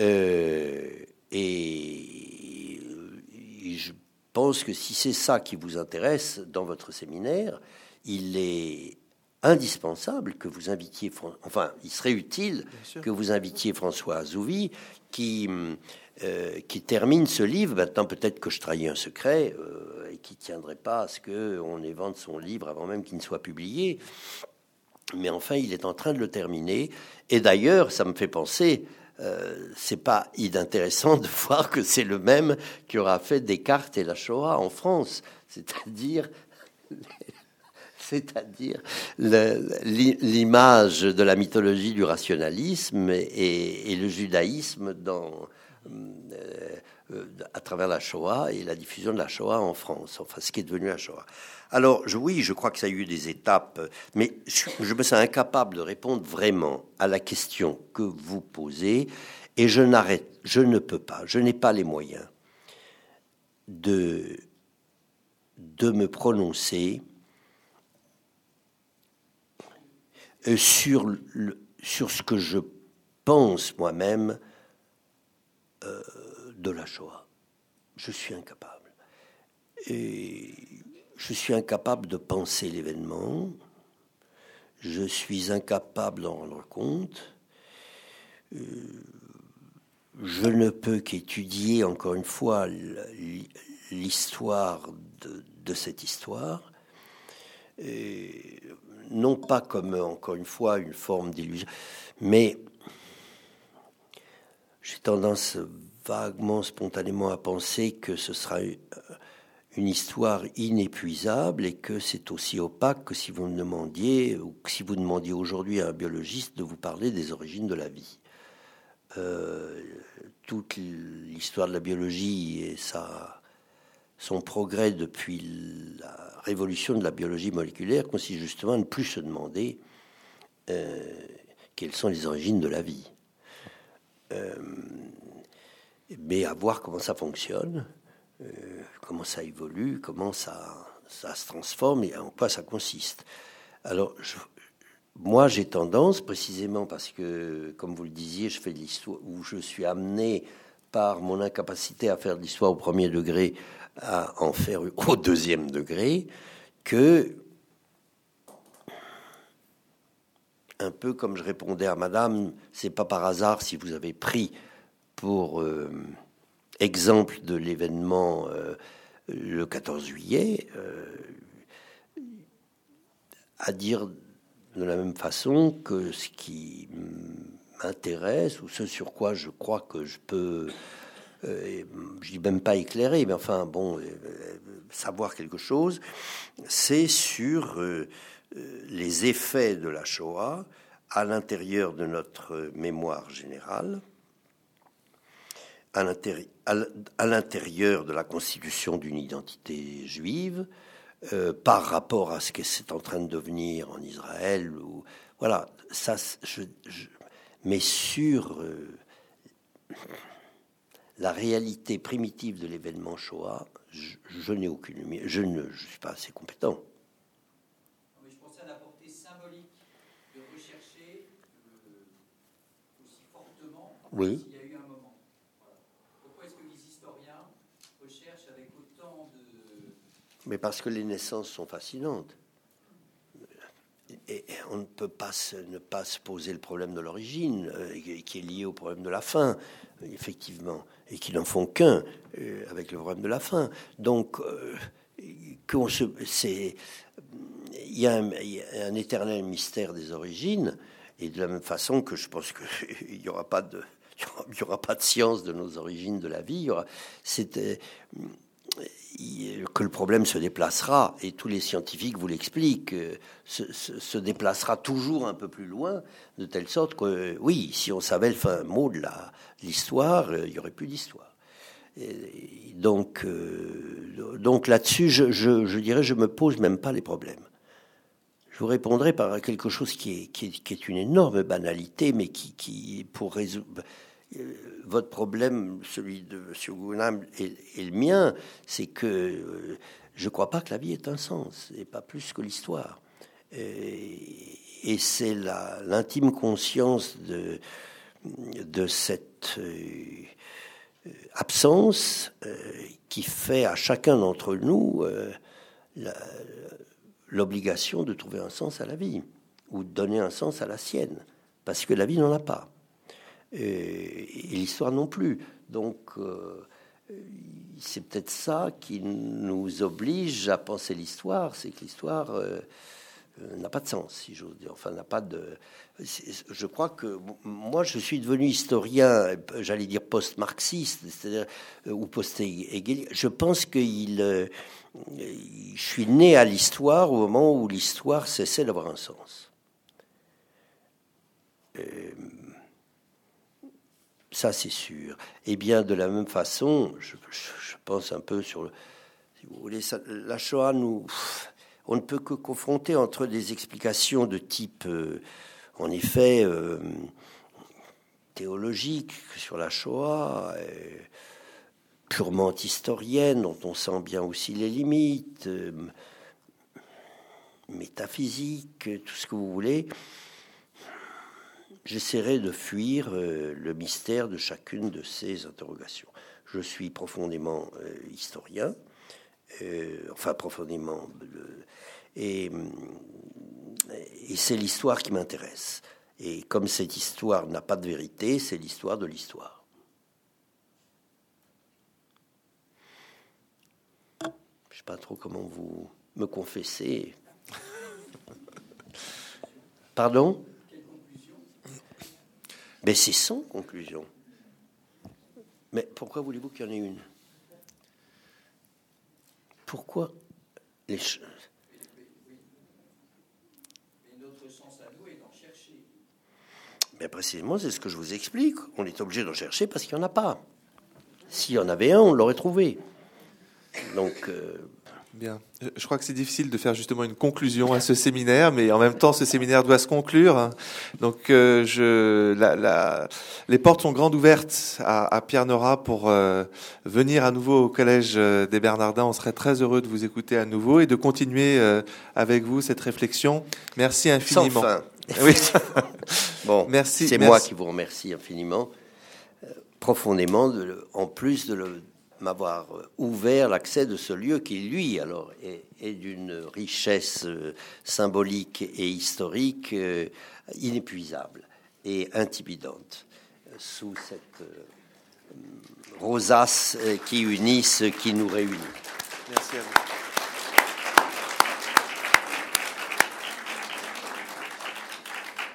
Euh, et, je pense que si c'est ça qui vous intéresse dans votre séminaire, il est indispensable que vous invitiez, enfin, il serait utile que vous invitiez François Azouvi, qui, euh, qui termine ce livre. Maintenant, peut-être que je trahis un secret. Euh, qui tiendrait pas à ce qu'on évente son livre avant même qu'il ne soit publié. Mais enfin, il est en train de le terminer. Et d'ailleurs, ça me fait penser, euh, c'est pas inintéressant de voir que c'est le même qui aura fait Descartes et la Shoah en France, c'est-à-dire c'est-à-dire l'image de la mythologie du rationalisme et, le judaïsme dans, euh, euh, travers la Shoah et la diffusion de la Shoah en France, enfin ce qui est devenu la Shoah. Alors oui, je crois que ça a eu des étapes, mais je me sens incapable de répondre vraiment à la question que vous posez et je n'arrête, je ne peux pas, je n'ai pas les moyens de, de me prononcer euh, sur, le, sur ce que je pense moi-même euh, de la Shoah. Je suis incapable. Et je suis incapable de penser l'événement. Je suis incapable d'en rendre compte. Euh, je ne peux qu'étudier, encore une fois, l'histoire de, cette histoire. Non pas comme, encore une fois, une forme d'illusion, mais j'ai tendance vaguement, spontanément à penser que ce sera une histoire inépuisable et que c'est aussi opaque que si vous me demandiez, ou si vous demandiez aujourd'hui à un biologiste de vous parler des origines de la vie. Euh, toute l'histoire de la biologie et son progrès depuis la révolution de la biologie moléculaire consiste justement à ne plus se demander euh, quelles sont les origines de la vie, euh, mais à voir comment ça fonctionne, comment ça évolue, comment ça, ça se transforme et en quoi ça consiste. Alors, moi, j'ai tendance, précisément parce que, comme vous le disiez, je fais de l'histoire, où je suis amené par mon incapacité à faire de l'histoire au premier degré, à en faire au deuxième degré, que, un peu comme je répondais à Madame, c'est pas par hasard si vous avez pris pour euh, exemple de l'événement euh, le 14 juillet, euh, à dire de la même façon que ce qui m'intéresse ou ce sur quoi je crois que je peux, euh, je dis même pas éclairer, mais enfin bon, euh, savoir quelque chose, c'est sur euh, les effets de la Shoah à l'intérieur de notre mémoire générale, à l'intérieur de la constitution d'une identité juive, euh, par rapport à ce que c'est en train de devenir en Israël. Ou, voilà, ça, je, mais sur euh, la réalité primitive de l'événement Shoah, je, n'ai aucune, je ne je suis pas assez compétent. je pensais à la portée symbolique de rechercher euh, aussi fortement. Oui. Mais parce que les naissances sont fascinantes. Et on ne peut pas ne pas se poser le problème de l'origine, euh, qui est lié au problème de la fin, effectivement, et qui n'en font qu'un euh, avec le problème de la fin. Donc, euh, c'est, il y, a un éternel mystère des origines, et de la même façon que je pense qu'il n'y aura pas de, il aura pas de science de nos origines de la vie. Il y aura, c'était que le problème se déplacera, et tous les scientifiques vous l'expliquent, euh, se, déplacera toujours un peu plus loin, de telle sorte que, oui, si on savait le fin mot de l'histoire, euh, il n'y aurait plus d'histoire. Donc, euh, donc là-dessus, je, je, dirais, je me pose même pas les problèmes. Je vous répondrai par quelque chose qui est, qui est, une énorme banalité, mais qui, qui pour résoudre votre problème, celui de M. Gounam et, le mien, c'est que euh, je ne crois pas que la vie ait un sens, et pas plus que l'histoire. Et, c'est l'intime conscience de, cette euh, absence euh, qui fait à chacun d'entre nous l'obligation de trouver un sens à la vie, ou de donner un sens à la sienne, parce que la vie n'en a pas et, l'histoire non plus. Donc, euh, c'est peut-être ça qui nous oblige à penser l'histoire, c'est que l'histoire euh, euh, n'a pas de sens, si j'ose dire. Enfin, n'a pas de. Je crois que moi, je suis devenu historien, j'allais dire post-marxiste, c'est-à-dire ou post Je pense que il, je suis né à l'histoire au moment où l'histoire cessait d'avoir un sens. Ça, c'est sûr. Et bien, de la même façon, je, pense un peu sur la Shoah, nous, on ne peut que confronter entre des explications de type, euh, en effet, euh, théologique sur la Shoah, purement historienne, dont on sent bien aussi les limites, euh, métaphysique, tout ce que vous voulez j'essaierai de fuir euh, le mystère de chacune de ces interrogations. Je suis profondément euh, historien, euh, enfin profondément, et, et c'est l'histoire qui m'intéresse. Et comme cette histoire n'a pas de vérité, c'est l'histoire de l'histoire. Je ne sais pas trop comment vous me confessez. Pardon? Mais c'est sans conclusion. Mais pourquoi voulez-vous qu'il y en ait une? Pourquoi les choses. Mais précisément, c'est ce que je vous explique. On est obligé d'en chercher parce qu'il n'y en a pas. S'il y en avait un, on l'aurait trouvé. Donc, euh, Bien. Je crois que c'est difficile de faire justement une conclusion à ce séminaire, mais en même temps, ce séminaire doit se conclure. Donc, euh, je, la, la, les portes sont grandes ouvertes à, à Pierre Nora pour euh, venir à nouveau au Collège euh, des Bernardins. On serait très heureux de vous écouter à nouveau et de continuer avec vous cette réflexion. Merci infiniment. Sans fin. Oui. bon, merci. C'est moi qui vous remercie infiniment, profondément, de, en plus de le m'avoir ouvert l'accès de ce lieu qui, lui, alors, est, d'une richesse euh, symbolique et historique euh, inépuisable et intimidante sous cette euh, rosace qui unit ce qui nous réunit. Merci à vous.